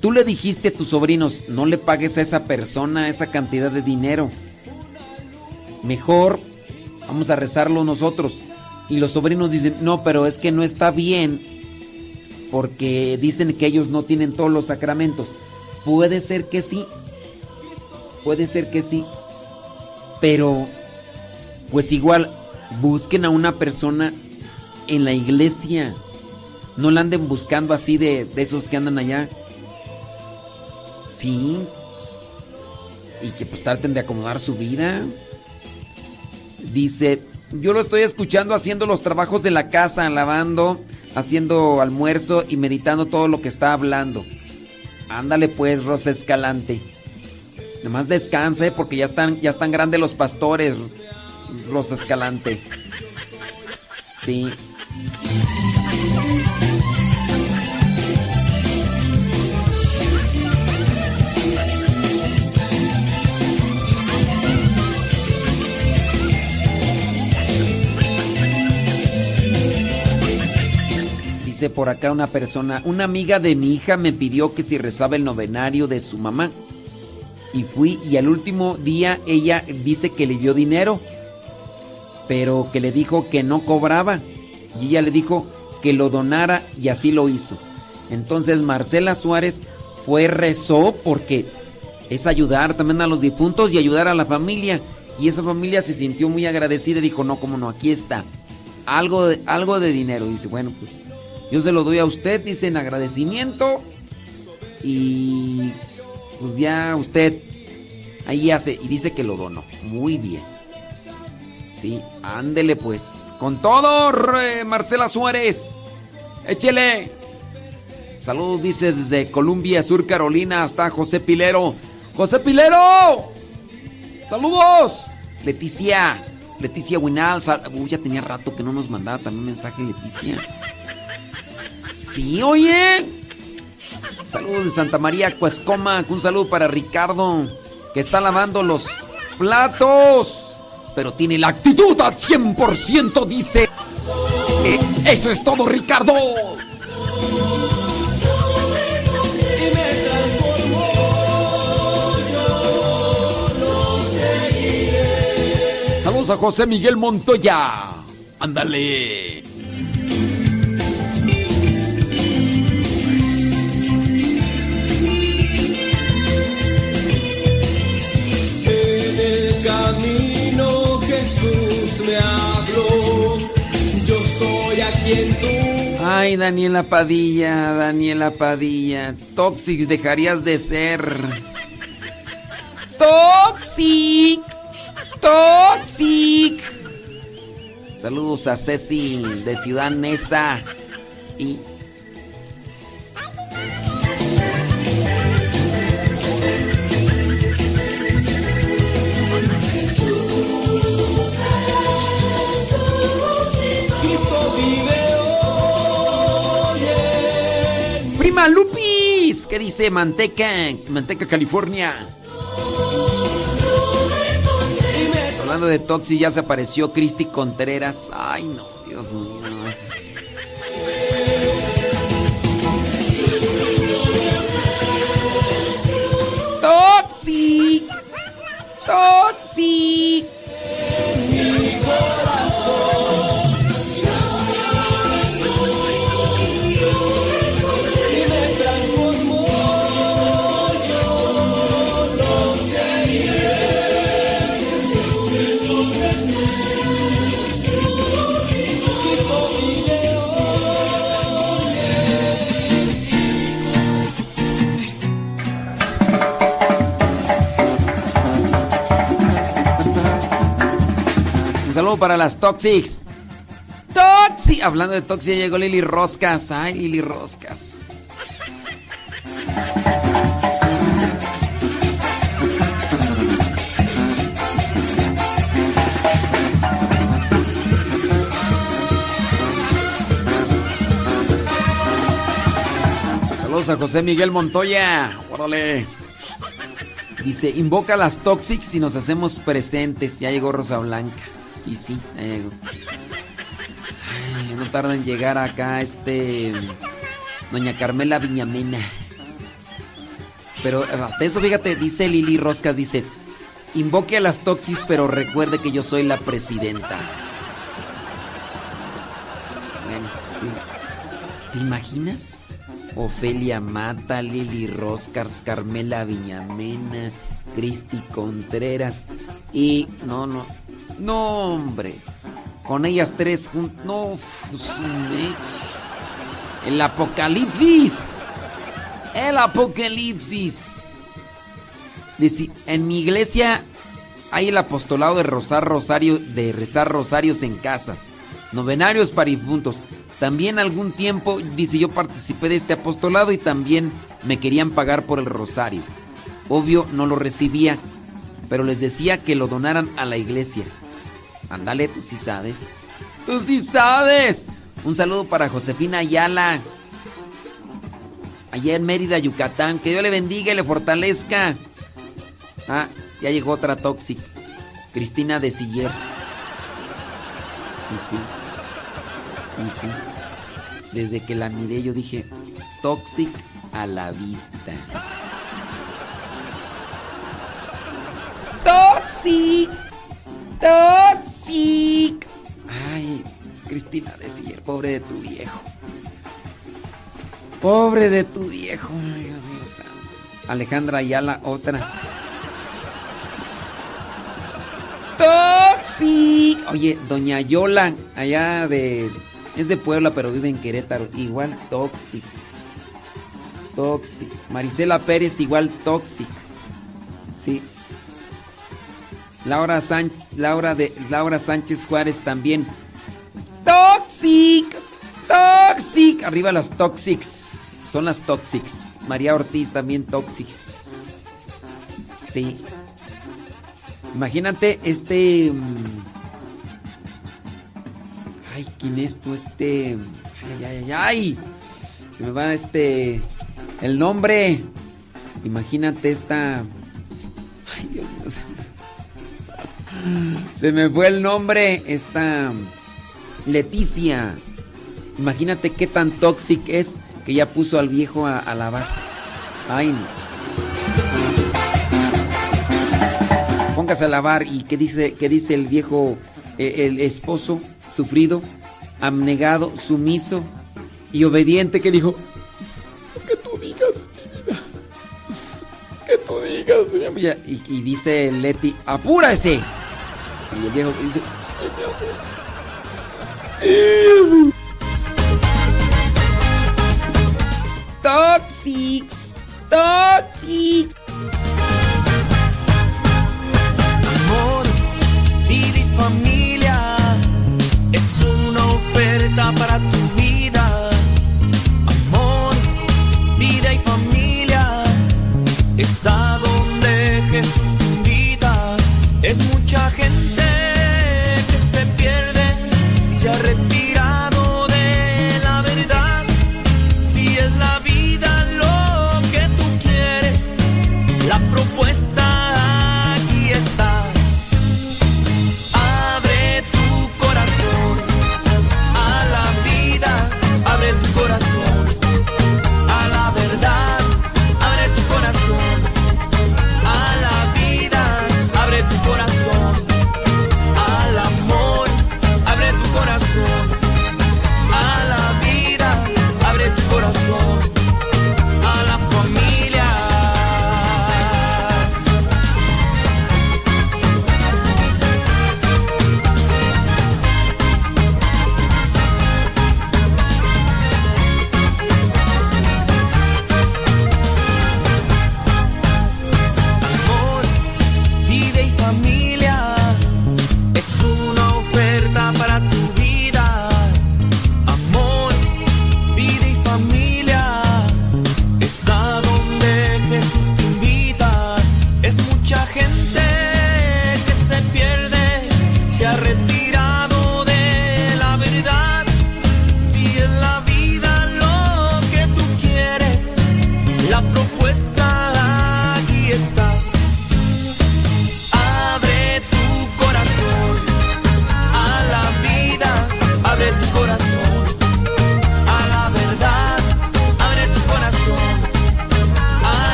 tú le dijiste a tus sobrinos, no le pagues a esa persona esa cantidad de dinero. Mejor vamos a rezarlo nosotros. Y los sobrinos dicen, no, pero es que no está bien porque dicen que ellos no tienen todos los sacramentos. Puede ser que sí, puede ser que sí, pero pues igual busquen a una persona en la iglesia. No la anden buscando así de, de esos que andan allá. Sí. Y que pues traten de acomodar su vida. Dice, yo lo estoy escuchando haciendo los trabajos de la casa, lavando, haciendo almuerzo y meditando todo lo que está hablando. Ándale pues, Rosa Escalante. Nomás descanse porque ya están, ya están grandes los pastores, Rosa Escalante. Sí. Dice por acá una persona, una amiga de mi hija me pidió que si rezaba el novenario de su mamá. Y fui y al último día ella dice que le dio dinero, pero que le dijo que no cobraba. Y ella le dijo que lo donara y así lo hizo. Entonces Marcela Suárez fue, rezó porque es ayudar también a los difuntos y ayudar a la familia. Y esa familia se sintió muy agradecida y dijo, no, cómo no, aquí está. Algo de, algo de dinero. Dice, bueno, pues yo se lo doy a usted, dice en agradecimiento. Y pues ya usted ahí hace y dice que lo donó. Muy bien. Sí, ándele pues. Con todo, Marcela Suárez. Échele. Saludos, dice desde Columbia, Sur Carolina, hasta José Pilero. ¡José Pilero! ¡Saludos! Leticia. Leticia Winal. Uy, ya tenía rato que no nos mandaba también mensaje Leticia. Sí, oye. Saludos de Santa María Cuescoma. Un saludo para Ricardo, que está lavando los platos. Pero tiene la actitud al 100%, dice. Eh, Eso es todo, Ricardo. Saludos a José Miguel Montoya. Ándale. Jesús me habló, yo soy a quien tú Ay, Daniela Padilla, Daniela Padilla. Toxic dejarías de ser. Toxic. Toxic. Saludos a Ceci de Ciudad Neza. Y Prima Lupis, ¿qué dice Manteca? Manteca, California. Hablando de Toxic, ya se apareció Cristi Contreras. Ay, no, Dios mío. Toxic. Toxic. para las Toxics. Toxi. Hablando de Toxi, llegó Lili Roscas. Ay, Lili Roscas. Saludos a José Miguel Montoya. Órale. Dice, invoca a las Toxics y nos hacemos presentes. Ya llegó Rosa Blanca. Y sí, llegó. Ay, no tarda en llegar acá este... Doña Carmela Viñamena. Pero hasta eso, fíjate, dice Lili Roscas, dice, invoque a las Toxics, pero recuerde que yo soy la presidenta. Bueno, sí. ¿Te imaginas? Ofelia Mata, Lili Roscas, Carmela Viñamena, Cristi Contreras y... No, no. No, hombre. Con ellas tres juntos... No, mecha. El apocalipsis. El apocalipsis. Dice, en mi iglesia hay el apostolado de rozar rosario, de rezar rosarios en casas, novenarios para difuntos. También algún tiempo, dice, yo participé de este apostolado y también me querían pagar por el rosario. Obvio, no lo recibía, pero les decía que lo donaran a la iglesia. Ándale, tú sí sabes. Tú sí sabes. Un saludo para Josefina Ayala. Allá en Mérida, Yucatán. Que Dios le bendiga y le fortalezca. Ah, ya llegó otra Toxic. Cristina de Siller. Y sí. Y sí. Desde que la miré yo dije, Toxic a la vista. Toxic. Toxic. Ay, Cristina de Siller, pobre de tu viejo. Pobre de tu viejo. Ay, Dios mío santo. Alejandra Ayala, otra. Toxic. Oye, doña Yola, allá de... Es de Puebla, pero vive en Querétaro. Igual Toxic. Toxic. Marisela Pérez, igual Toxic. Sí. Laura, San... Laura, de... Laura Sánchez Juárez también. Toxic. Toxic. Arriba las Toxics. Son las Toxics. María Ortiz también Toxics. Sí. Imagínate este. mm, Ay, ¿quién es tú? Este. Ay, ay, ay, ay. Se me va este. El nombre. Imagínate esta. Ay, Dios mío. Se- me fue el nombre. Esta. Leticia. Imagínate qué tan tóxic es que ya puso al viejo a, lavar. Ay, no. Póngase a lavar y qué dice, qué dice el viejo, eh, el esposo sufrido, abnegado, sumiso y obediente que dijo, que tú digas, mi vida, que tú digas. mi amor". Y, y dice Leti, apúrese. Y el viejo dice, sí. Toxics, toxics. Amor, vida y familia es una oferta para tu vida. Amor, vida y familia es a donde Jesús te invita. Es mucha gente se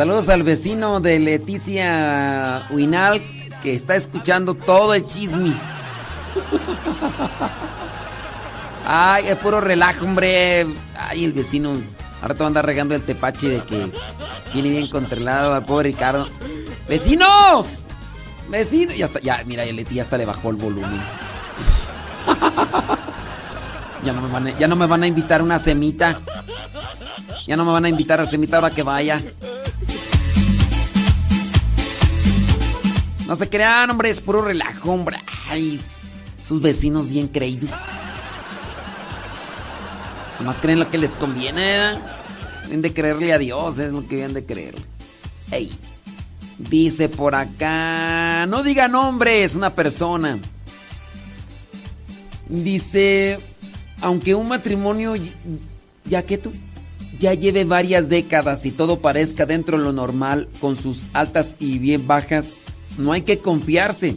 Saludos al vecino de Leticia Huinal que está escuchando todo el chisme. Ay, es puro relajo, hombre. Ay, el vecino. Ahora te andar regando el tepache de que viene bien controlado al pobre Ricardo. ¡Vecinos! ¡Vecino! Ya está, ya, mira, Leti ya hasta le bajó el volumen. ya, no me van a, ya no me van a invitar una semita. Ya no me van a invitar a semita ahora que vaya. No se crean, hombre, es puro relajo, hombre. Sus vecinos bien creídos. Nomás creen lo que les conviene. Deben de creerle a Dios, es lo que deben de creer. Ey. Dice por acá. No diga nombres, una persona. Dice. Aunque un matrimonio. Ya que tú. Ya lleve varias décadas y todo parezca dentro de lo normal, con sus altas y bien bajas, no hay que confiarse.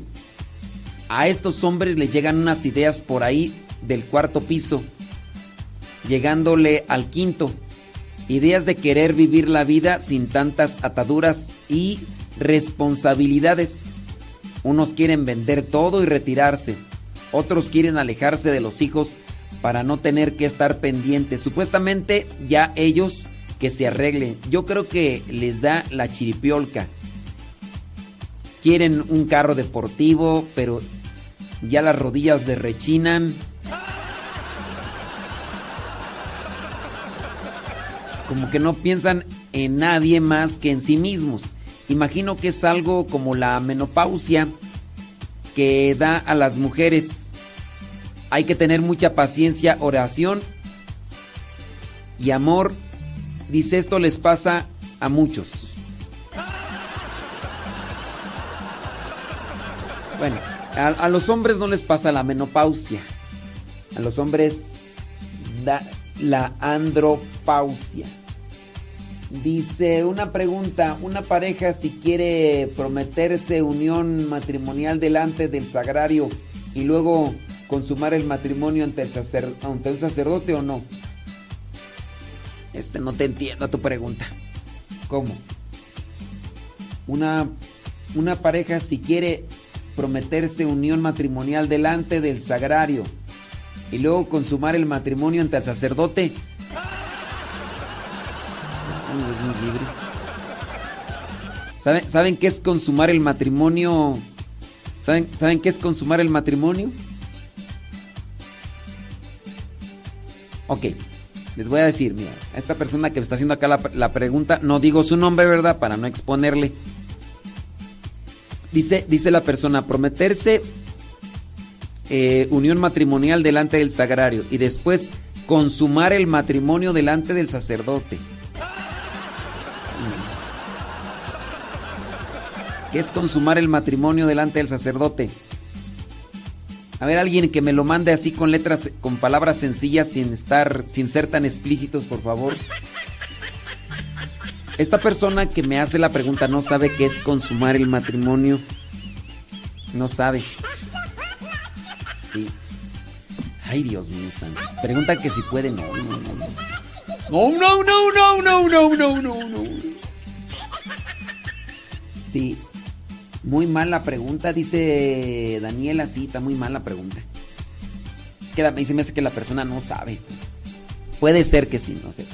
A estos hombres les llegan unas ideas por ahí del cuarto piso llegándole al quinto. Ideas de querer vivir la vida sin tantas ataduras y responsabilidades. Unos quieren vender todo y retirarse. Otros quieren alejarse de los hijos para no tener que estar pendientes. Supuestamente ya ellos que se arreglen. Yo creo que les da la chiripiolca. Quieren un carro deportivo, pero ya las rodillas les rechinan. como que no piensan en nadie más que en sí mismos. Imagino que es algo como la menopausia que da a las mujeres. Hay que tener mucha paciencia, oración y amor. Dice esto les pasa a muchos. Bueno, a, los hombres no les pasa la menopausia. A los hombres da la andropausia. Dice una pregunta, una pareja si quiere prometerse unión matrimonial delante del sagrario y luego consumar el matrimonio ante, el un sacerdote o no. Este no te entiendo tu pregunta. ¿Cómo? Una, una pareja si quiere prometerse unión matrimonial delante del sagrario y luego consumar el matrimonio ante el sacerdote. ¿Saben, ¿Saben qué es consumar el matrimonio? ¿Saben, ¿Saben qué es consumar el matrimonio? Ok, les voy a decir, mira, a esta persona que me está haciendo acá la, la pregunta, no digo su nombre, ¿verdad? Para no exponerle. Dice, dice la persona, prometerse eh, unión matrimonial delante del sagrario y después consumar el matrimonio delante del sacerdote. ¿Qué es consumar el matrimonio delante del sacerdote? A ver, alguien que me lo mande así con letras, con palabras sencillas, sin estar, sin ser tan explícitos, por favor. Esta persona que me hace la pregunta no sabe qué es consumar el matrimonio. No sabe. Sí. Ay, Dios mío, santo. Pregunta que si puede. No, no, no. No, no, no, no, no, no, no, no. Sí. Muy mala pregunta, dice Daniela. Sí, está muy mala pregunta. Es que la, me hace que la persona no sabe. Puede ser que sí, no sé.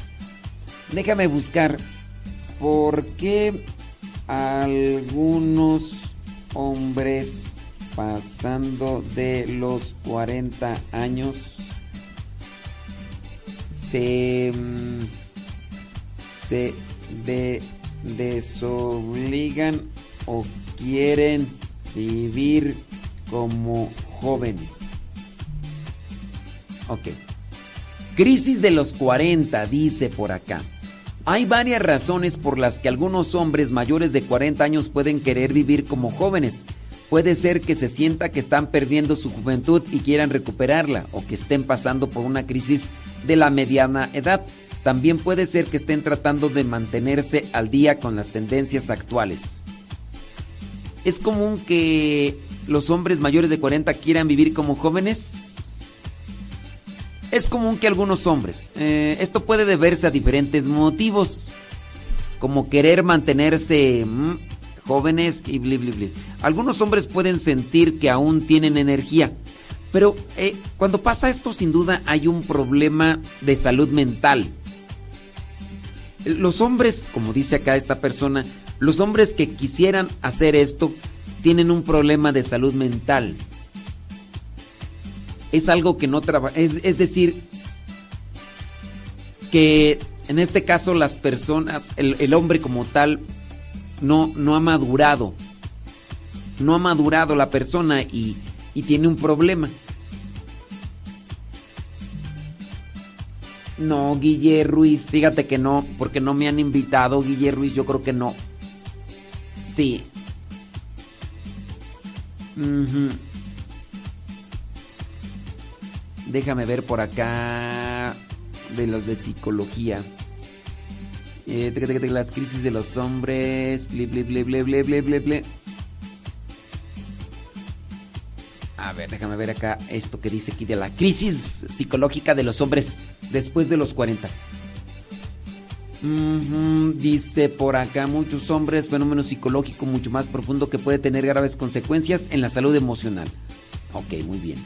Déjame buscar por qué algunos hombres pasando de los 40 años se, mm, se de- desobligan o quieren vivir como jóvenes. Ok. Crisis de los 40, dice por acá. Hay varias razones por las que algunos hombres mayores de 40 años pueden querer vivir como jóvenes. Puede ser que se sienta que están perdiendo su juventud y quieran recuperarla, o que estén pasando por una crisis de la mediana edad. También puede ser que estén tratando de mantenerse al día con las tendencias actuales. ¿Es común que los hombres mayores de 40 quieran vivir como jóvenes? Es común que algunos hombres, eh, esto puede deberse a diferentes motivos, como querer mantenerse mm, jóvenes y bli, bli, bli. Algunos hombres pueden sentir que aún tienen energía, pero eh, cuando pasa esto sin duda hay un problema de salud mental. Los hombres, como dice acá esta persona, los hombres que quisieran hacer esto tienen un problema de salud mental. Es algo que no trabaja, es, es decir, que en este caso las personas, el, el hombre como tal, no, no ha madurado. No ha madurado la persona y, y tiene un problema. No, Guille Ruiz, fíjate que no, porque no me han invitado, Guille Ruiz, yo creo que no. Sí. Ujú. Déjame ver por acá de los de psicología. Eh, las crisis de los hombres. Ble, ble, ble. A ver, déjame ver acá esto que dice aquí de la crisis psicológica de los hombres después de los 40. Ujú, Dice por acá muchos hombres, fenómeno psicológico mucho más profundo que puede tener graves consecuencias en la salud emocional. Ok, muy bien.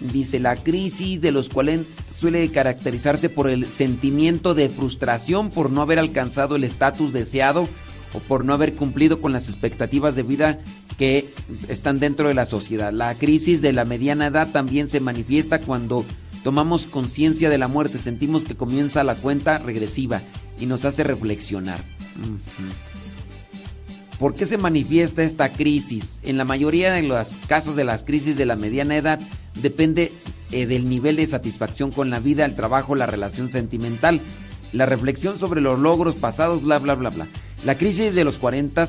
Dice, la crisis de los 40 suele caracterizarse por el sentimiento de frustración por no haber alcanzado el estatus deseado o por no haber cumplido con las expectativas de vida que están dentro de la sociedad. La crisis de la mediana edad también se manifiesta cuando tomamos conciencia de la muerte, sentimos que comienza la cuenta regresiva y nos hace reflexionar. ¿Por qué se manifiesta esta crisis? En la mayoría de los casos de las crisis de la mediana edad depende eh, del nivel de satisfacción con la vida, el trabajo, la relación sentimental, la reflexión sobre los logros pasados, bla, bla, bla, bla. La crisis de los 40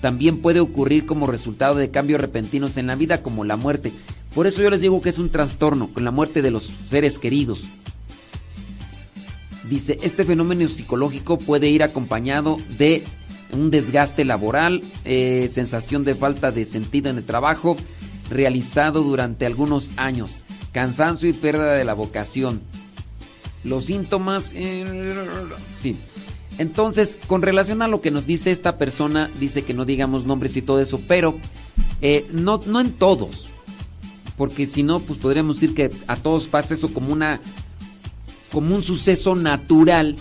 también puede ocurrir como resultado de cambios repentinos en la vida, como la muerte. Por eso yo les digo que es un trastorno con la muerte de los seres queridos. Dice, este fenómeno psicológico puede ir acompañado de un desgaste laboral, eh, sensación de falta de sentido en el trabajo realizado durante algunos años, cansancio y pérdida de la vocación. Los síntomas... eh, sí. Entonces, con relación a lo que nos dice esta persona, dice que no digamos nombres y todo eso, pero eh, no, no en todos. Porque si no, pues podríamos decir que a todos pasa eso como una. como un suceso natural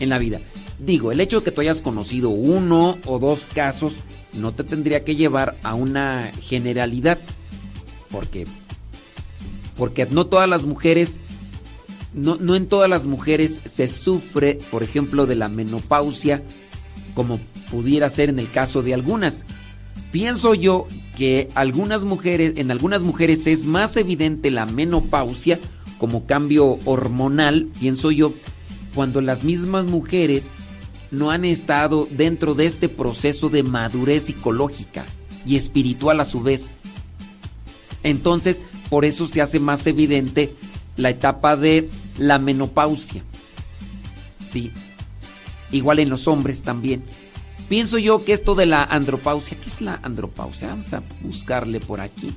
en la vida. Digo, el hecho de que tú hayas conocido uno o dos casos no te tendría que llevar a una generalidad. Porque. Porque no todas las mujeres. No, no en todas las mujeres se sufre, por ejemplo, de la menopausia, como pudiera ser en el caso de algunas. Pienso yo que algunas mujeres, en algunas mujeres es más evidente la menopausia como cambio hormonal, pienso yo, cuando las mismas mujeres no han estado dentro de este proceso de madurez psicológica y espiritual a su vez. Entonces, por eso se hace más evidente la etapa de la menopausia. Sí. Igual en los hombres también. Pienso yo que esto de la andropausia, ¿qué es la andropausia? Vamos a buscarle por aquí.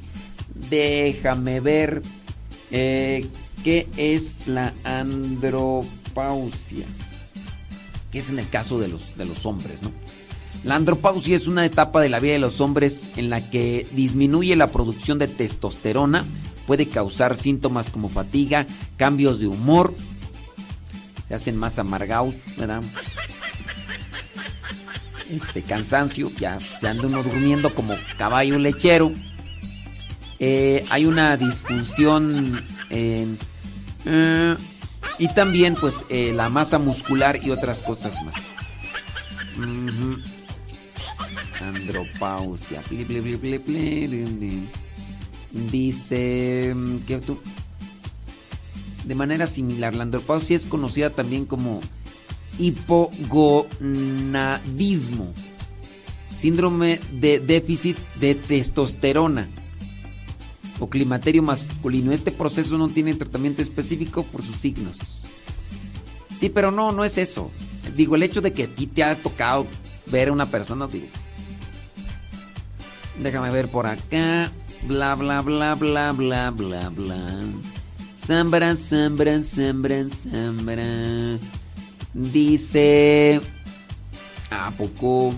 Déjame ver eh, qué es la andropausia. Es en el caso de los, de los hombres, ¿no? La andropausia es una etapa de la vida de los hombres en la que disminuye la producción de testosterona, puede causar síntomas como fatiga, cambios de humor, se hacen más amargados, ¿verdad? Este cansancio, ya se anda uno durmiendo como caballo lechero. Eh, hay una disfunción en, eh, y también pues eh, la masa muscular y otras cosas más. Andropausia. Dice mm, que tú de manera similar, la andropausia es conocida también como hipogonadismo, síndrome de déficit de testosterona o climaterio masculino. Este proceso no tiene tratamiento específico por sus signos. Sí, pero no, no es eso. Digo, el hecho de que a ti te ha tocado ver a una persona, digo. Déjame ver por acá. Bla, bla, bla, bla, bla, bla, bla. Zambra, zambra, zambra, zambra. Dice. ¿A poco?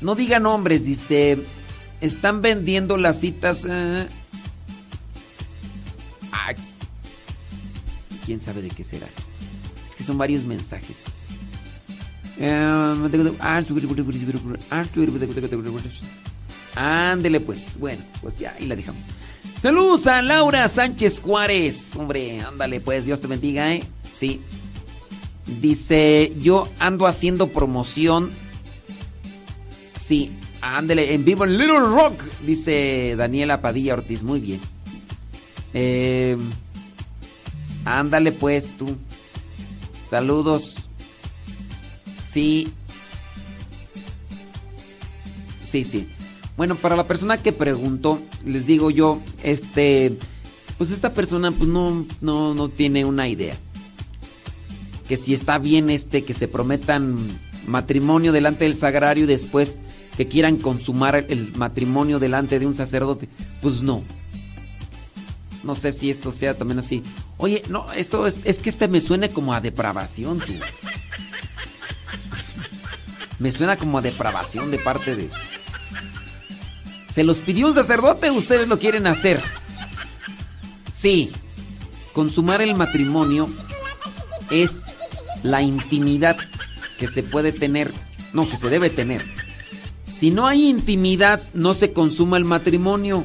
No diga nombres, dice. Están vendiendo las citas. eh. Ay, ¿Quién sabe de qué será? Es que son varios mensajes. Ándele pues. Bueno, pues ya, ahí la dejamos. Saludos a Laura Sánchez Juárez. Hombre, ándale pues, Dios te bendiga, ¿eh? Sí. Dice, yo ando haciendo promoción. Sí, ándele, en vivo en Little Rock. Dice Daniela Padilla Ortiz, muy bien. Eh, ándale pues tú. Saludos. Sí. Sí, sí. Bueno, para la persona que preguntó, les digo yo, este, pues esta persona pues no, no, no tiene una idea. Que si está bien este, que se prometan matrimonio delante del sagrario y después que quieran consumar el matrimonio delante de un sacerdote, pues no. No sé si esto sea también así. Oye, no, esto es, es que este me suena como a depravación, tú. Me suena como a depravación de parte de... Se los pidió un sacerdote, ustedes lo quieren hacer. Sí, consumar el matrimonio es la intimidad que se puede tener, no, que se debe tener. Si no hay intimidad, no se consuma el matrimonio.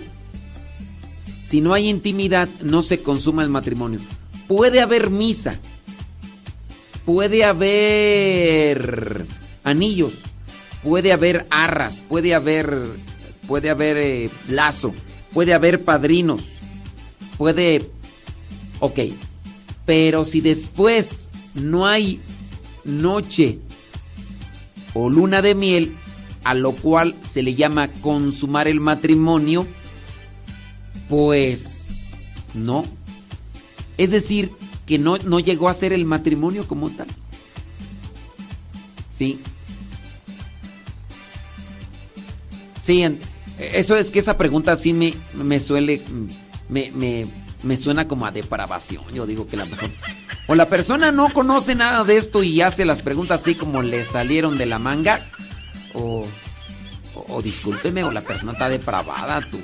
Si no hay intimidad, no se consuma el matrimonio. Puede haber misa. Puede haber anillos. Puede haber arras. Puede haber puede haber eh, lazo, puede haber padrinos, puede... Ok, pero si después no hay noche o luna de miel, a lo cual se le llama consumar el matrimonio, pues no. Es decir, que no, no llegó a ser el matrimonio como tal. Sí. Sí, eso es que esa pregunta sí me, me suele. Me, me, me suena como a depravación. Yo digo que la mejor. O la persona no conoce nada de esto y hace las preguntas así como le salieron de la manga. O. O, o discúlpeme, o la persona está depravada, tú.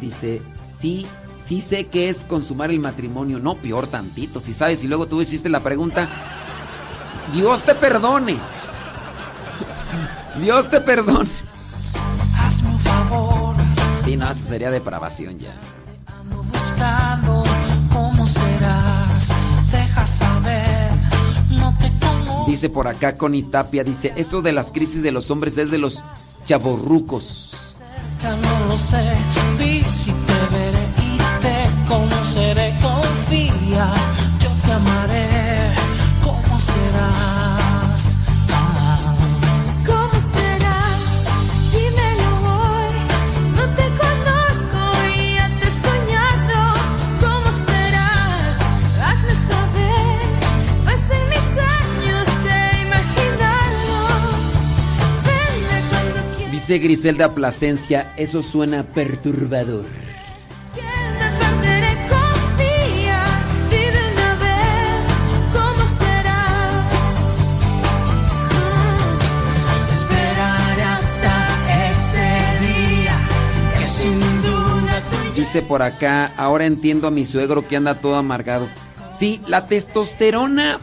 Dice, sí, sí sé que es consumar el matrimonio. No, peor tantito. Si sabes, y luego tú hiciste la pregunta. Dios te perdone. Dios te perdone. Hazme un favor, Sí, no, eso sería depravación ya. buscando cómo serás. Dice por acá Connie Tapia, dice, eso de las crisis de los hombres es de los chaborrucos. no lo sé. Vi si te veré y te conoceré. Confía, Dice Griselda Plasencia, eso suena perturbador. Dice por acá, ahora entiendo a mi suegro que anda todo amargado. Sí, la testosterona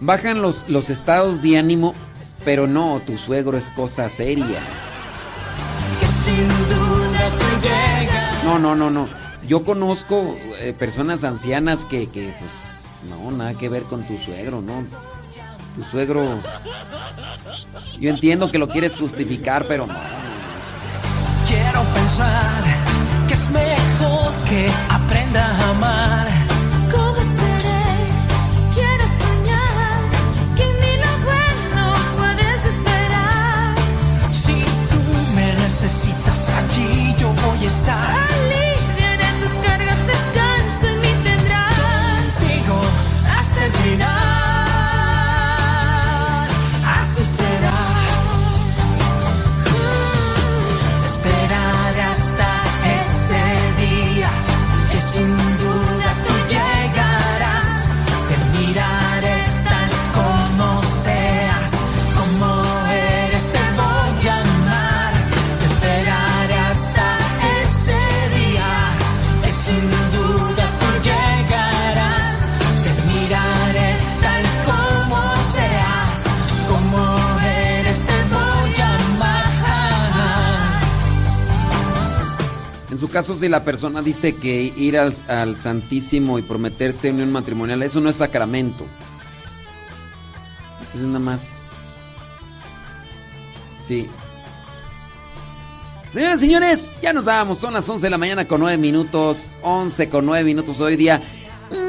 bajan los, los estados de ánimo, pero no, tu suegro es cosa seria. No, no, no, no. Yo conozco eh, personas ancianas que, que, pues, no, nada que ver con tu suegro, ¿no? Tu suegro... Yo entiendo que lo quieres justificar, pero no. Quiero pensar que es mejor que aprenda a amar. Necesitas allí, yo voy a estar. Aliviaré tus cargas, descanso en mí tendrás. Sigo hasta el final. Caso, si la persona dice que ir al, al Santísimo y prometerse unión matrimonial, eso no es sacramento. Es nada más. Sí. Señoras y señores, ya nos vamos. Son las 11 de la mañana con 9 minutos. 11 con 9 minutos hoy día.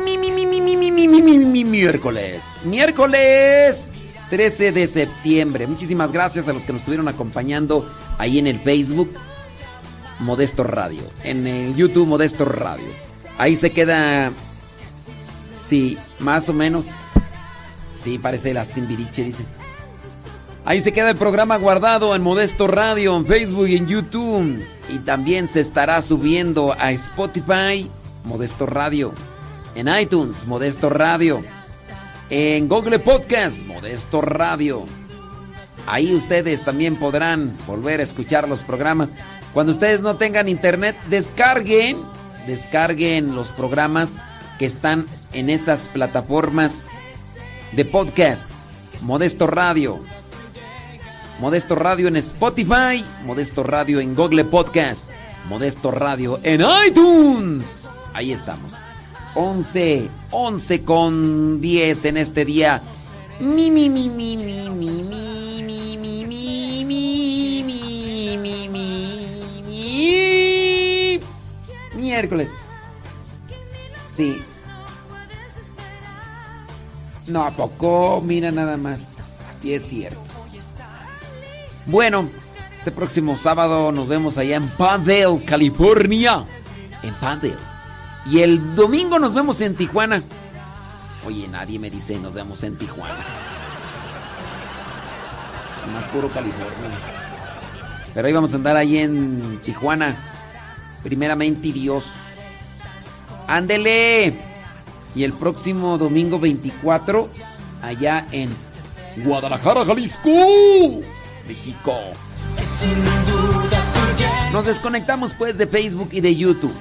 Mi, mi, mi, mi, mi, mi, mi, mi, mi, miércoles. Miércoles 13 de septiembre. Muchísimas gracias a los que nos estuvieron acompañando ahí en el Facebook Modesto Radio. En el YouTube Modesto Radio. Ahí se queda. Sí, más o menos. Sí, parece las Timbiriche, dice. Ahí se queda el programa guardado en Modesto Radio, en Facebook y en YouTube. Y también se estará subiendo a Spotify, Modesto Radio. En iTunes, Modesto Radio. En Google Podcast, Modesto Radio. Ahí ustedes también podrán volver a escuchar los programas. Cuando ustedes no tengan internet, descarguen, descarguen los programas que están en esas plataformas de podcast. Modesto Radio. Modesto Radio en Spotify, Modesto Radio en Google Podcast, Modesto Radio en iTunes. Ahí estamos. 11, 11 con 10 en este día. Mi, mi, mi, mi, mi, mi, mi, Miércoles. Sí. No, ¿a poco? Mira nada más. Sí es cierto. Bueno, este próximo sábado nos vemos allá en Palmdale, California. En Palmdale. Y el domingo nos vemos en Tijuana. Oye, nadie me dice nos vemos en Tijuana. Más puro California. Pero ahí vamos a andar ahí en Tijuana. Primeramente Dios. Ándele. Y el próximo domingo 24, allá en Guadalajara, Jalisco. México. Nos desconectamos pues de Facebook y de YouTube.